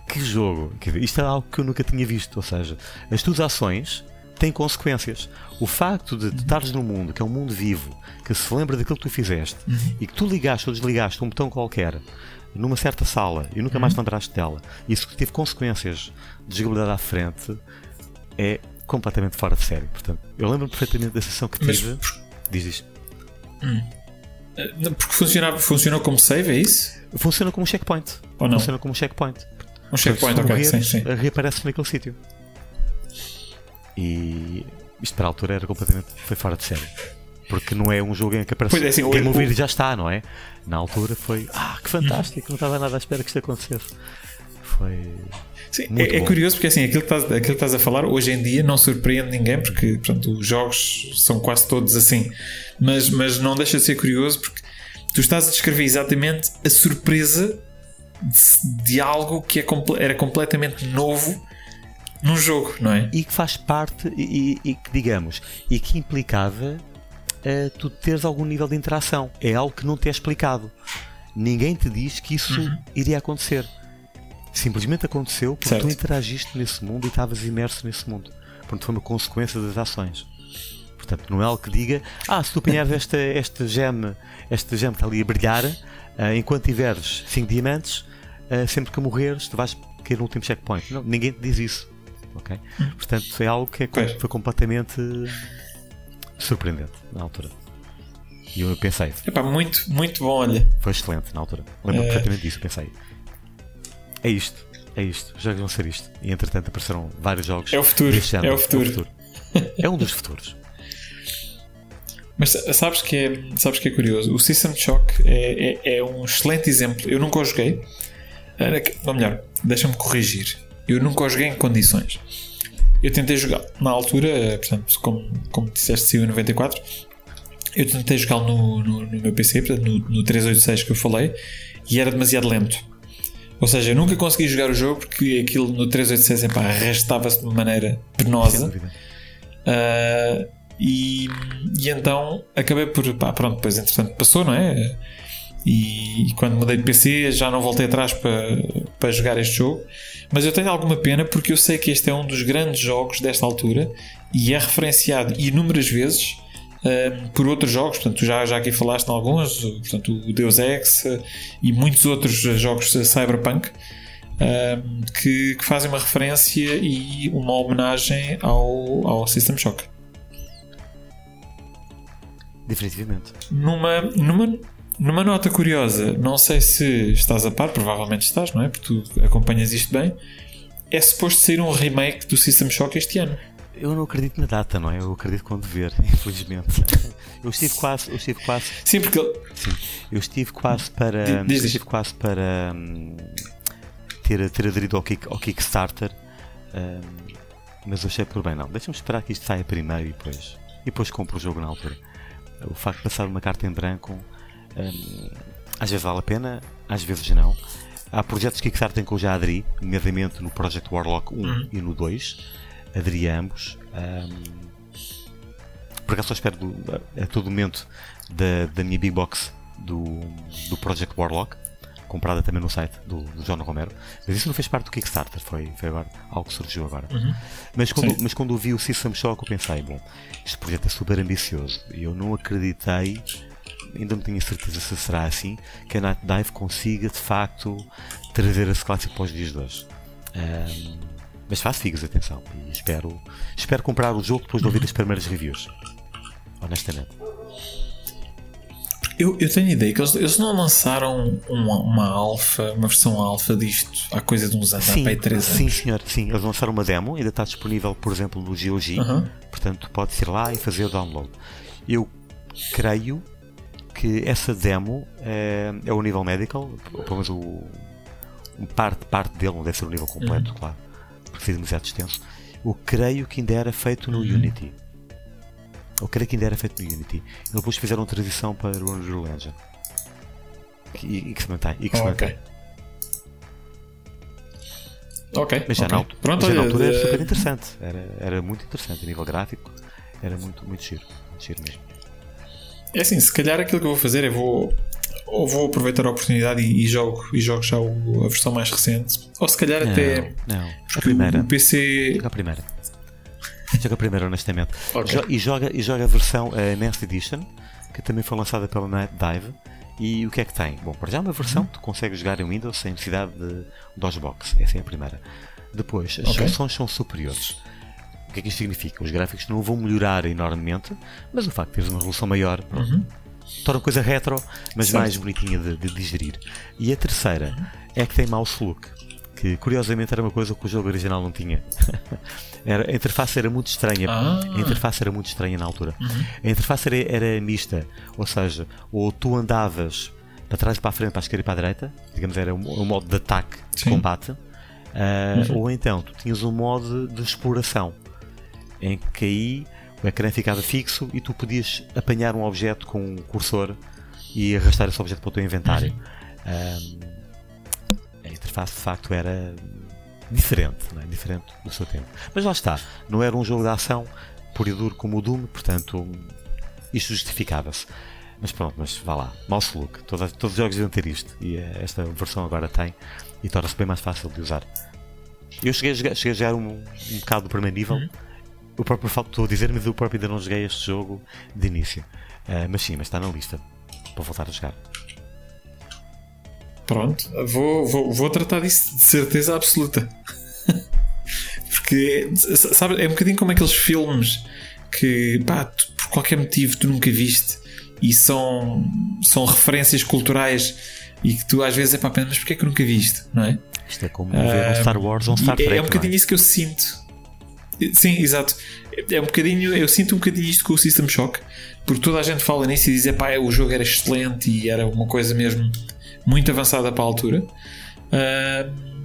que jogo! Isto é algo que eu nunca tinha visto. Ou seja, as tuas ações têm consequências. O facto de, estares num mundo que é um mundo vivo, que se lembra daquilo que tu fizeste uhum. e que tu ligaste ou desligaste um botão qualquer numa certa sala e nunca mais te lembraste dela, isso teve consequências de jogabilidade à frente, é completamente fora de série. Portanto, eu lembro-me perfeitamente da sessão que tive. Mas... Diz isto. Hum. Porque funcionava, funcionou como save, é isso? Funciona como um checkpoint. Ou não? Funciona como um checkpoint. Um checkpoint, ok, sim, sim. Reaparece naquele sítio. E isto para a altura era completamente. foi fora de série. Porque não é um jogo em que aparece pois é, assim, Game Over e já está, não é? Na altura foi. Ah, que fantástico! Não estava nada à espera que isto acontecesse. Foi. Sim, é, é, curioso porque assim, aquilo que, estás, aquilo que estás a falar hoje em dia não surpreende ninguém porque portanto, os jogos são quase todos assim. Mas, mas não deixa de ser curioso porque tu estás a descrever exatamente a surpresa de, de algo que é, era completamente novo num jogo, não é? E que faz parte, e, e que digamos, e que implicava uh, tu teres algum nível de interação. É algo que não te é explicado. Ninguém te diz que isso uhum. iria acontecer. Simplesmente aconteceu porque certo. tu interagiste nesse mundo e estavas imerso nesse mundo. Portanto, foi uma consequência das ações. Portanto, não é algo que diga, ah, se tu apanhares esta, este gem, este gem que está ali a brilhar, uh, enquanto tiveres 5 diamantes, uh, sempre que morreres, tu vais cair no último checkpoint. Não, ninguém te diz isso. Ok? Portanto, é algo que é, foi completamente surpreendente na altura. E eu pensei. Epá, muito, muito bom, olha. Foi excelente na altura. Lembro é... perfeitamente disso, pensei. É isto, é isto, os jogos vão ser isto. E entretanto apareceram vários jogos. É o futuro. É o futuro. É, o futuro. é um dos futuros. Mas sabes que é, sabes que é curioso? O System Shock é, é, é um excelente exemplo. Eu nunca o joguei. Ou melhor, deixa-me corrigir. Eu nunca o joguei em condições. Eu tentei jogar na altura, portanto, como, como disseste, saiu em 94. Eu tentei jogar no, no, no meu PC, portanto, no, no 386 que eu falei, e era demasiado lento. Ou seja, eu nunca consegui jogar o jogo porque aquilo no 386 arrastava-se de uma maneira penosa. Uh, e, e então acabei por. Pá, pronto, depois entretanto passou, não é? E, e quando mudei de PC já não voltei atrás para, para jogar este jogo. Mas eu tenho alguma pena porque eu sei que este é um dos grandes jogos desta altura e é referenciado inúmeras vezes uh, por outros jogos. Portanto, já, já aqui falaste em alguns, portanto, o Deus Ex uh, e muitos outros jogos Cyberpunk. Uh, que, que, fazem uma referência e uma homenagem ao, ao System Shock. Definitivamente. Numa, numa, numa nota curiosa, não sei se estás a par, provavelmente estás, não é? Porque tu acompanhas isto bem. É suposto ser um remake do System Shock este ano. Eu não acredito na data, não é? Eu acredito quando ver, infelizmente. Eu estive quase, eu estive quase. Sim, porque Sim, eu estive quase para, diz, diz. estive quase para hum, ter, ter aderido ao, kick, ao Kickstarter, hum, mas eu achei por bem não. Deixa-me esperar que isto saia primeiro e depois, e depois compro o jogo na altura o facto de passar uma carta em branco um, às vezes vale a pena, às vezes não. Há projetos que Kickstarter que eu já aderi, nomeadamente no Project Warlock 1 uhum. e no 2. Aderi a ambos. Um, por acaso só espero do, a, a, todo momento da, da minha big box do, do Project Warlock comprada também no site do, do John Romero. Mas isso não fez parte do Kickstarter, foi, foi agora, algo que surgiu agora. Uhum. Mas, quando, mas quando vi o System Shock, eu pensei: bom, este projeto é super ambicioso e eu não acreditei, ainda não tinha certeza se será assim, que a Night Dive consiga de facto trazer esse clássico para os dias de hoje. Um, mas faço figas, atenção, e espero, espero comprar o jogo depois de ouvir as primeiras reviews. Honestamente. Eu, eu tenho ideia que eles, eles não lançaram uma, uma alfa, uma versão alfa disto há coisa de uns anos, sim, há 3 anos. Sim, senhor, sim. Eles lançaram uma demo, ainda está disponível, por exemplo, no GOG, portanto pode ir lá e fazer o download. Eu creio que essa demo é, é o nível medical, pelo menos o, parte, parte dele, não deve ser o nível completo, uhum. claro, porque seria demasiado extenso. Eu creio que ainda era feito no uhum. Unity. Eu creio que ainda era feito no Unity. E depois fizeram transição para o Unreal Engine. E, e que se mantém. E que se mantém. Ok. Mas já, okay. Na, Pronto, mas já na altura era super interessante. Era, era muito interessante a nível gráfico. Era muito, muito giro. Muito giro mesmo. É assim, se calhar aquilo que eu vou fazer é vou. Ou vou aproveitar a oportunidade e, e jogo, e jogo já o, a versão mais recente. Ou se calhar não, até. Não, a primeira. O PC. A primeira. Joga primeiro, honestamente. Okay. e, joga, e joga a versão uh, Next Edition, que também foi lançada pela Night Dive. E o que é que tem? Bom, para já uma versão que tu consegues jogar em Windows sem necessidade de DOSBox. Essa é a primeira. Depois, as okay. soluções são superiores. O que é que isto significa? Os gráficos não vão melhorar enormemente, mas o facto de teres uma resolução maior uhum. torna a coisa retro, mas certo. mais bonitinha de, de, digerir. E a terceira é que tem mouse look, que curiosamente era uma coisa que o jogo original não tinha. Era, a interface era muito estranha. Ah. A interface era muito estranha na altura. Uhum. A interface era, era, mista, ou seja, ou tu andavas para trás e para a frente, para a esquerda e para a direita, digamos, era um, um modo de ataque, de Sim. combate, uh, uhum. ou então tu tinhas um modo de exploração, em que aí o ecrã ficava fixo e tu podias apanhar um objeto com um cursor e arrastar esse objeto para o teu inventário. Uhum. a interface de facto era diferente, é? diferente do seu tempo. Mas lá está, não era um jogo de ação puro e duro como o Doom, portanto isto justificava-se. Mas pronto, mas vá lá, mouse look, todos, todos os jogos deviam ter isto e eh, esta versão agora tem e torna-se bem mais fácil de usar. Eu cheguei a jogar, cheguei a jogar um, um bocado do primeiro nível, uhum. O próprio facto estou a dizer, mas eu próprio ainda não joguei este jogo de início. Uh, mas sim, mas está na lista para voltar a jogar. Pronto, vou, vou, vou tratar disso de certeza absoluta. Porque, sabe, é um bocadinho como aqueles filmes que, pá, tu, por qualquer motivo tu nunca viste e são, são referências culturais e que tu às vezes é para mas porquê é que nunca viste, não é? Isto é como ver um Star Wars ou um Star Trek. É um bocadinho é? isso que eu sinto. Sim, exato. É um bocadinho, eu sinto um bocadinho isto com o System Shock, porque toda a gente fala nisso e diz: pá, o jogo era excelente e era uma coisa mesmo muito avançada para a altura. Uh,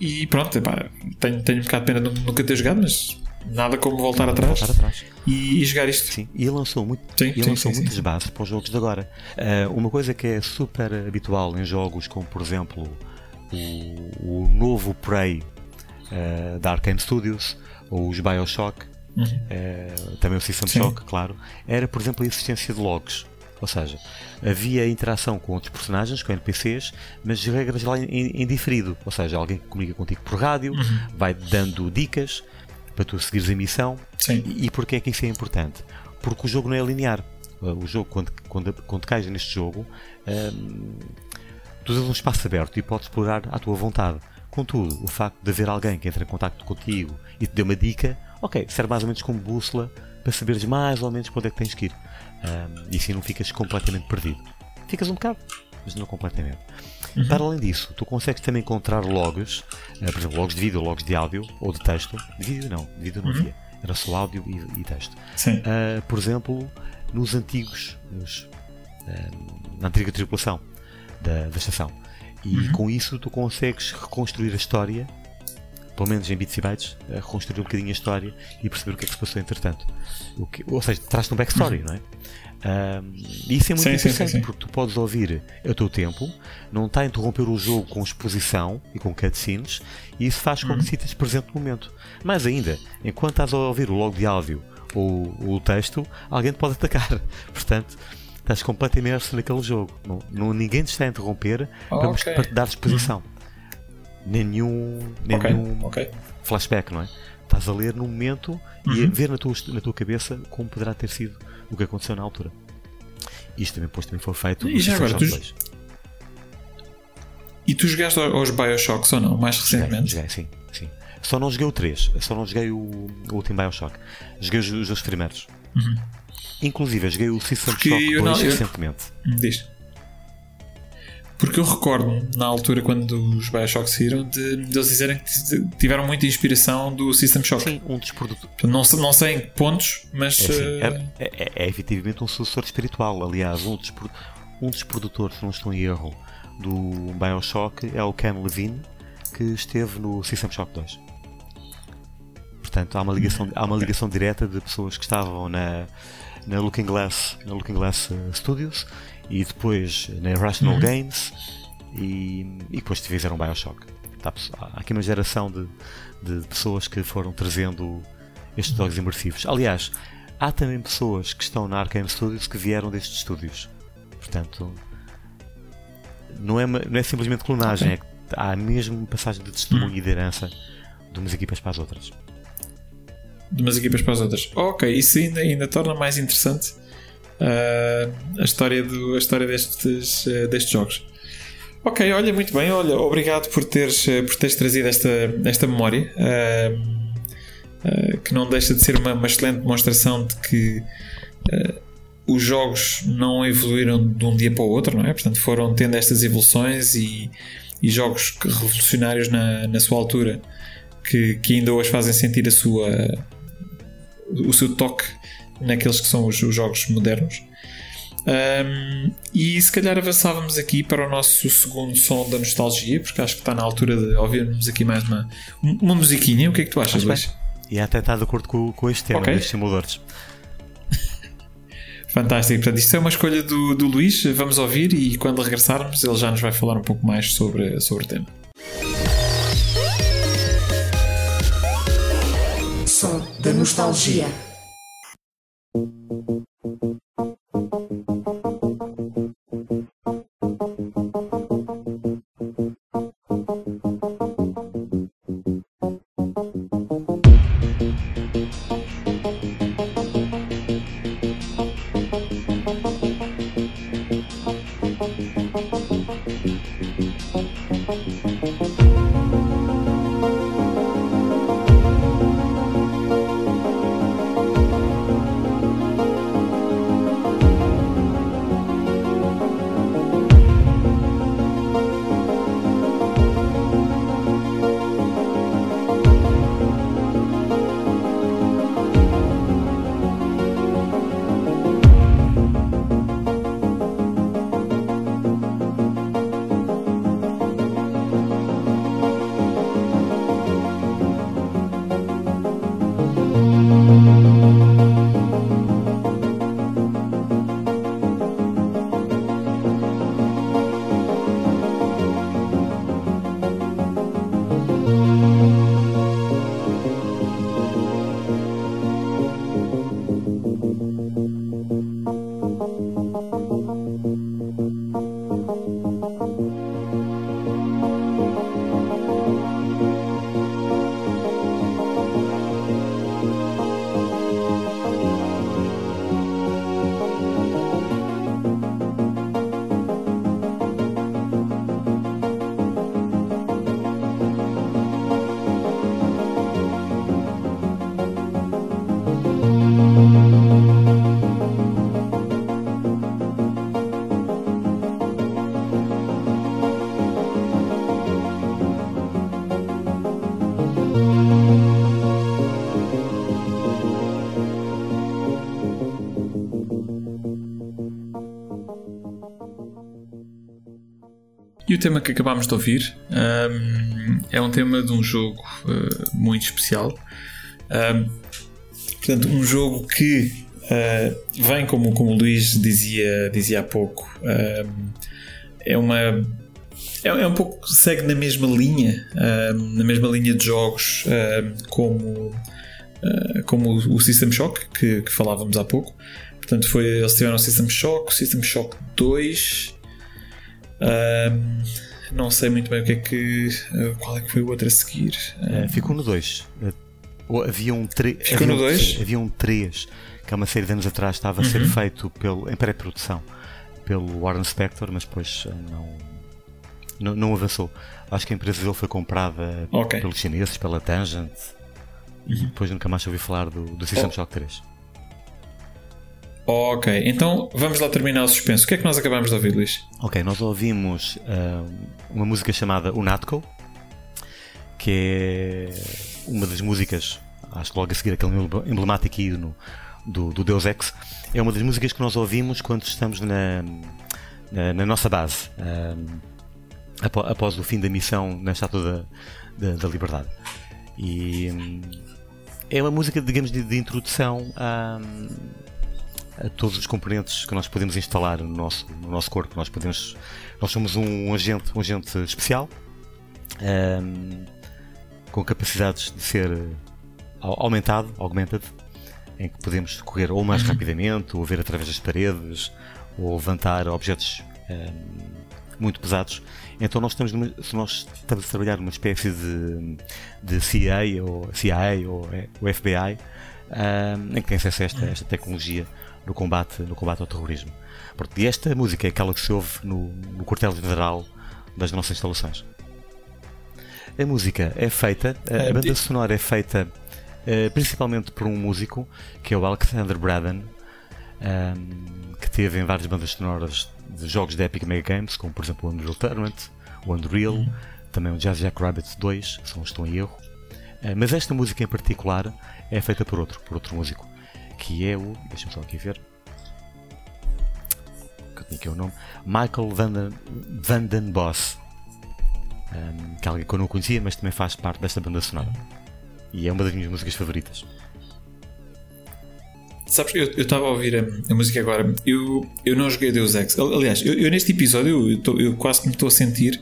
e pronto, epá, tenho, tenho um bocado de pena de nunca ter jogado, mas nada como voltar atrás, voltar atrás. E, e, jogar isto. Sim, e lançou, muito, sim, e sim, lançou sim, muitas bases para os jogos de agora. Uh, uma coisa que é super habitual em jogos como, por exemplo, o, o novo Prey uh, da Arkane Studios ou os Bioshock, uhum. uh, também o System Shock, claro, era, por exemplo, a existência de logs. Ou seja, havia interação com outros personagens, com NPCs, mas regras lá em, em diferido. Ou seja, alguém que comunica contigo por rádio, uhum. vai dando dicas para tu seguires a missão. Sim. E, e porquê é que isso é importante? Porque o jogo não é linear. O jogo, quando, quando, quando cais neste jogo, hum, tu tens um espaço aberto e podes explorar à tua vontade. Contudo, o facto de haver alguém que entra em contato contigo e te dê uma dica, ok, serve mais ou menos como bússola para saberes mais ou menos para onde é que tens que ir. Um, e assim não ficas completamente perdido. Ficas um bocado, mas não completamente. Uhum. Para além disso, tu consegues também encontrar logs, uh, por exemplo, logs de vídeo, logs de áudio ou de texto. De vídeo não, de vídeo não uhum. havia, era só áudio e, e texto. Uh, por exemplo, nos antigos, nos, uh, na antiga tripulação da, da estação. E uhum. com isso tu consegues reconstruir a história pelo menos em bits e bytes, a reconstruir um bocadinho a história e perceber o que é que se passou entretanto. O que, ou seja, traz-te um backstory, não é? Um, isso é muito sim, interessante sim, sim, porque tu podes ouvir a teu tempo, não está a interromper o jogo com exposição e com cutscenes, e isso faz com que sintas presente no momento. Mais ainda, enquanto estás a ouvir o log de áudio ou, ou o texto, alguém te pode atacar. Portanto, estás completamente imerso naquele jogo. Não, não, ninguém te está a interromper oh, para, okay. para te dar exposição nenhum, nenhum okay, okay. flashback, não é? Estás a ler no momento uhum. e a ver na tua, na tua cabeça como poderá ter sido o que aconteceu na altura. Isto também, depois, também foi feito e já agora, tu... E tu jogaste aos Bioshocks ou não? Mais recentemente? Joguei, joguei, sim, sim. Só não joguei o 3, só não joguei o, o último Bioshock. Joguei os, os dois primeiros. Uhum. Inclusive, eu joguei o System Shock 2 não, eu... recentemente. Diz. Porque eu recordo na altura quando os Bioshock saíram de, de eles dizerem que tiveram muita inspiração do System Shock. Sim, um dos produtores. Não, não sei em que pontos, mas. É, assim, é, é, é, efetivamente um sucessor espiritual. Aliás, um dos, um dos produtores, se não estou em erro, do Bioshock é o Ken Levine, que esteve no System Shock 2. Portanto, há uma ligação, há uma ligação direta de pessoas que estavam na, na Looking Glass, na Looking Glass Studios e depois na Irrational uhum. Games e, e depois fizeram Bioshock. Tá, há aqui uma geração de, de pessoas que foram trazendo estes jogos imersivos. Aliás, há também pessoas que estão na Arkane Studios que vieram destes estúdios. Portanto, não é, não é simplesmente clonagem, okay. é há mesmo passagem de testemunho e de herança de umas equipas para as outras. De umas equipas para as outras. Ok, isso ainda, ainda torna mais interessante uh, a, história do, a história destes, uh, destes jogos. Ok, olha, muito bem, olha, obrigado por teres, por teres trazido esta, esta memória uh, que não deixa de ser uma, uma excelente demonstração de que os jogos não evoluíram de um dia para o outro, não é? Portanto, foram tendo estas evoluções e, e jogos revolucionários na, na sua altura que, que ainda hoje fazem sentir a sua, o seu toque naqueles que são os, os jogos modernos. Um, e se calhar avançávamos aqui para o nosso segundo som da nostalgia, porque acho que está na altura de ouvirmos aqui mais uma, uma musiquinha. O que é que tu achas, Luís? E até está de acordo com, com este tema okay. dos simuladores. Fantástico, portanto, isto é uma escolha do, do Luís. Vamos ouvir e quando regressarmos, ele já nos vai falar um pouco mais sobre, sobre o tema. Som da nostalgia. E o tema que acabámos de ouvir um, é um tema de um jogo uh, muito especial. Um, portanto, um jogo que uh, vem, como, como o Luís dizia, dizia há pouco, um, é uma. É, é, um pouco. segue na mesma linha, na mesma linha de jogos como, uh, como o System Shock, que, que falávamos há pouco. Portanto, foi, eles tiveram o System Shock, o System Shock 2 um, não sei muito bem o que é que. Uh, qual é que foi o outro a seguir? Uh, ficou no 2. Uh, havia um 3. Ficou no 2? Havia um 3 que há uma série de anos atrás estava a ser uhum. feito pelo, em pré-produção pelo Warren Spector, mas depois não, não, não, avançou. Acho que a empresa dele foi comprada okay. pelos chineses, pela Tangent, uhum. e depois nunca mais ouvi falar do, do System oh. Shock 3. Ok, então vamos lá terminar o suspenso. O que é que nós acabamos de ouvir, Luís? Ok, nós ouvimos uh, uma música chamada Unatco, que é uma das músicas, acho que logo a seguir aquele emblemático hino do, do Deus Ex, é uma das músicas que nós ouvimos quando estamos na, na, na nossa base, uh, após o fim da missão na Estátua da, da, da Liberdade. E um, é uma música, digamos, de, de introdução a a todos os componentes que nós podemos instalar no nosso, no nosso corpo. Nós, podemos, nós somos um, agente, um agente especial um, com capacidades de ser aumentado, augmented, em que podemos correr ou mais uhum. rapidamente, ou ver através das paredes, ou levantar objetos um, muito pesados. Então nós estamos, numa, se nós estamos a trabalhar numa espécie de, de CIA ou CIA ou, ou FBI, um, em que tem acesso a esta, esta tecnologia no combate, no combate ao terrorismo. Porque esta música é aquela que se ouve no, no quartel-general das nossas instalações. A música é feita, a, a banda sonora é feita uh, principalmente por um músico que é o Alexander Braden, um, que teve em várias bandas sonoras de jogos da Epic Mega Games, como por exemplo o Unreal Tournament, o Unreal, uhum. também o Jazz Jack Rabbit 2, se não estou em erro. Uh, mas esta música em particular é feita por outro, por outro músico que é o. Deixa-me só aqui ver. Que tinha aqui o nome. Michael Vanden, Boss. Um, que é alguém que eu não conhecia, mas também faz parte desta banda sonora. E é uma das minhas músicas favoritas. Sabes, eu estava a ouvir a, a, música agora. Eu, eu não joguei Deus Ex. Aliás, eu, eu neste episódio eu, tô, eu, quase que me estou a sentir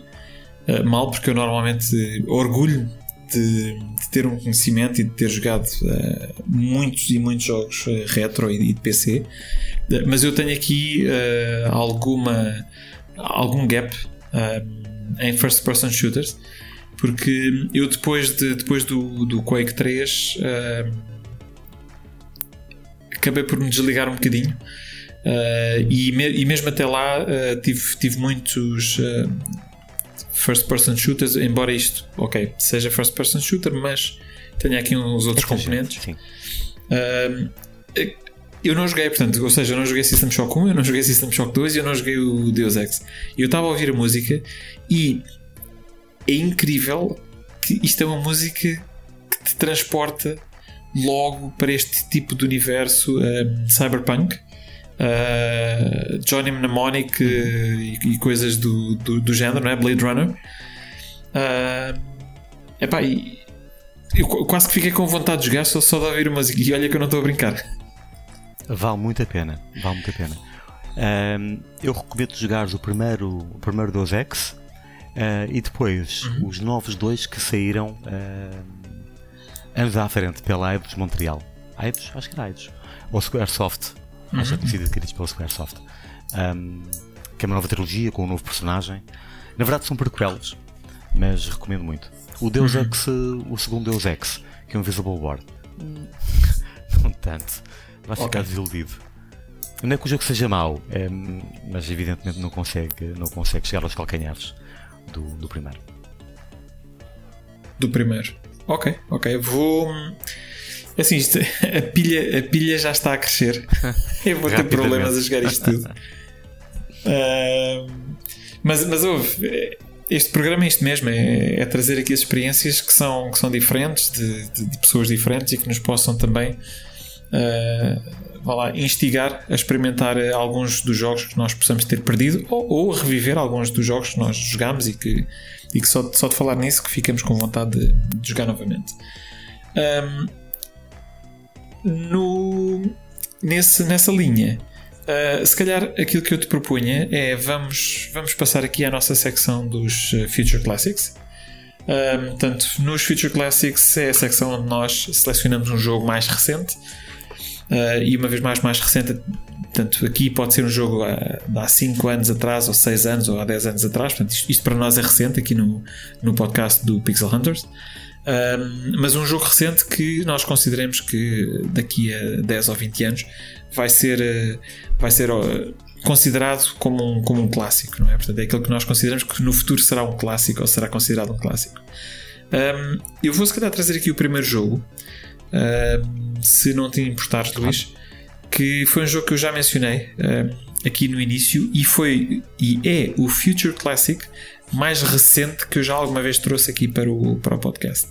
uh, mal porque eu normalmente orgulho de, de, ter um conhecimento e de ter jogado uh, muitos e muitos jogos uh, retro e, e, de PC, uh, mas eu tenho aqui alguma algum gap em first person shooters porque eu depois, de, depois do, do Quake 3 acabei por me desligar um bocadinho e, me, e, mesmo até lá tive, tive muitos first person shooters, embora isto, ok, seja first person shooter, mas tenha aqui uns outros componentes. Eu não joguei, portanto, ou seja, eu não joguei System Shock 1, eu não joguei System Shock 2 e eu não joguei o Deus Ex. Eu estava a ouvir a música e é incrível que isto é uma música que te transporta logo para este tipo de universo um, cyberpunk uh, Johnny Mnemonic uh, e, e, coisas do, do, do, género, não é? Blade Runner. Uh, epá, e eu quase que fiquei com vontade de jogar só, só de ouvir música e olha que eu não estou a brincar. Vale muito a pena, vale muito a pena. Um, eu recomendo jogar o primeiro, o primeiro Deus Ex uh, e depois uhum. os novos dois que saíram uh, anos à frente pela Eidos Montreal. Eidos? Acho que era Eidos. Ou Squaresoft. Uhum. Acho que tinha sido adquiridos pela Squaresoft. Um, que é uma nova trilogia com um novo personagem. Na verdade são prequelas, mas recomendo muito. O Deus uhum. Ex, o segundo Deus Ex, que é um Invisible War. não tanto. Vai ficar okay. desiludido. Não é que o jogo seja mau, é, mas evidentemente não consegue, não consegue chegar aos calcanhares do, do primeiro. Do primeiro. Ok, ok. Vou. Assim, isto, a, pilha, a pilha já está a crescer. Eu vou ter problemas a jogar isto tudo. Uh, mas, mas houve. Este programa é isto mesmo: é, é, trazer aqui as experiências que são, que são diferentes, de, de, de pessoas diferentes e que nos possam também uh, lá, instigar a experimentar alguns dos jogos que nós possamos ter perdido ou, ou reviver alguns dos jogos que nós jogámos e que, e que só, só de falar nisso que ficamos com vontade de, de jogar novamente. Um, no, nesse, nessa linha, uh, se calhar aquilo que eu te propunha é vamos, vamos passar aqui à nossa secção dos uh, Future Classics. Um, portanto, nos Future Classics é a secção onde nós selecionamos um jogo mais recente. Uh, e uma vez mais mais recente portanto aqui pode ser um jogo há, há 5 anos atrás ou 6 anos ou há 10 anos atrás. Portanto isto, isto, para nós é recente aqui no, no podcast do Pixel Hunters mas um jogo recente que nós consideremos que daqui a 10 ou 20 anos vai ser, uh, vai ser considerado como um, como um clássico, não é? Portanto, é aquele que nós consideramos que no futuro será um clássico ou será considerado um clássico. Um, eu vou se calhar trazer aqui o primeiro jogo, se não te importares, Luís, que foi um jogo que eu já mencionei aqui no início e foi e é o Future Classic mais recente que eu já alguma vez trouxe aqui para o, para o podcast.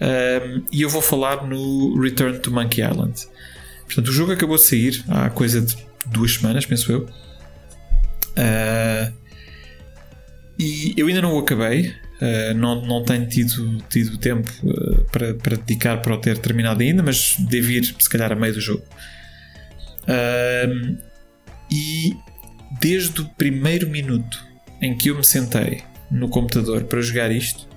Um, e eu vou falar no Return to Monkey Island. Portanto, o jogo acabou de sair há coisa de duas semanas, penso eu. Uh, e eu ainda não o acabei. Uh, não, não tenho tido, tido tempo uh, para, para dedicar para o ter terminado ainda, mas devo ir se calhar a meio do jogo. e desde o primeiro minuto em que eu me sentei no computador para jogar isto,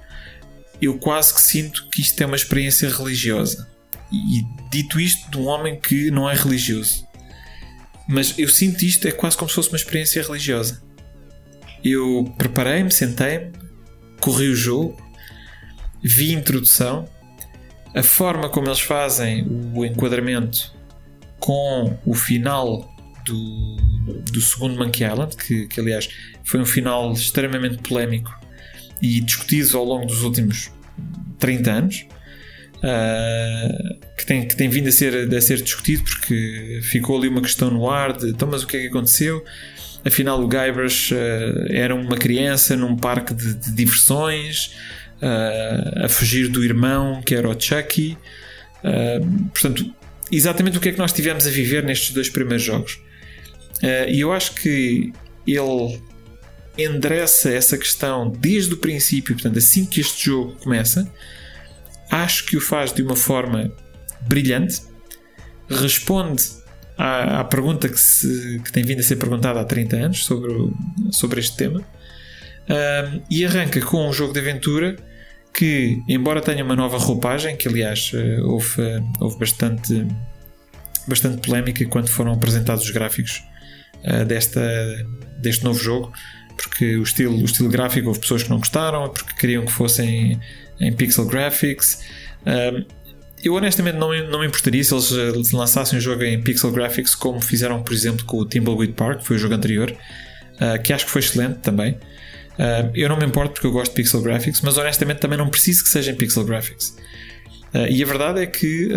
eu quase que sinto que isto é uma experiência religiosa. E dito isto de um homem que não é religioso. Mas eu sinto isto é quase como se fosse uma experiência religiosa. Eu preparei-me, sentei-me, corri o jogo, vi a introdução, a forma como eles fazem o enquadramento com o final do, do segundo Monkey Island, que, que aliás foi um final extremamente polémico e discutido ao longo dos últimos 30 anos. Uh, que, tem, que tem vindo a ser, a ser discutido porque ficou ali uma questão no ar de então, mas o que é que aconteceu? Afinal, o Guybrush uh, era uma criança num parque de, de diversões uh, a fugir do irmão que era o Chucky. portanto, exatamente o que é que nós tivemos a viver nestes dois primeiros jogos. E eu acho que ele endereça essa questão desde o princípio, portanto, assim que este jogo começa, acho que o faz de uma forma brilhante, responde à, à pergunta que, se, que, tem vindo a ser perguntada há 30 anos sobre, sobre este tema, um, e arranca com um jogo de aventura que, embora tenha uma nova roupagem, que aliás uh, houve, houve bastante, bastante polémica quando foram apresentados os gráficos uh, desta, deste novo jogo porque o estilo, o estilo gráfico houve pessoas que não gostaram, porque queriam que fossem em pixel graphics. Eu honestamente não, não me importaria se eles eh, lançassem o jogo em pixel graphics, como fizeram, por exemplo, com o Timbleweed Park, que foi o jogo anterior, uh, que acho que foi excelente também. Eu não me importo porque eu gosto de pixel graphics, mas honestamente também não preciso que seja em pixel graphics. Uh, e a verdade é que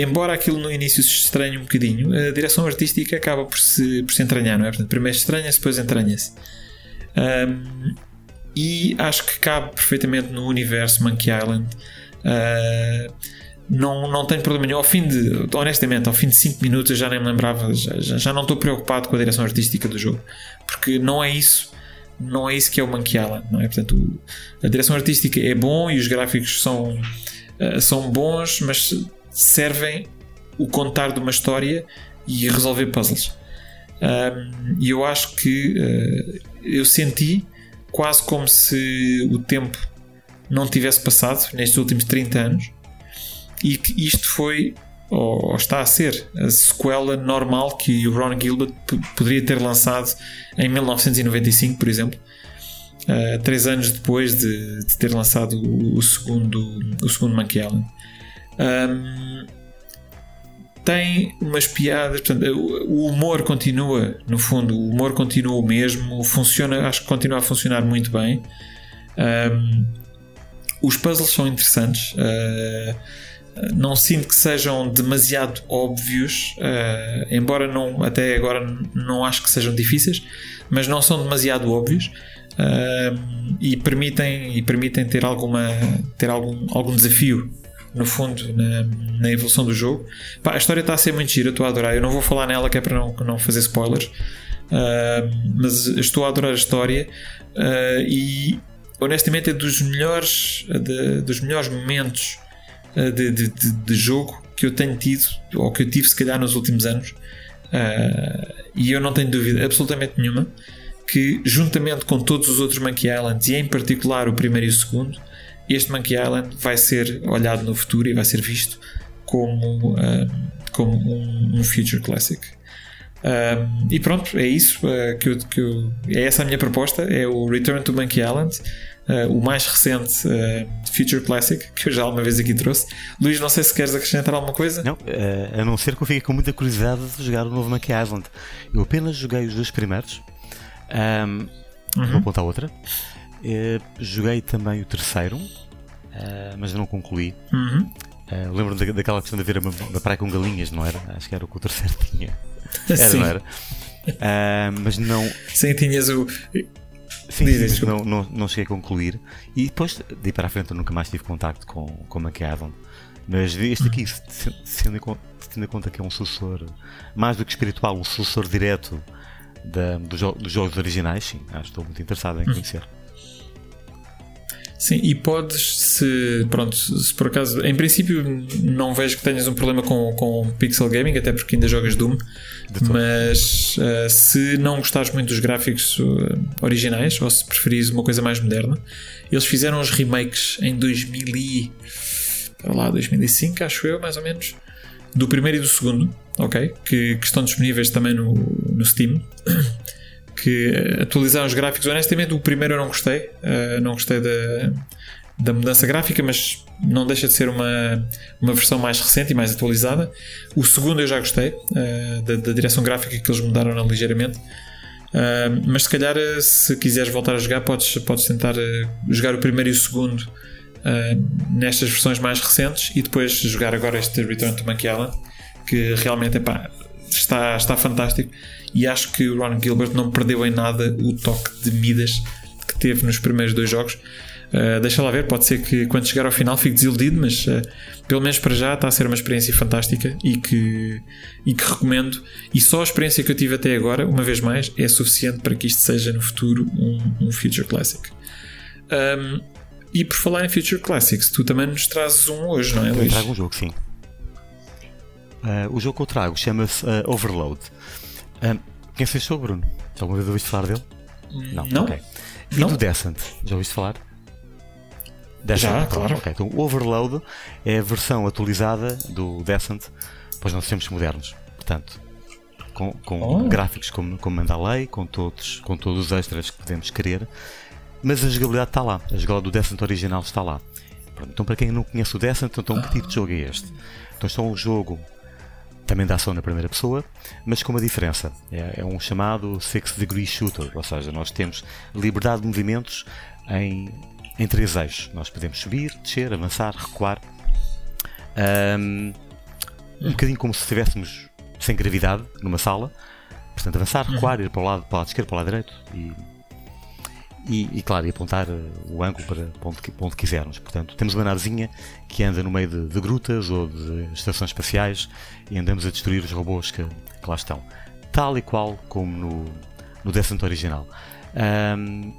embora aquilo no início se estranhe um bocadinho, a direção artística acaba por se, por se entranhar, não é? Portanto, primeiro estranha-se, depois entranha-se. Um, e acho que cabe perfeitamente no universo Monkey Island. Uh, não, não tenho problema nenhum. Ao fim de, honestamente, ao fim de 5 minutos eu já nem me lembrava, já, já não estou preocupado com a direção artística do jogo, porque não é isso não é isso que é o Monkey Island, não é? Portanto, a direção artística é bom e os gráficos são, uh, são bons, mas servem o contar de uma história e resolver puzzles. E eu acho que uh, eu senti quase como se o tempo não tivesse passado nestes últimos 30 anos e que isto foi ou, está a ser a sequela normal que o Ron Gilbert poderia ter lançado em 1995, por exemplo, uh, três anos depois de, de ter lançado o, o, segundo, o segundo Monkey Island. Um, tem umas piadas, portanto, o humor continua, no fundo, o humor continua o mesmo, funciona, acho que continua a funcionar muito bem. Um, os puzzles são interessantes. Uh, não sinto que sejam demasiado óbvios, uh, embora não, até agora não acho que sejam difíceis, mas não são demasiado óbvios uh, e permitem, e permitem ter, alguma, ter algum, algum desafio no fundo na, na evolução do jogo. Pá, a história está a ser muito gira, estou a adorar. Eu não vou falar nela que é para não, não fazer spoilers, uh, mas estou a adorar a história e honestamente é dos melhores, de, dos melhores momentos eh, de, de, de, jogo que eu tenho tido, ou que eu tive se calhar nos últimos anos, uh, e eu não tenho dúvida absolutamente nenhuma que, juntamente com todos os outros Monkey Islands, e em particular o primeiro e o segundo, este Monkey Island vai ser olhado no futuro e vai ser visto como, uh, como um, um, future classic. Uh, e pronto, é isso que, eu, que eu, é essa a minha proposta, é o Return to Monkey Island uh, o mais recente uh, Future Classic, que eu já alguma vez aqui trouxe. Luís, não sei se queres acrescentar alguma coisa. Não, uh, a não ser que eu fique com muita curiosidade de jogar o novo Monkey Island. Eu apenas joguei os dois primeiros. Um, uhum. Vou apontar outra. Joguei também o terceiro, mas não concluí. Uhum. Uh, Lembro-me da, daquela questão de haver uma, uma, praia com galinhas, não era? Acho que era o que o terceiro tinha. Era, Sim. não era? Uh, mas não. Sim, tinhas o. Sim, Diz, sim não, não, não, cheguei a concluir. E depois, de ir para a frente, eu nunca mais tive contacto com, com McAdam. Mas este aqui, sendo em, tendo em conta que é um sucessor, mais do que espiritual, um sucessor direto da, do dos jogos originais, sim, acho que estou muito interessado em conhecer. Sim, e podes, se, pronto, se por acaso, em princípio não vejo que tenhas um problema com, com pixel gaming, até porque ainda jogas Doom, mas uh, se não gostares muito dos gráficos uh, originais, ou se preferires uma coisa mais moderna, eles fizeram os remakes em 2000 e, lá, 2005, acho eu, mais ou menos, do primeiro e do segundo, ok? Que, que estão disponíveis também no, no Steam que atualizaram os gráficos. Honestamente, o primeiro eu não gostei, uh, não gostei da, da mudança gráfica, mas não deixa de ser uma, uma versão mais recente e mais atualizada. O segundo eu já gostei, uh, da, da, direção gráfica que eles mudaram ligeiramente. Uh, mas se calhar, se quiseres voltar a jogar, podes, podes tentar jogar o primeiro e o segundo nestas versões mais recentes e depois jogar agora este Return to Monkey Island, que realmente epá, está, está fantástico e acho que o Ron Gilbert não perdeu em nada o toque de Midas que teve nos primeiros dois jogos. Uh, deixa lá ver, pode ser que quando chegar ao final fique desiludido, mas uh, pelo menos para já está a ser uma experiência fantástica e que, e que recomendo. E só a experiência que eu tive até agora, uma vez mais, é suficiente para que isto seja no futuro um, um Future Classic. Um, e por falar em Future Classics, tu também nos trazes um hoje, não é, Luís? Eu trago um jogo, sim. Uh, o jogo que eu trago chama-se Overload. Um, quem fez o Bruno? Já alguma vez ouviste falar dele? Não. Não? Okay. E não? do Descent? Já ouviste falar? Descent? Já, claro. Okay. Então, o Overload é a versão atualizada do Descent para os nossos tempos modernos. Portanto, com, com oh. gráficos como, como manda a lei, com todos, com todos os extras que podemos querer, mas a jogabilidade está lá. A jogabilidade do Descent original está lá. Então, para quem não conhece o Descent, então, que tipo de jogo é este? Então, isto é um jogo também dá ação na primeira pessoa, mas com uma diferença. É, é, um chamado Six Degree Shooter, ou seja, nós temos liberdade de movimentos em, em três eixos. Nós podemos subir, descer, avançar, recuar. Um, um bocadinho como se estivéssemos sem gravidade numa sala. Portanto, avançar, recuar, ir para o lado, para o lado esquerdo, para o lado direito e e, e, claro, e apontar eh, o ângulo para onde, onde quisermos. Portanto, temos uma navezinha que anda no meio de, de, grutas ou de estações espaciais e andamos a destruir os robôs que, que lá estão. Tal e qual como no, no Descent original. Um,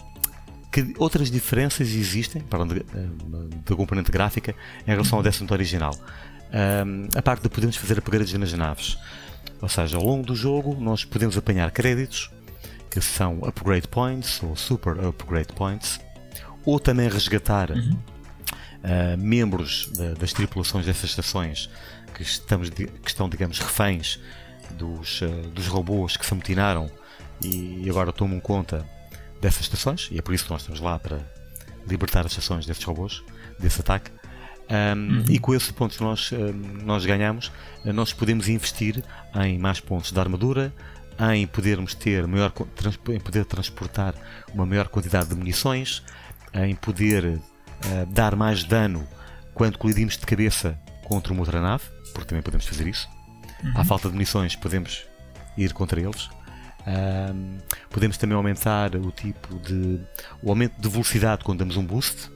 que outras diferenças existem para da componente gráfica em relação ao décimo original? Um, a parte de podermos fazer upgrades nas naves. Ou seja, ao longo do jogo nós podemos apanhar créditos que são upgrade points ou super upgrade points, ou também resgatar uhum. uh, membros de, das tripulações dessas estações que, estamos, que estão, digamos, reféns dos, uh, dos robôs que se amotinaram e agora tomam conta dessas estações, e é por isso que nós estamos lá para libertar as estações desses robôs, desse ataque. Um, uhum. E com esses pontos nós, um, nós ganhamos, nós podemos investir em mais pontos de armadura, em podermos ter maior, em poder transportar uma maior quantidade de munições, em poder uh, dar mais dano quando colidimos de cabeça contra uma outra nave, porque também podemos fazer isso. Uhum. À falta de munições podemos ir contra eles. Podemos também aumentar o tipo de o aumento de velocidade quando damos um boost.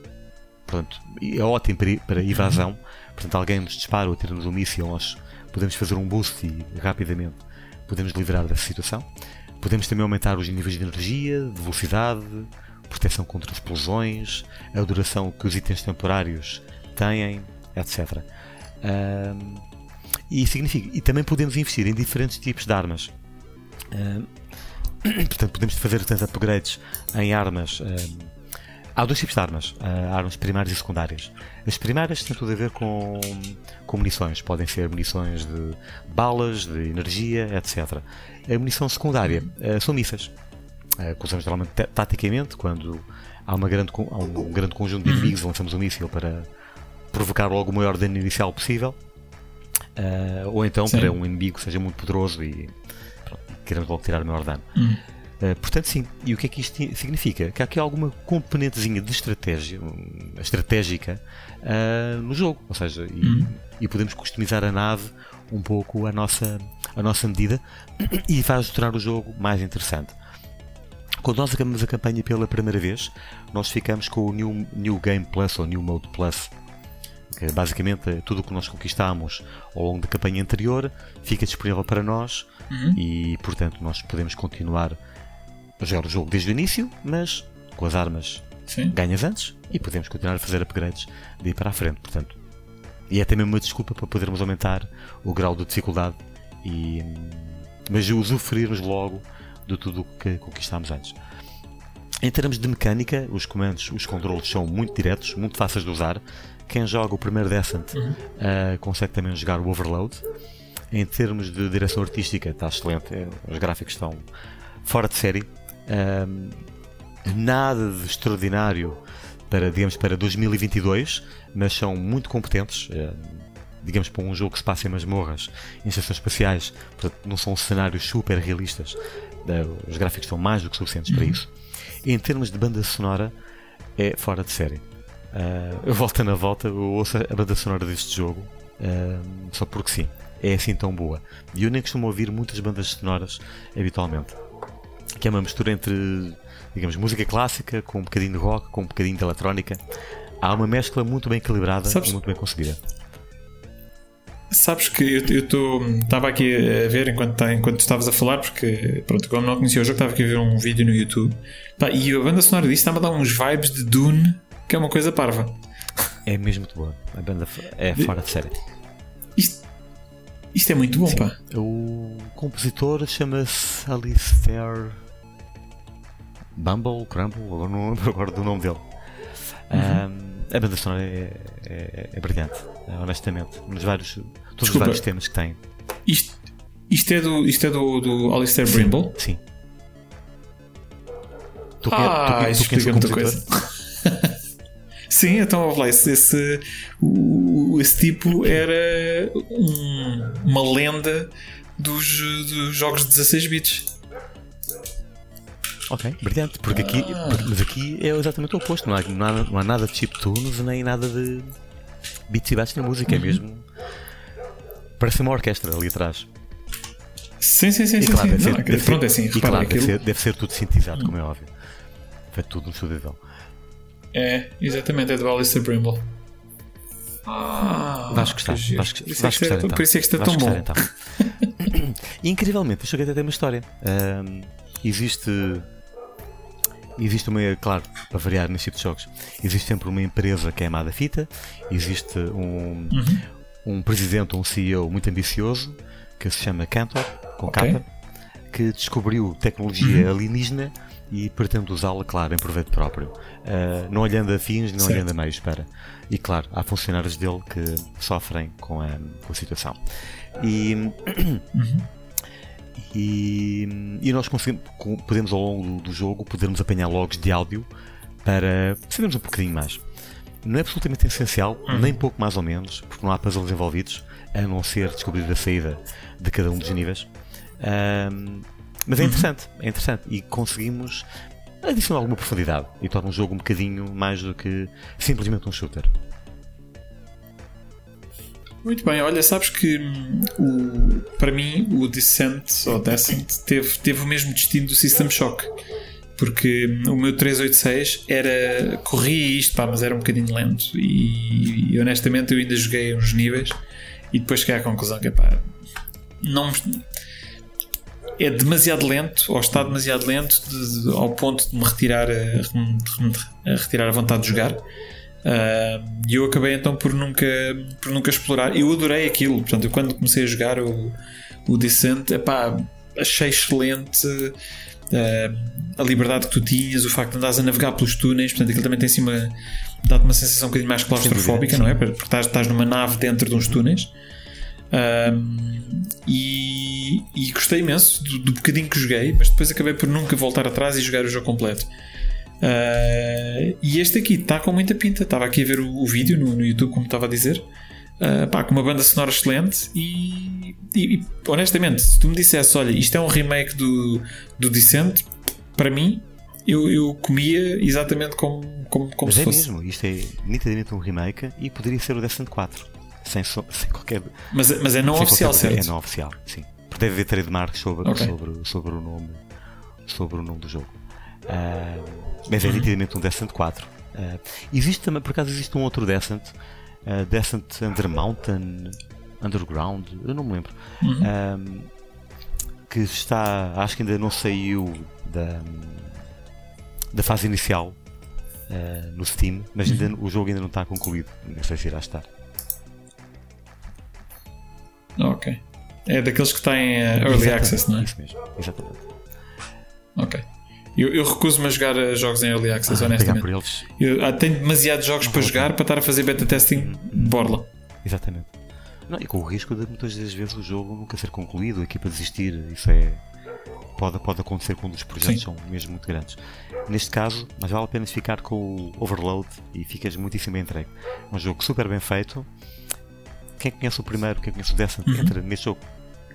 Portanto, é ótimo para, para evasão. Portanto, alguém nos dispara ou tira-nos um míssil, nós podemos fazer um boost e rapidamente podemos livrar dessa situação. Podemos também aumentar os níveis de energia, de velocidade, proteção contra explosões, a duração que os itens temporários têm, etc. Um, e, significa, e também podemos investir em diferentes tipos de armas. Um, portanto, podemos fazer tanto upgrades em armas. Um, Há dois tipos de armas, uh, armas primárias e secundárias. As primárias têm tudo a ver com, com munições, podem ser munições de balas, de energia, etc. A munição secundária uh, são mísseis, uh, que usamos normalmente taticamente quando há, uma grande, há um grande conjunto de inimigos, lançamos um míssil para provocar logo o maior dano inicial possível, ou então Sim. para um inimigo que seja muito poderoso e pronto, queremos logo tirar o maior dano. Uhum. Eh, portanto, sim. E o que é que isto significa? Que há aqui alguma componentezinha de estratégia, estratégica uh, no jogo. Ou seja, e, uhum. e, podemos customizar a nave um pouco à nossa, à nossa medida e faz tornar o jogo mais interessante. Quando nós acabamos a campanha pela primeira vez, nós ficamos com o New, New Game Plus ou New Mode Plus. Que basicamente é tudo o que nós conquistamos ao longo da campanha anterior fica disponível para nós uhum. e, portanto, nós podemos continuar a jogar o jogo desde o início, mas com as armas Sim. ganhas antes e podemos continuar a fazer upgrades de ir para a frente. Portanto, e é também uma desculpa para podermos aumentar o grau de dificuldade e mas usufruirmos logo de tudo o que conquistámos antes. Em termos de mecânica, os comandos, os controles são muito diretos, muito fáceis de usar. Quem joga o primeiro Descent uhum. uh, consegue também jogar o Overload. Em termos de direção artística, está excelente. É, os gráficos estão fora de série. Um, nada de extraordinário para, digamos, para 2022, mas são muito competentes. digamos, para um jogo que se passa em masmorras, em estações espaciais, portanto, não são cenários super realistas. os gráficos são mais do que suficientes uhum. para isso. E em termos de banda sonora, é fora de série. Uh, eu volto na volta, eu ouço a banda sonora deste jogo, uh, só porque sim, é assim tão boa. E eu nem costumo ouvir muitas bandas sonoras habitualmente que é uma mistura entre, digamos, música clássica com um bocadinho de rock, com um bocadinho de eletrónica. Há uma mescla muito bem equilibrada Sabes? e muito bem conseguida. Sabes que eu estava aqui a ver enquanto, tá, enquanto estavas a falar, porque pronto, como não conhecia o jogo, estava aqui a ver um vídeo no YouTube pá, e a banda sonora disso estava a dar uns vibes de Dune, que é uma coisa parva. É mesmo muito boa. A banda é fora de série. Isto, isto é muito bom, Sim. pá. O compositor chama-se Alistair Bumble, Crumble, agora não lembro agora do nome dele. Uhum. Um, a banda sonora é, é, é brilhante, honestamente. Nos vários, todos Desculpa, os vários temas que tem. Isto, isto é do, isto é do, do Alistair sim, Brimble? Sim. Tu, ah, tu, tu, isso explica muita coisa. Sim, então lá, esse, esse, esse tipo era um, uma lenda dos, dos jogos de 16 bits. Ok, brilhante, porque aqui, ah. mas aqui é exatamente o oposto, não há, não há, não há nada de chiptunes nem nada de bits e bats na música, é uhum. é mesmo. Parece uma orquestra ali atrás. Sim, sim, sim, e, claro, sim. Deve ser, deve pronto, é assim, e claro, deve, ser, deve ser tudo sintetizado, como é óbvio. Feito tudo no estúdio É, exatamente, é do Alistair Brimble. Ah, vais gostar, vais, vais por isso, é gostar, então. por isso é que está tão bom. Então. Incrivelmente, este jogo até tem uma história. Um, existe existe uma, claro, para variar nesse tipo de jogos, existe sempre uma empresa que é amada fita, existe um, Uhum. um presidente, um CEO muito ambicioso que se chama Cantor, com Ok. capa, que descobriu tecnologia alienígena e pretende usá-la, claro, em proveito próprio. Ah, não olhando a fins, não Certo. olhando a meios, espera. E claro, há funcionários dele que sofrem com a, com a situação. E, e, e nós podemos ao longo do jogo podermos apanhar logs de áudio para sabermos um bocadinho mais. Não é absolutamente essencial, nem pouco mais ou menos, porque não há puzzles envolvidos, a não ser descobrir a saída de cada um dos níveis. Ahm, mas é interessante, é interessante e conseguimos adicionar alguma profundidade e torna o jogo um bocadinho mais do que simplesmente um shooter. Muito bem, olha, sabes que hum, o, para mim o Descent ou Descent teve, teve o mesmo destino do System Shock. Porque hum, o meu 386 era. corria isto, pá, mas era um bocadinho lento. E, e, honestamente eu ainda joguei uns níveis e depois cheguei à conclusão que pá, não é demasiado lento, ou está demasiado lento de- de- ao ponto de me retirar a, de me a retirar a vontade de jogar. E eu acabei então por nunca, por nunca explorar. Eu adorei aquilo. Portanto, eu quando comecei a jogar o, o Descent, epá, achei excelente ah, a liberdade que tu tinhas, o facto de andares a navegar pelos túneis. Portanto, aquilo também tem assim uma. dá-te uma sensação um bocadinho mais claustrofóbica, não é? Porque estás, estás numa nave dentro de uns túneis. Um, e, e gostei imenso do, do bocadinho que joguei, mas depois acabei por nunca voltar atrás e jogar o jogo completo. Uh, e este aqui está com muita pinta. Estava aqui a ver o, o vídeo no, no YouTube, como estava a dizer. Uh, pá, com uma banda sonora excelente. E, e- e, honestamente, se tu me dissesse, olha, isto é um remake do, do Descent, para mim, eu, eu comia exatamente como, como, como Mas se é fosse. mesmo, isto é nitidamente um remake e poderia ser o Descent 4. Sem, so- sem qualquer. Mas, mas é não oficial, qualquer- certo? É não oficial, sim. Porque deve haver trademark sobre, Ok. sobre, sobre, o nome, sobre o nome do jogo. Ah, mas é nitidamente um Descent 4. Ah, existe também, por acaso, existe um outro Descent, ah, Descent Under Mountain, Underground, eu não me lembro. Uhum. Que está, acho que ainda não saiu da, da fase inicial no Steam, mas ainda, Uhum. o jogo ainda não está concluído. Não sei se irá estar. Ok. É daqueles que têm uh, early Exatamente, access, não é? Isso mesmo, exatamente. Ok. Eu, eu recuso-me a jogar uh, jogos em early access, Ah, honestamente. por eles, Eu, ah, tenho demasiados jogos para vale a jogar para estar a fazer beta testing borla. exatamente. Não, e com o risco de muitas das vezes o jogo nunca ser concluído, a equipa desistir, isso é. Pode, pode acontecer quando os projetos Sim. são mesmo muito grandes. Neste caso, mas vale a pena ficar com o Overload e ficas muitíssimo bem entregue. É um jogo super bem feito. Quem conhece o primeiro, quem conhece o décimo, Uhum. entra neste jogo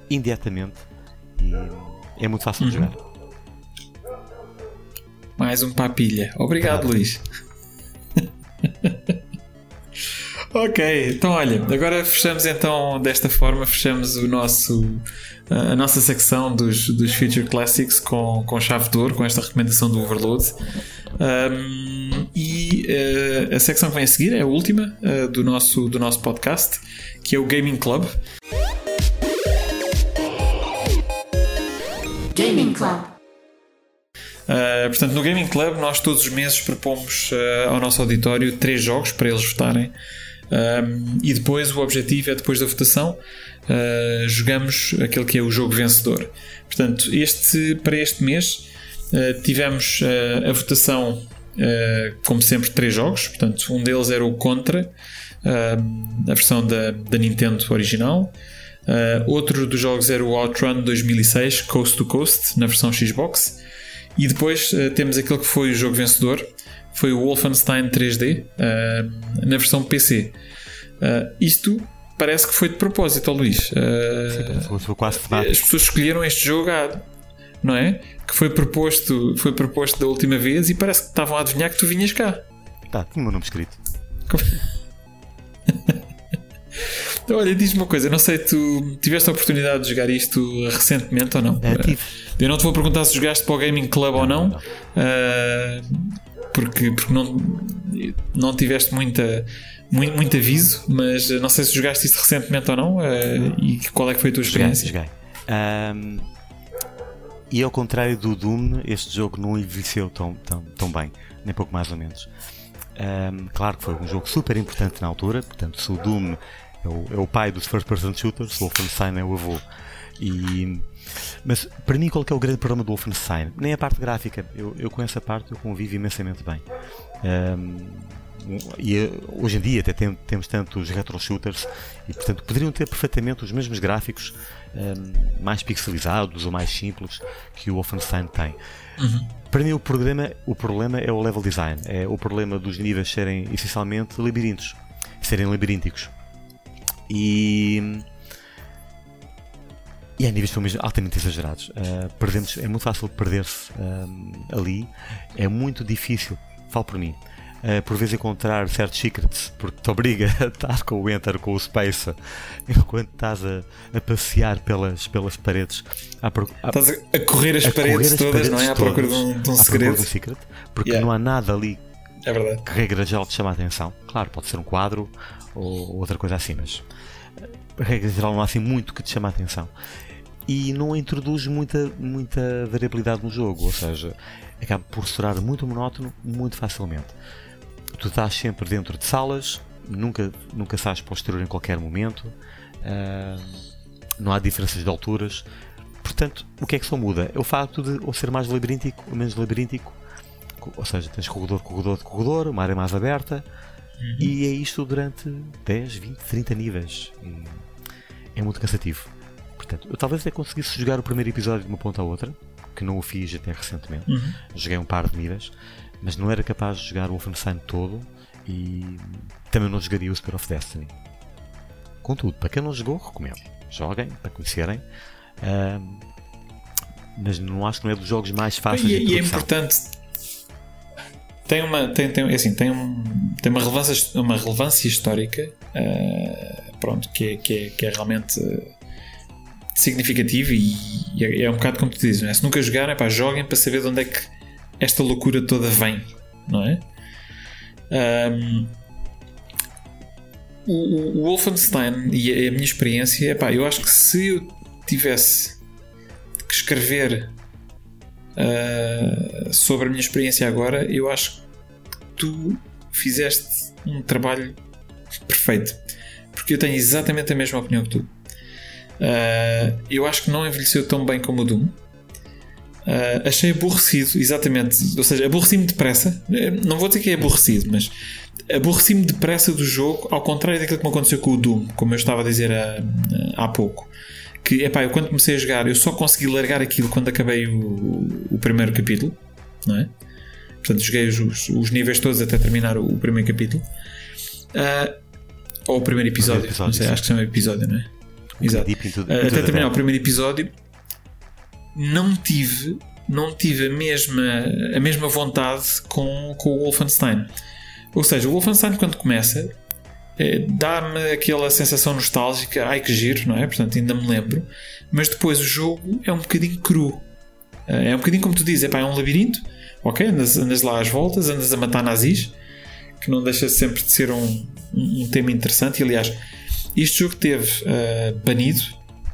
imediatamente e é muito fácil de Uhum. jogar. Mais um papilha. Obrigado, Luís. ok, então olha, agora fechamos então desta forma, fechamos o nosso a nossa secção dos, dos Future Classics com, com chave de ouro, com esta recomendação do Overload. Um, e uh, a secção que vem a seguir é a última uh, do, nosso, do nosso podcast, que é o Gaming Club. Gaming Club. Uh, portanto, no Gaming Club, nós todos os meses propomos uh, ao nosso auditório três jogos para eles votarem. Um, e depois o objetivo é, depois da votação, uh, jogamos aquele que é o jogo vencedor. Portanto, este, para este mês tivemos a votação, como sempre, três jogos. Portanto, um deles era o Contra, a versão da, da Nintendo original. Outro dos jogos era o Outrun 2006 Coast to Coast, na versão Xbox. E depois uh, temos aquele que foi o jogo vencedor, foi o Wolfenstein 3D, uh, na versão PC. Uh, isto parece que foi de propósito, Luís. Uh, Foi quase temático. as pessoas escolheram este jogo, à- não é? Que foi proposto, foi proposto da última vez e parece que estavam a adivinhar que tu vinhas cá. Tá, tinha o meu nome escrito. Então, olha, diz-me uma coisa, não sei, tu tiveste a oportunidade de jogar isto recentemente ou não? É, tive. Eu não te vou perguntar se jogaste para o Gaming Club ou não, não. ah, porque, porque não, não tiveste muita, muito, muito aviso, mas não sei se jogaste isto recentemente ou não ah, e qual é que foi a tua Joguei, experiência. joguei. Ahm, e ao contrário do Doom, este jogo não envelheceu tão, tão, tão bem, nem pouco mais ou menos. Um, claro que foi um jogo super importante na altura, portanto, se o Doom é o, é o pai dos first person shooters, o Wolfenstein é o avô. E, mas para mim, qual é, o grande problema do Wolfenstein? Nem a parte gráfica, eu, eu com essa parte eu convivo imensamente bem. Um, e hoje em dia até tem, temos tantos retro shooters e portanto poderiam ter perfeitamente os mesmos gráficos um, mais pixelizados ou mais simples que o Wolfenstein tem. Uhum. Para mim o problema, o problema é o level design, é o problema dos níveis serem essencialmente labirintos, serem labirínticos. E e há níveis filmes altamente exagerados. Uh, perdemos, é muito fácil perder-se um, ali, é muito difícil, falo por mim, uh, por vezes encontrar certos secrets, porque te obriga a estar com o Enter, com o Space, enquanto estás a, a passear pelas, pelas paredes. À pro, à, estás a correr as, a paredes, correr as todas, paredes não é? À procura de um, de um segredo. De um secret, porque yeah. não há nada ali é que regra geral te chama a atenção. Claro, pode ser um quadro ou outra coisa assim, mas regra geral não há assim muito que te chama a atenção e não introduz muita, muita variabilidade no jogo, ou seja, acaba por soar muito monótono muito facilmente. Tu estás sempre dentro de salas, nunca, nunca sais para o exterior em qualquer momento, uh, não há diferenças de alturas. Portanto, o que é que só muda? É o facto de ou ser mais labiríntico ou menos labiríntico, ou seja, tens corredor, corredor, corredor, uma área mais aberta, uhum. e é isto durante 10, 20, 30 níveis. E é muito cansativo. Portanto, eu talvez até conseguisse jogar o primeiro episódio de uma ponta à outra, que não o fiz até recentemente. Uhum. Joguei um par de níveis, mas não era capaz de jogar o Wolfenstein todo e também não jogaria o Spear of Destiny. Contudo, para quem não jogou, recomendo. Joguem, para conhecerem. Um, mas não acho que não é dos jogos mais fáceis e, de E é importante. Tem uma, tem, tem, é assim, tem, um, tem uma, relevância, uma relevância histórica uh, pronto, que, é, que, é, que é realmente significativo e, e é, é um bocado como tu dizes, é? se nunca jogarem, pá, joguem para saber de onde é que esta loucura toda vem, não é? Um, o, o, Wolfenstein e a, minha experiência, pá, eu acho que se eu tivesse que escrever uh, sobre a minha experiência agora, eu acho que tu fizeste um trabalho perfeito. Porque eu tenho exatamente a mesma opinião que tu. Uh, eu acho que não envelheceu tão bem como o Doom. Uh, achei aborrecido, exatamente. Ou seja, aborreci-me depressa. Eh, não vou dizer que é aborrecido, mas aborreci-me depressa do jogo, ao contrário daquilo que me aconteceu com o Doom, como eu estava a dizer há, há pouco. Que, epá, eu quando comecei a jogar, eu só consegui largar aquilo quando acabei o, o primeiro capítulo, não é? Portanto, joguei os, os, níveis todos até terminar o, o primeiro capítulo. Uh, ou o primeiro episódio, episódio não sei, sim. acho que chama episódio, não é? Exato. Into, into Até terminar o primeiro episódio, não tive, não tive a mesma, a mesma vontade com, com o Wolfenstein. Ou seja, o Wolfenstein, quando começa, dá-me aquela sensação nostálgica, ai que giro, não é? Portanto, ainda me lembro. Mas depois o jogo é um bocadinho cru. É um bocadinho como tu dizes, é, pá, é um labirinto, ok? Andas, andas lá às voltas, andas a matar nazis, que não deixa sempre de ser um, um tema interessante. E aliás, este jogo teve uh, banido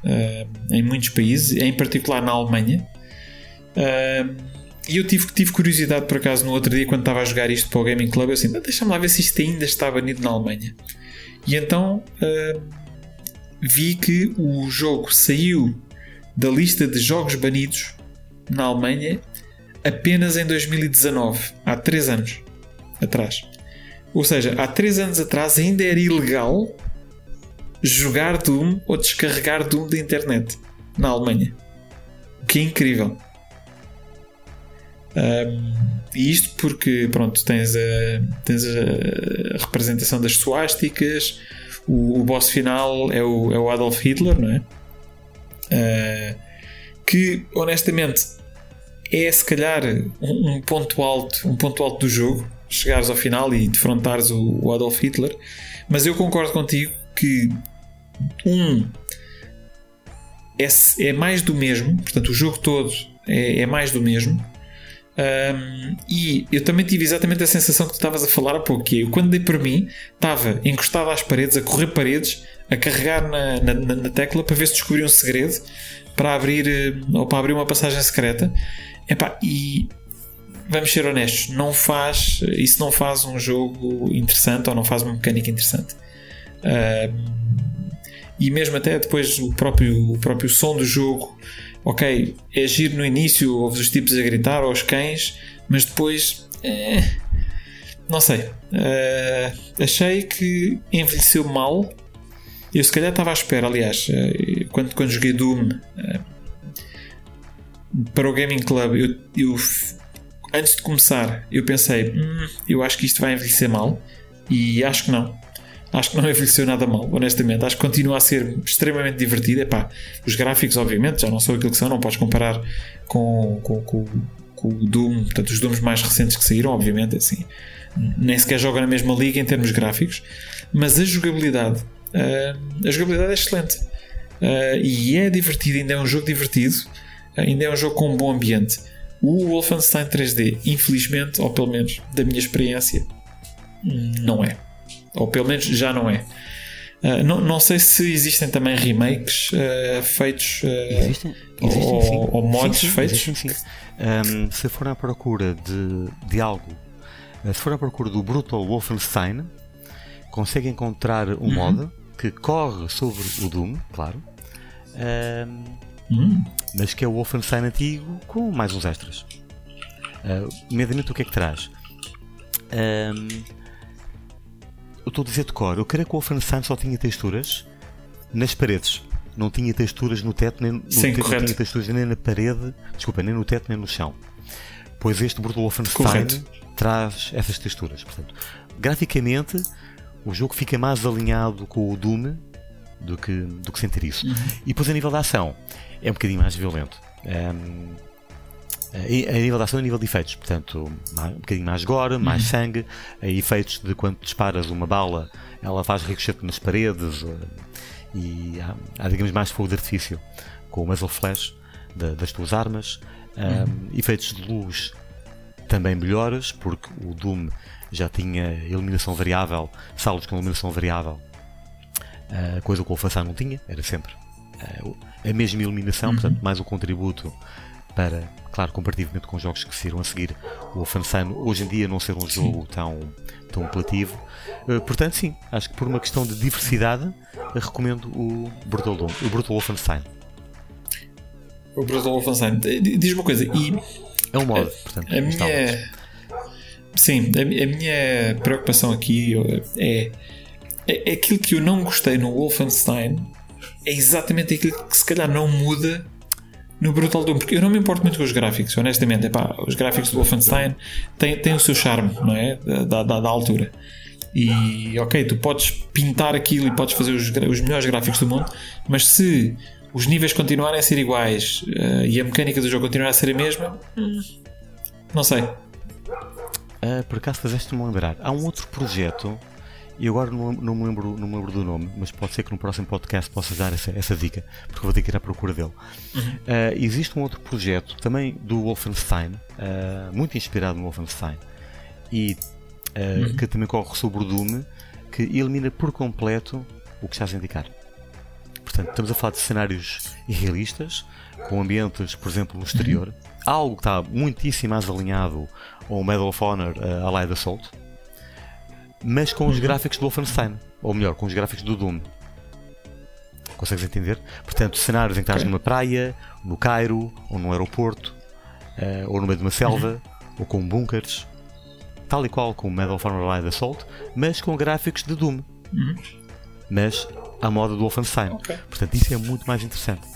uh, em muitos países, em particular na Alemanha. Uh, e eu tive, tive curiosidade por acaso no outro dia quando estava a jogar isto para o Gaming Club. Eu assim, deixa-me lá ver se isto ainda está banido na Alemanha. E então vi que o jogo saiu da lista de jogos banidos na Alemanha apenas em 2019, há 3 anos atrás. Ou seja, há 3 anos atrás ainda era ilegal jogar Doom ou descarregar Doom da internet na Alemanha. O que é incrível. E isto porque, pronto, tens a, tens a representação das suásticas, o, o boss final é o, é o Adolf Hitler, não é? Uh, que, honestamente, é se calhar um, um, ponto alto, um ponto alto do jogo, chegares ao final e defrontares o, o Adolf Hitler, mas eu concordo contigo que um é, é mais do mesmo, portanto, o jogo todo é, é mais do mesmo. Um, e eu também tive exatamente a sensação que tu estavas a falar há pouco. Que eu, quando dei por mim, estava encostado às paredes, a correr paredes, a carregar na, na, na, tecla para ver se descobria um segredo. para abrir uh, ou para abrir uma passagem secreta. Epá, e vamos ser honestos, não faz, isso não faz um jogo interessante ou não faz uma mecânica interessante. e mesmo até depois o próprio, o próprio som do jogo, ok, é giro no início, ouves os tipos a gritar aos cães, mas depois. Eh, não sei. Uh, achei que envelheceu mal. Eu se calhar estava à espera, aliás, uh, quando, quando joguei Doom uh, para o Gaming Club, eu, eu, antes de começar, eu pensei, hum, eu acho que isto vai envelhecer mal. E acho que não. Acho que não envelheceu nada mal, honestamente. Acho que continua a ser extremamente divertido. Epá, os gráficos, obviamente, já não são aquilo que são, não podes comparar com, com, com, com o Doom, portanto, os Dooms mais recentes que saíram, obviamente, assim nem sequer joga na mesma liga em termos gráficos, mas a jogabilidade, uh, a jogabilidade é excelente uh, e é divertido, ainda é um jogo divertido, ainda é um jogo com um bom ambiente. O Wolfenstein 3D, infelizmente, ou pelo menos da minha experiência, não é. Ou pelo menos já não é. Uh, não, não sei se existem também remakes uh, feitos uh, existem, existem, ou, ou, mods sim, sim, feitos. Existem, sim. Um, se for à procura de, de algo se for à procura do Brutal Wolfenstein, consegue encontrar um uhum. mod que corre sobre o Doom, claro, uhum. mas que é o Wolfenstein antigo com mais uns extras. Uh, o que é que traz? Eu estou a dizer de cor, eu creio que o Wolfenstein só tinha texturas nas paredes. Não tinha texturas no teto, nem no Sim, teto, não tinha texturas nem na parede, desculpa, nem no teto nem no chão. Pois este Brutal Wolfenstein correto traz essas texturas. Portanto, graficamente, o jogo fica mais alinhado com o Doom do que, do que sentir isso. Uhum. E depois, a nível da ação, é um bocadinho mais violento. Um, a, nível da ação, a nível de efeitos, portanto, um bocadinho mais gore, mais uhum. sangue, efeitos de quando disparas uma bala, ela faz ricochete nas paredes uh, e há, há, digamos, mais fogo de artifício com o muzzle flash das tuas armas, uhum. efeitos de luz também melhores, porque o Doom já tinha iluminação variável, salas com iluminação variável, uh, coisa que o Wolfenstein não tinha, era sempre uh, a mesma iluminação, uhum. portanto, mais um contributo para, claro, comparativamente com jogos que saíram a seguir, o Wolfenstein hoje em dia não ser um jogo tão, tão apelativo. Uh, portanto, sim, acho que por uma questão de diversidade, recomendo o Brutal, o Brutal Wolfenstein. O Brutal Wolfenstein. Diz uma coisa, e é um modo, portanto. A minha. Sim, a, a, minha preocupação aqui é, é, é aquilo que eu não gostei no Wolfenstein é exatamente aquilo que se calhar não muda no Brutal Doom, porque eu não me importo muito com os gráficos, honestamente. Epá, os gráficos do Wolfenstein têm, têm o seu charme, não é? Da, da, da, altura. E ok, tu podes pintar aquilo e podes fazer os, os melhores gráficos do mundo, mas se os níveis continuarem a ser iguais uh, e a mecânica do jogo continuar a ser a mesma, hum, não sei. Uh, por acaso fazeste-me lembrar, há um outro projeto, e agora não, não, me lembro, não me lembro do nome, mas pode ser que no próximo podcast possas dar essa, essa dica, porque vou ter que ir à procura dele. Uhum. Uh, existe um outro projeto, também do Wolfenstein, muito inspirado no Wolfenstein, e uhum. que também corre sobre o Doom, que elimina por completo o que estás a indicar. Portanto, estamos a falar de cenários irrealistas, com ambientes, por exemplo, no exterior. Algo que está muitíssimo mais alinhado ao Medal of Honor uh, Allied Assault, mas com os gráficos do Wolfenstein, ou melhor, com os gráficos do Doom. Consegues entender? Portanto, cenários em que estás numa praia, no Cairo, ou num aeroporto, uh, ou no meio de uma selva, ou com bunkers, tal e qual com o Medal of Honor Allied Assault, mas com gráficos de Doom. Uhum. Mas à moda do Wolfenstein. Okay. Portanto, isso é muito mais interessante.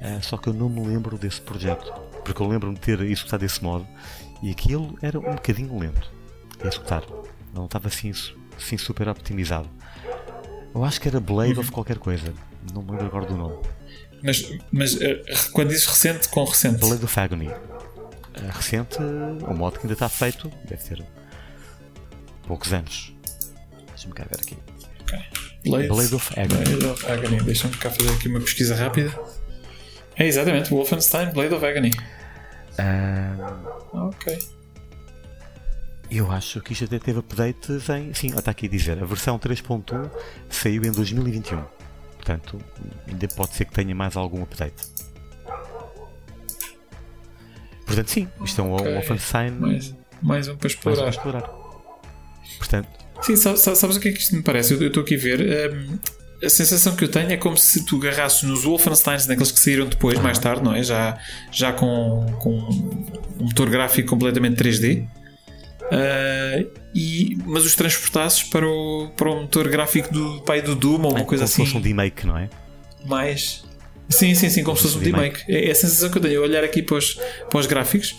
Uh, só que eu não me lembro desse projeto, porque eu lembro-me de ter executado esse modo e aquilo era um bocadinho lento a executar. Não estava assim, assim super optimizado. Eu acho que era Blade uhum. of qualquer coisa. Não me lembro agora do nome. Mas, mas uh, quando dizes recente, com recente? Blade of Agony. Uh, recente, o modo que ainda está feito, deve ter poucos anos. Deixa-me cá ver aqui. Blade, Blade of Agony. Blade of Agony. Deixa-me cá fazer aqui uma pesquisa rápida. É exatamente, Wolfenstein Blade of Agony. Uh... Ok. Eu acho que isto até teve updates em. Sim, está aqui a dizer. A versão 3.1 saiu em 2021. Portanto, ainda pode ser que tenha mais algum update. Portanto, sim, isto é um Ok. Wolfenstein Mais, mais um para mais um para explorar. explorar. Portanto, Sim, sa- sa- sabes o que é que isto me parece? Eu estou aqui a ver. hum, a sensação que eu tenho é como se tu agarrasses nos Wolfensteins, naqueles que saíram depois, mais tarde, não é? Já, já com, com um motor gráfico completamente 3D. Ah, e, mas os transportasses para o, para o motor gráfico do pai do Doom ou uma é coisa como assim. se fosse um remake, não é? mais. Sim, sim, sim, como se fosse um remake. É é a sensação que eu tenho. Eu olhar aqui para os, para os gráficos.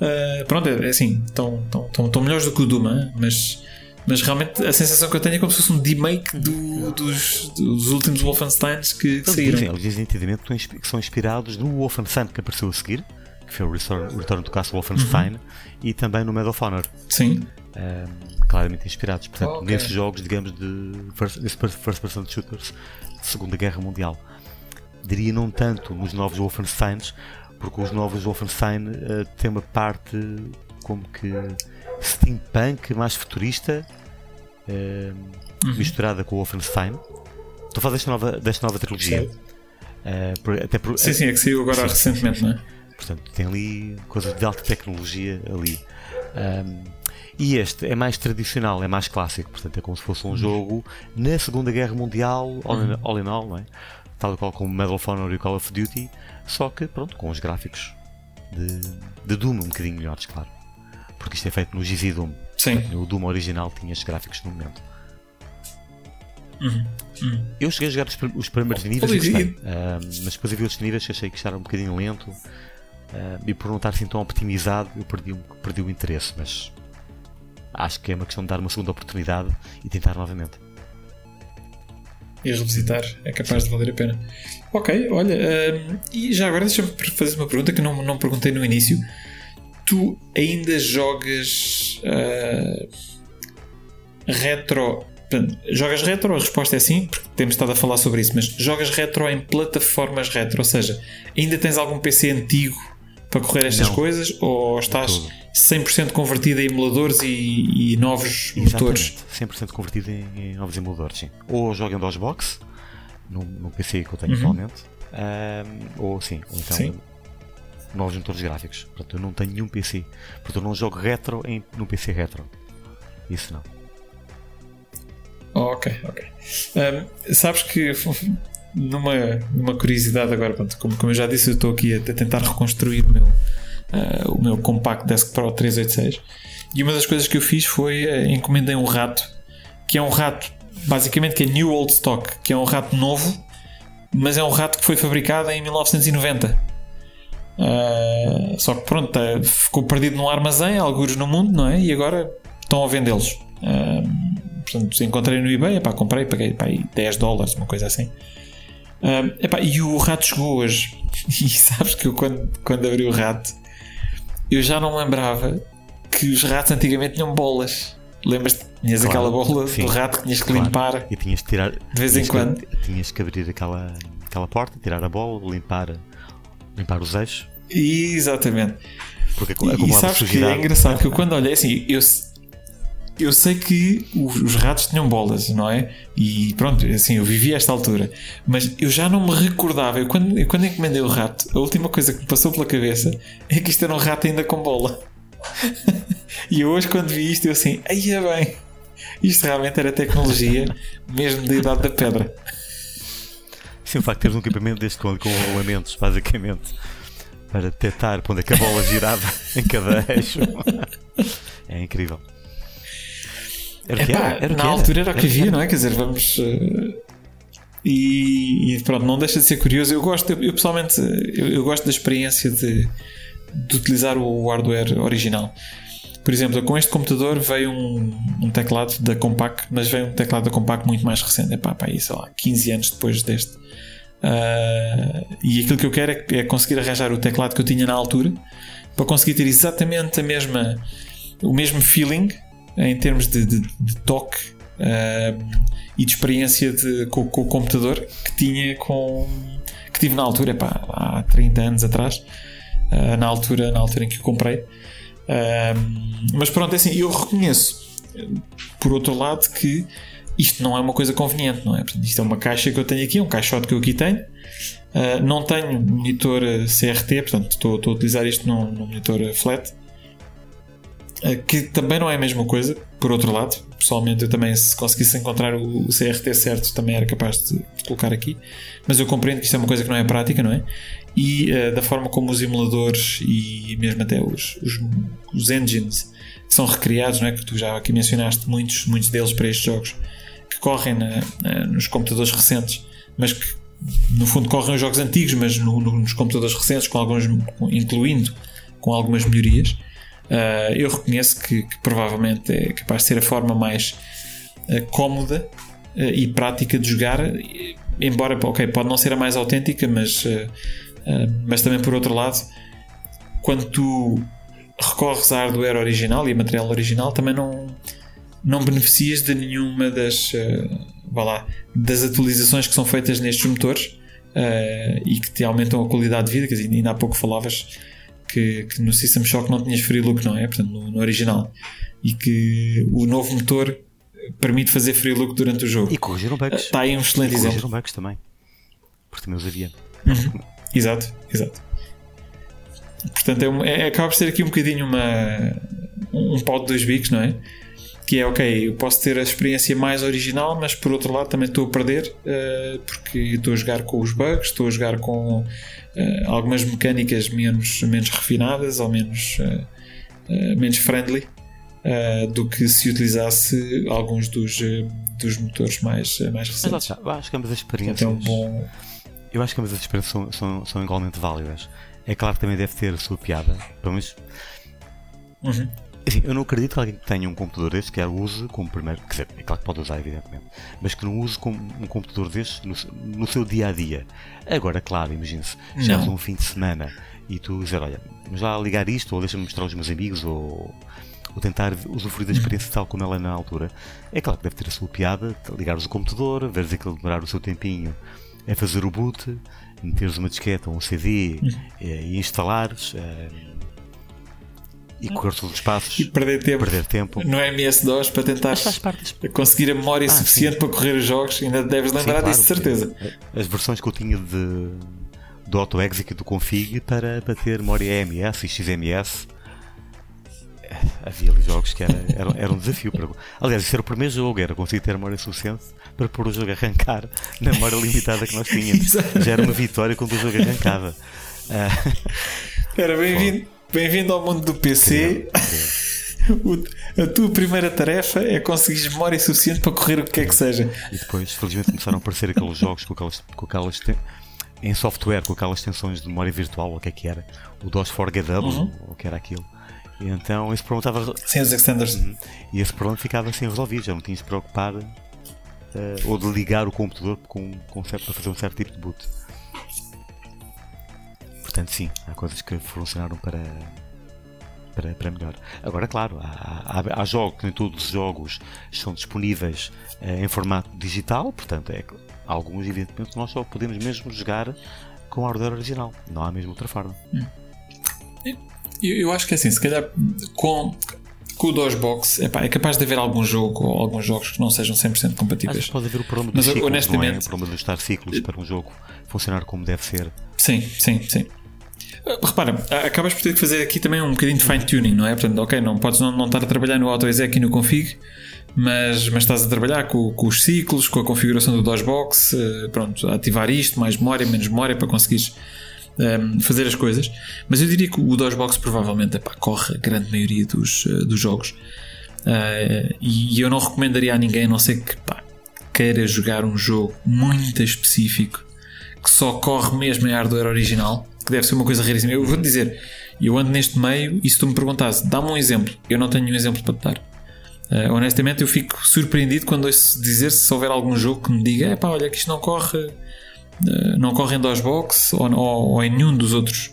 ah, pronto, é é assim, estão, estão, estão, estão melhores do que o Doom, hein? mas, mas realmente a sensação que eu tenho é como se fosse um remake do- dos, dos últimos Wolfensteins que, que saíram. eles dizem nitidamente que são inspirados no Wolfenstein que apareceu a seguir, que foi o Return, o Return to Castle Wolfenstein, Uhum. e também no Medal of Honor. Sim, um, claramente inspirados. Portanto, Ok. nesses jogos, digamos, de first, desse first person shooters de Segunda Guerra Mundial. Diria não tanto nos novos Wolfensteins, porque os novos Wolfenstein eh, têm uma parte como que steampunk, mais futurista, eh, misturada com o Wolfenstein. Estou a falar desta nova, desta nova trilogia. Eh, por- até por- sim, sim, é que saiu agora Sim, sim, recentemente, sim, não é? Portanto, tem ali coisas de alta tecnologia ali. Um, e este é mais tradicional, é mais clássico, portanto é como se fosse um jogo na Segunda Guerra Mundial, all in, all, in all, não é? tal qual como Medal of Honor e Call of Duty, só que pronto, com os gráficos de, de Doom um bocadinho melhores, claro. Porque isto é feito no GZ Doom. Sim. O Doom original tinha estes gráficos no momento. Uhum. Eu cheguei a jogar os, prim- os primeiros níveis Oh, e e- Um, mas depois havia outros níveis que achei que estavam um bocadinho lento. E por não estar assim tão optimizado, eu perdi, perdi o interesse. Mas acho que é uma questão de dar uma segunda oportunidade e tentar novamente. E revisitar é capaz de valer a pena. Ok, olha, e já agora deixa-me fazer uma pergunta que não, não perguntei no início. Tu ainda jogas ah, retro? Jogas retro? A resposta é sim, porque temos estado a falar sobre isso, mas jogas retro em plataformas retro, ou seja, ainda tens algum PC antigo para correr estas Não. coisas ou estás todo. 100% convertido a emuladores e, e novos motores? Exatamente. 100% convertido em, em novos emuladores. Sim. Ou jogo em DOSBox, no, no PC que eu tenho Uhum. atualmente, um, ou sim, ou então Sim. novos motores gráficos. Portanto, eu não tenho nenhum PC. Portanto, eu não jogo retro em, no PC retro. Isso não. Ok, ok. Ahm, sabes que numa, numa curiosidade agora, pronto, como, como eu já disse, eu estou aqui a, a tentar reconstruir o meu, ah, o meu Compact Desk Pro 386 e uma das coisas que eu fiz foi ah, encomendei um rato que é um rato basicamente que é New Old Stock, que é um rato novo, mas é um rato que foi fabricado em 1990. Ah, só que pronto, ficou perdido num armazém, alguns no mundo, não é? E agora estão a vendê-los. Ah, portanto, encontrei no eBay, epá, comprei, paguei epá, aí 10 dólares, uma coisa assim. Ah, epá, e o rato chegou hoje. E sabes que eu, quando, quando abri o rato, eu já não lembrava que os ratos antigamente tinham bolas. Lembras-te? Tinhas Claro, aquela bola sim. do rato que tinhas que Claro. limpar. E tinhas de tirar. De vez em tinhas que- quando. tinhas que abrir aquela, aquela porta, tirar a bola, limpar, limpar os eixos. Exatamente. Porque E, acumulava e sabes que é engraçado que eu quando olhei assim, eu, eu sei que os, os ratos tinham bolas, não é? E pronto, assim, eu vivi esta altura, mas eu já não me recordava. Eu quando, eu quando encomendei o rato, a última coisa que me passou pela cabeça é que isto era um rato ainda com bola. e hoje, quando vi isto, eu assim, aí é bem, isto realmente era tecnologia, mesmo da idade da pedra. Sim, o facto de teres um equipamento deste com, com rolamentos, basicamente, para detectar onde é que a bola girava em cada eixo. É incrível. Era o que era, era o que na era. altura era o que havia, não é? Quer dizer, vamos. eh, e, e pronto, não deixa de ser curioso. Eu gosto, eu, eu pessoalmente, eu, eu gosto da experiência de, de utilizar o hardware original. Por exemplo, com este computador veio um, um teclado da Compaq, mas veio um teclado da Compaq muito mais recente. Epá, pá, sei lá, 15 anos depois deste. Ah, e aquilo que eu quero é, é conseguir arranjar o teclado que eu tinha na altura para conseguir ter exatamente a mesma, o mesmo feeling em termos de, de- de toque e de experiência de- com, com o computador que tinha com que tive na altura, epá, há 30 anos atrás, ah, na, altura, na altura em que o comprei. Mas pronto, é assim, eu reconheço, por outro lado, que isto não é uma coisa conveniente, não é? Isto é uma caixa que eu tenho aqui, um caixote que eu aqui tenho. Uh, não tenho monitor CRT, portanto estou, a utilizar isto num, num monitor flat, uh, que também não é a mesma coisa. Por outro lado, pessoalmente, eu também, se conseguisse encontrar o, CRT certo, também era capaz de, colocar aqui. Mas eu compreendo que isto é uma coisa que não é prática, não é? E uh, da forma como os emuladores e mesmo até os, os, os engines são recriados, não é? Que tu já aqui mencionaste muitos, muitos deles para estes jogos que correm na, na, nos computadores recentes, mas que no fundo correm os jogos antigos, mas no, no, nos computadores recentes, com alguns, incluindo com algumas melhorias. Uh, eu reconheço que, que, provavelmente é capaz de ser a forma mais uh, cómoda uh, e prática de jogar, embora ok, pode não ser a mais autêntica, mas, mas também por outro lado, quando tu recorres à hardware original e a material original, também não, não beneficias de nenhuma das, vá lá, das atualizações que são feitas nestes motores e que te aumentam a qualidade de vida. Dizer, ainda há pouco falavas que, que, no System Shock não tinhas free look, não é? Portanto, no, no, original. E que o novo motor permite fazer free look durante o jogo. E corrigiram bugs. Está aí um excelente e exemplo. corrigiram bugs também. Porque também os havia. Uhum. Exato, exato. Portanto, é, um, é, acaba por ser aqui um bocadinho uma, um pau de dois bicos, não é? que é ok, eu posso ter a experiência mais original, mas por outro lado também estou a perder uh, porque estou a jogar com os bugs, estou a jogar com algumas mecânicas menos, menos refinadas ou menos, uh, menos friendly do que se utilizasse alguns dos, dos motores mais, mais recentes. Mas, eu acho que ambas as experiências. Então, bom... Eu acho que ambas as experiências são, são, são igualmente válidas. É claro que também deve ter a sua piada, pelo menos. Uhum Assim, eu não acredito que alguém que tenha um computador deste quer use como primeiro. Quer dizer, é claro que pode usar, evidentemente, mas que não use como um computador deste no, no seu dia a dia. Agora, claro, imagine-se, chegas um fim de semana e tu dizer, olha, vamos lá ligar isto, ou deixa-me mostrar aos meus amigos, ou, ou tentar usufruir da experiência tal como ela é na altura. É claro que deve ter a sua piada, ligares o computador, veres aquilo demorar o seu tempinho a fazer o boot, meteres uma disqueta ou um CD e, eh, e instalares. Uh, e correr todos os passos e perder tempo, perder tempo. no MS-DOS para tentar conseguir a memória ah, suficiente sim. para correr os jogos. Ainda deves lembrar sim, claro, disso, de certeza. As versões que eu tinha de, do AutoExec e do Config para, para ter memória EMS e XMS. Havia ali jogos que era, era, era um desafio. Para... Aliás, isso era o primeiro jogo, era conseguir ter memória suficiente para pôr o jogo a arrancar na memória limitada que nós tínhamos. Já era uma vitória quando o jogo arrancava. Era bem-vindo. Bem-vindo ao mundo do PC. a tua primeira tarefa é conseguir memória suficiente para correr o que quer que seja. E depois, felizmente, começaram a aparecer aqueles jogos com aquelas, com aquelas em software, com aquelas extensões de memória virtual, ou o que é que era? O DOS Forgettable, uhum. ou o que era aquilo. E então esse problema estava. Sem os extenders. Uhum. E esse problema ficava assim resolvido, já não tinhas de preocupar uh, ou de ligar o computador com, com, para fazer um certo tipo de boot. Portanto, sim, há coisas que funcionaram para, para, para melhor. Agora, claro, há, há, há jogos, nem todos os jogos estão disponíveis eh, em formato digital, portanto, é, alguns, evidentemente, nós só podemos mesmo jogar com a hardware original, não há mesmo outra forma. Hum. Eu, eu, acho que é assim, se calhar com, com o DOSBox epá, é capaz de haver algum jogo ou alguns jogos que não sejam 100% compatíveis. Acho que pode haver o problema dos Mas, ciclos, honestamente, não é? o problema de estar ciclos para um jogo funcionar como deve ser. Sim, sim, sim. Repara, acabas por ter que fazer aqui também um bocadinho de fine-tuning, não é? Portanto, ok, não podes não, não estar a trabalhar no AutoExec e no config, mas, mas estás a trabalhar com, com os ciclos, com a configuração do DOSBox, uh, pronto, ativar isto, mais memória, menos memória para conseguires um, ehm, fazer as coisas. Mas eu diria que o DOSBox provavelmente epá, corre a grande maioria dos, uh, dos jogos. Uh, e eu não recomendaria a ninguém, a não ser que pá, queira jogar um jogo muito específico que só corre mesmo em hardware original que deve ser uma coisa raríssima. Eu vou-te dizer, eu ando neste meio e se tu me perguntasse, dá-me um exemplo, eu não tenho um exemplo para te dar. Uh, honestamente, eu fico surpreendido quando ouço dizer se houver algum jogo que me diga, é pá, olha que isto não corre, uh, não corre em DOSBox ou, ou, ou, em nenhum dos outros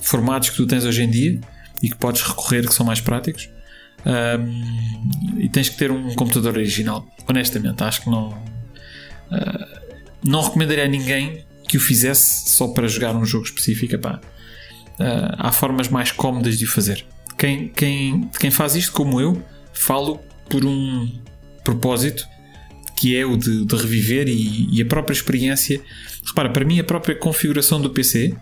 formatos que tu tens hoje em dia e que podes recorrer que são mais práticos. E tens que ter um computador original. Honestamente, acho que não. Uh, não recomendaria a ninguém que o fizesse só para jogar um jogo específico. Uh, há formas mais cómodas de o fazer. Quem, quem, quem faz isto, como eu, falo por um propósito que é o de, de reviver e, e, a própria experiência. Repara, para mim, a própria configuração do PC.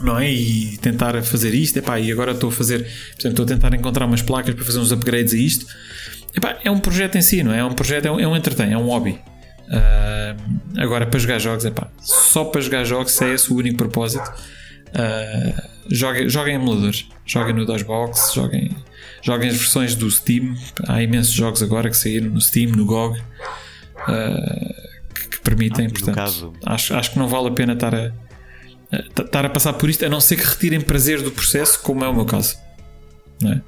Não é? E tentar fazer isto, epá, e agora estou a fazer, estou a tentar encontrar umas placas para fazer uns upgrades a isto. Epá, é um projeto em si, não é? É um projeto, é um, é um entretém, é um hobby. Uh, agora, para jogar jogos, epá, só para jogar jogos, é esse o único propósito. Uh, joguem, joguem emuladores, joguem no DOSBox, joguem, joguem as versões do Steam. Há imensos jogos agora que saíram no Steam, no GOG, uh, que, que, permitem. Ah, portanto, caso... acho, acho que não vale a pena estar a, a, estar a passar por isto, a não ser que retirem prazer do processo, como é o meu caso. Não é?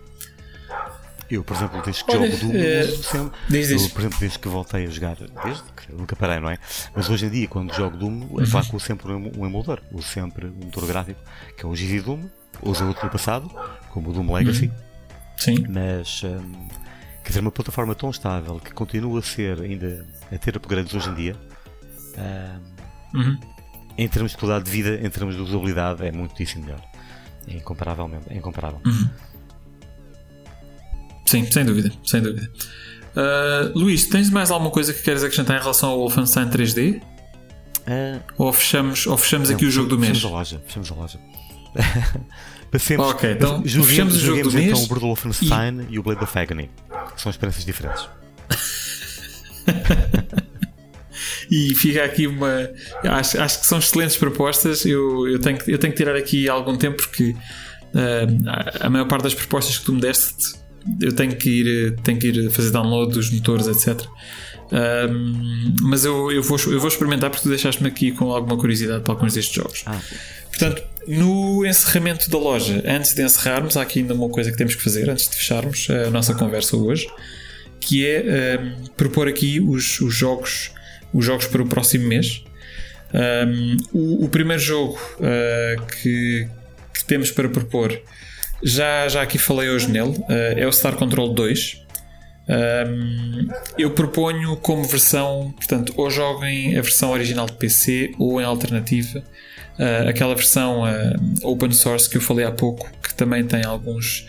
Eu, por exemplo, desde que Olha, jogo do é... sempre, diz, diz. Eu, por exemplo, desde que voltei a jogar, desde que nunca parei, não é? Mas hoje em dia, quando jogo Doom, uhum. sempre um emulador, uso sempre um motor gráfico, que é o GZ Doom, uso outro do passado, como o Doom Legacy. Uhum. Sim. Mas, um, quer dizer, uma plataforma tão estável que continua a ser, ainda a ter upgrades hoje em dia, um, uhum. em termos de qualidade de vida, em termos de usabilidade, é muitíssimo melhor. É incomparavelmente, é incomparável. Uhum. Sim, sem dúvida, sem dúvida. Uh, Luís, tens mais alguma coisa que queres acrescentar em relação ao Wolfenstein 3D? Uh, ou fechamos, ou fechamos não, aqui o jogo do mês? Fechamos a loja. Fechamos a loja. Passemos, ok, então joguemos, fechamos o jogo do mês. Então o Brutal Wolfenstein e... e o Blade of Agony. São experiências diferentes. e fica aqui uma. Acho, acho que são excelentes propostas. Eu, eu, tenho, eu tenho que tirar aqui algum tempo porque uh, a maior parte das propostas que tu me deste eu tenho que ir, tenho que ir fazer download dos motores, etc. Um, mas eu, eu, vou, eu vou experimentar porque tu deixaste-me aqui com alguma curiosidade para alguns destes jogos. Ah. Portanto, no encerramento da loja, antes de encerrarmos, há aqui ainda uma coisa que temos que fazer antes de fecharmos a nossa conversa hoje, que é um, propor aqui os, os, jogos, os jogos para o próximo mês. Um, o, o, primeiro jogo uh, que, que, temos para propor já, já aqui falei hoje nele, uh, é o Star Control 2. Um, eu proponho como versão, portanto, ou joguem a versão original de PC ou em alternativa uh, aquela versão uh, open source que eu falei há pouco, que também tem alguns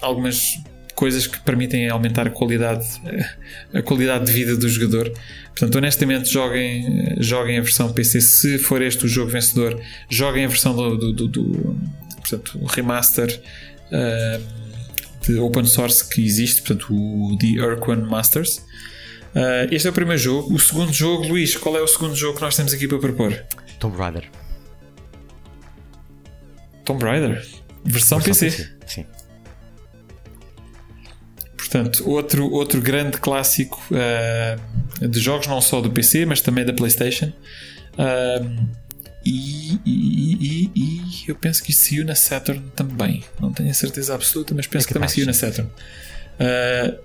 algumas coisas que permitem aumentar a qualidade a qualidade de vida do jogador. Portanto, honestamente, joguem, joguem a versão PC. Se for este o jogo vencedor, joguem a versão do, do, do portanto, o remaster uh, de open source que existe, portanto, o The Urquan Masters. Uh, este é o primeiro jogo. O segundo jogo, Luís, qual é o segundo jogo que nós temos aqui para propor? Tomb Raider. Tomb Raider? Versão, Versão PC. PC. Sim. Portanto, outro, outro grande clássico uh, de jogos, não só do PC, mas também da PlayStation. Uh, e, e, e, e, eu penso que isso saiu na Saturn também. Não tenho a certeza absoluta, mas penso é que, que também saiu na Saturn. Uh,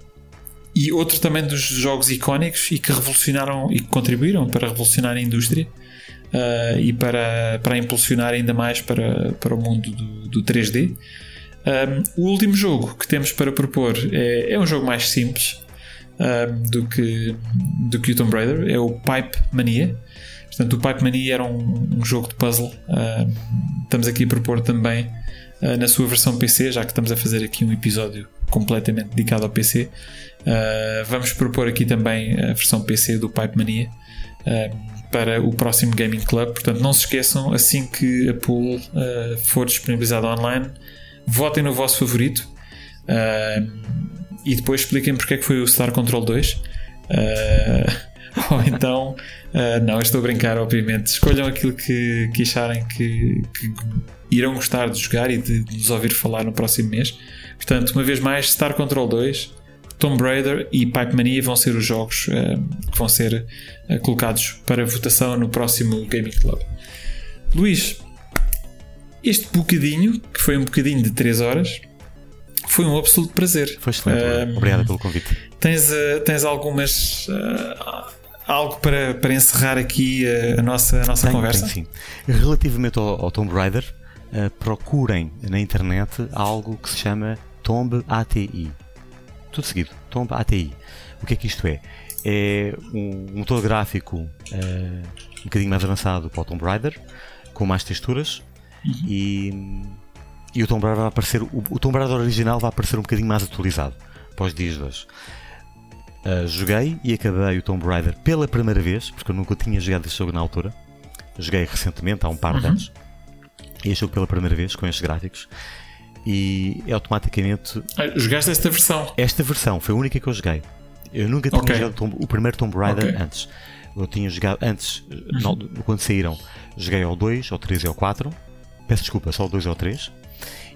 e outro também dos jogos icónicos e que revolucionaram e que contribuíram para revolucionar a indústria uh, e para, para impulsionar ainda mais para, para o mundo do, do 3D. Um, ah, o último jogo que temos para propor é, é um jogo mais simples um, do, que, do que o Tomb Raider, é o Pipe Mania. Portanto, o Pipe Mania era um, um jogo de puzzle. Uh, estamos aqui a propor também uh, na sua versão PC, já que estamos a fazer aqui um episódio completamente dedicado ao PC. Uh, ah, vamos propor aqui também a versão PC do Pipe Mania para o próximo Gaming Club. Portanto, não se esqueçam, assim que a pool for disponibilizada online, votem no vosso favorito e depois expliquem porque é que foi o Star Control 2. ou então Uh, não, estou a brincar, obviamente. Escolham aquilo que, que acharem que, que, irão gostar de jogar e de, de nos ouvir falar no próximo mês. Portanto, uma vez mais, Star Control 2, Tomb Raider e Pipe Mania vão ser os jogos uh, que vão ser uh, colocados para votação no próximo Gaming Club. Luís, este bocadinho, que foi um bocadinho de 3 horas, foi um absoluto prazer. Foi excelente. Obrigado pelo convite. Tens, tens algumas algo para, para encerrar aqui a, a nossa, a nossa conversa? sim. Relativamente ao, ao Tomb Raider, uh, procurem na internet algo que se chama Tomb ATI. Tudo seguido, Tomb ATI. O que é que isto é? É um, motor gráfico uh, um bocadinho mais avançado para o Tomb Raider, com mais texturas uhum. e, e o Tomb Raider vai aparecer, o, o Tomb Raider original vai aparecer um bocadinho mais atualizado para os dias de hoje Uh, joguei e acabei o Tomb Raider pela primeira vez, porque eu nunca tinha jogado este jogo na altura. Joguei recentemente, há um par de uhum. anos. Este jogo pela primeira vez com estes gráficos. E automaticamente. Ah, jogaste esta versão? Esta versão foi a única que eu joguei. Eu nunca tinha okay. jogado o primeiro Tomb Raider okay. antes. Eu tinha jogado antes, uhum. quando saíram, joguei ao 2, ao 3 e ao 4. Peço desculpa, só ao 2 e ao 3.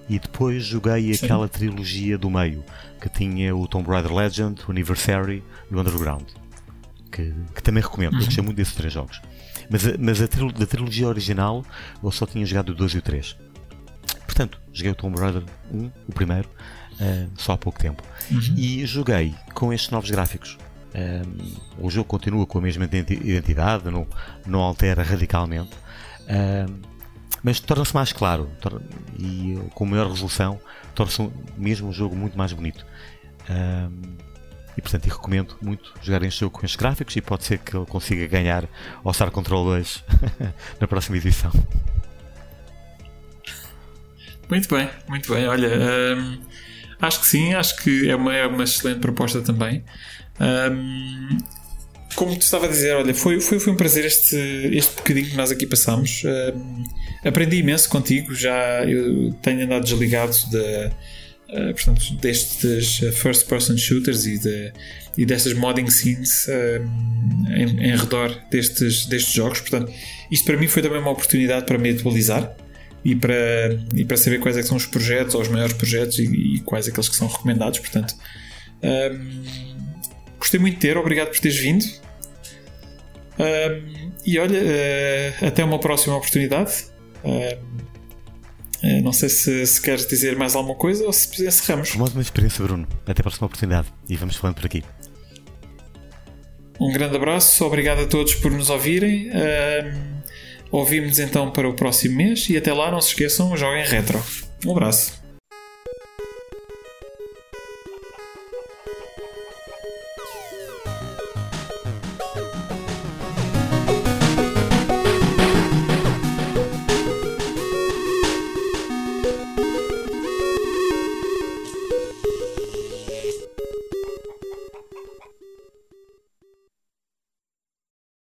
E depois joguei Sim. aquela trilogia do meio, que tinha o Tomb Raider Legend, o Anniversary e o Underground. Que, que também recomendo, uhum. eu gostei muito desses três jogos. Mas, mas a da trilogia original eu só tinha jogado o 2 e o 3. Portanto, joguei o Tomb Raider 1, o primeiro, uh, só há pouco tempo. Uhum. E joguei com estes novos gráficos. Um, eh, o jogo continua com a mesma identidade, não, não altera radicalmente. Um, eh, mas torna-se mais claro e com maior resolução, torna-se mesmo um jogo muito mais bonito. Um, e portanto eu recomendo muito jogar este jogo com estes gráficos e pode ser que ele consiga ganhar ao Star Control 2 na próxima edição. Muito bem, muito bem. Olha, acho que sim, acho que é uma, é uma excelente proposta também. Como te estava a dizer, olha, foi, foi, foi um prazer este, este bocadinho que nós aqui passamos. Aprendi imenso contigo, já eu tenho andado desligado de, uh, portanto, destes first person shooters e, de, e destas modding scenes em, em redor destes, destes jogos. Portanto, isto para mim foi também uma oportunidade para me atualizar e para, e para saber quais é são os projetos ou os maiores projetos e, e quais aqueles que são recomendados. Portanto, gostei muito de ter, obrigado por teres vindo. Um, e olha, uh, até uma próxima oportunidade. Uh, não sei se, se queres dizer mais alguma coisa ou se encerramos. Mais uma experiência, Bruno. Até a próxima oportunidade e vamos falando por aqui. Um grande abraço, obrigado a todos por nos ouvirem. Uh, Ouvimos então para o próximo mês e até lá não se esqueçam, joguem retro. Um abraço.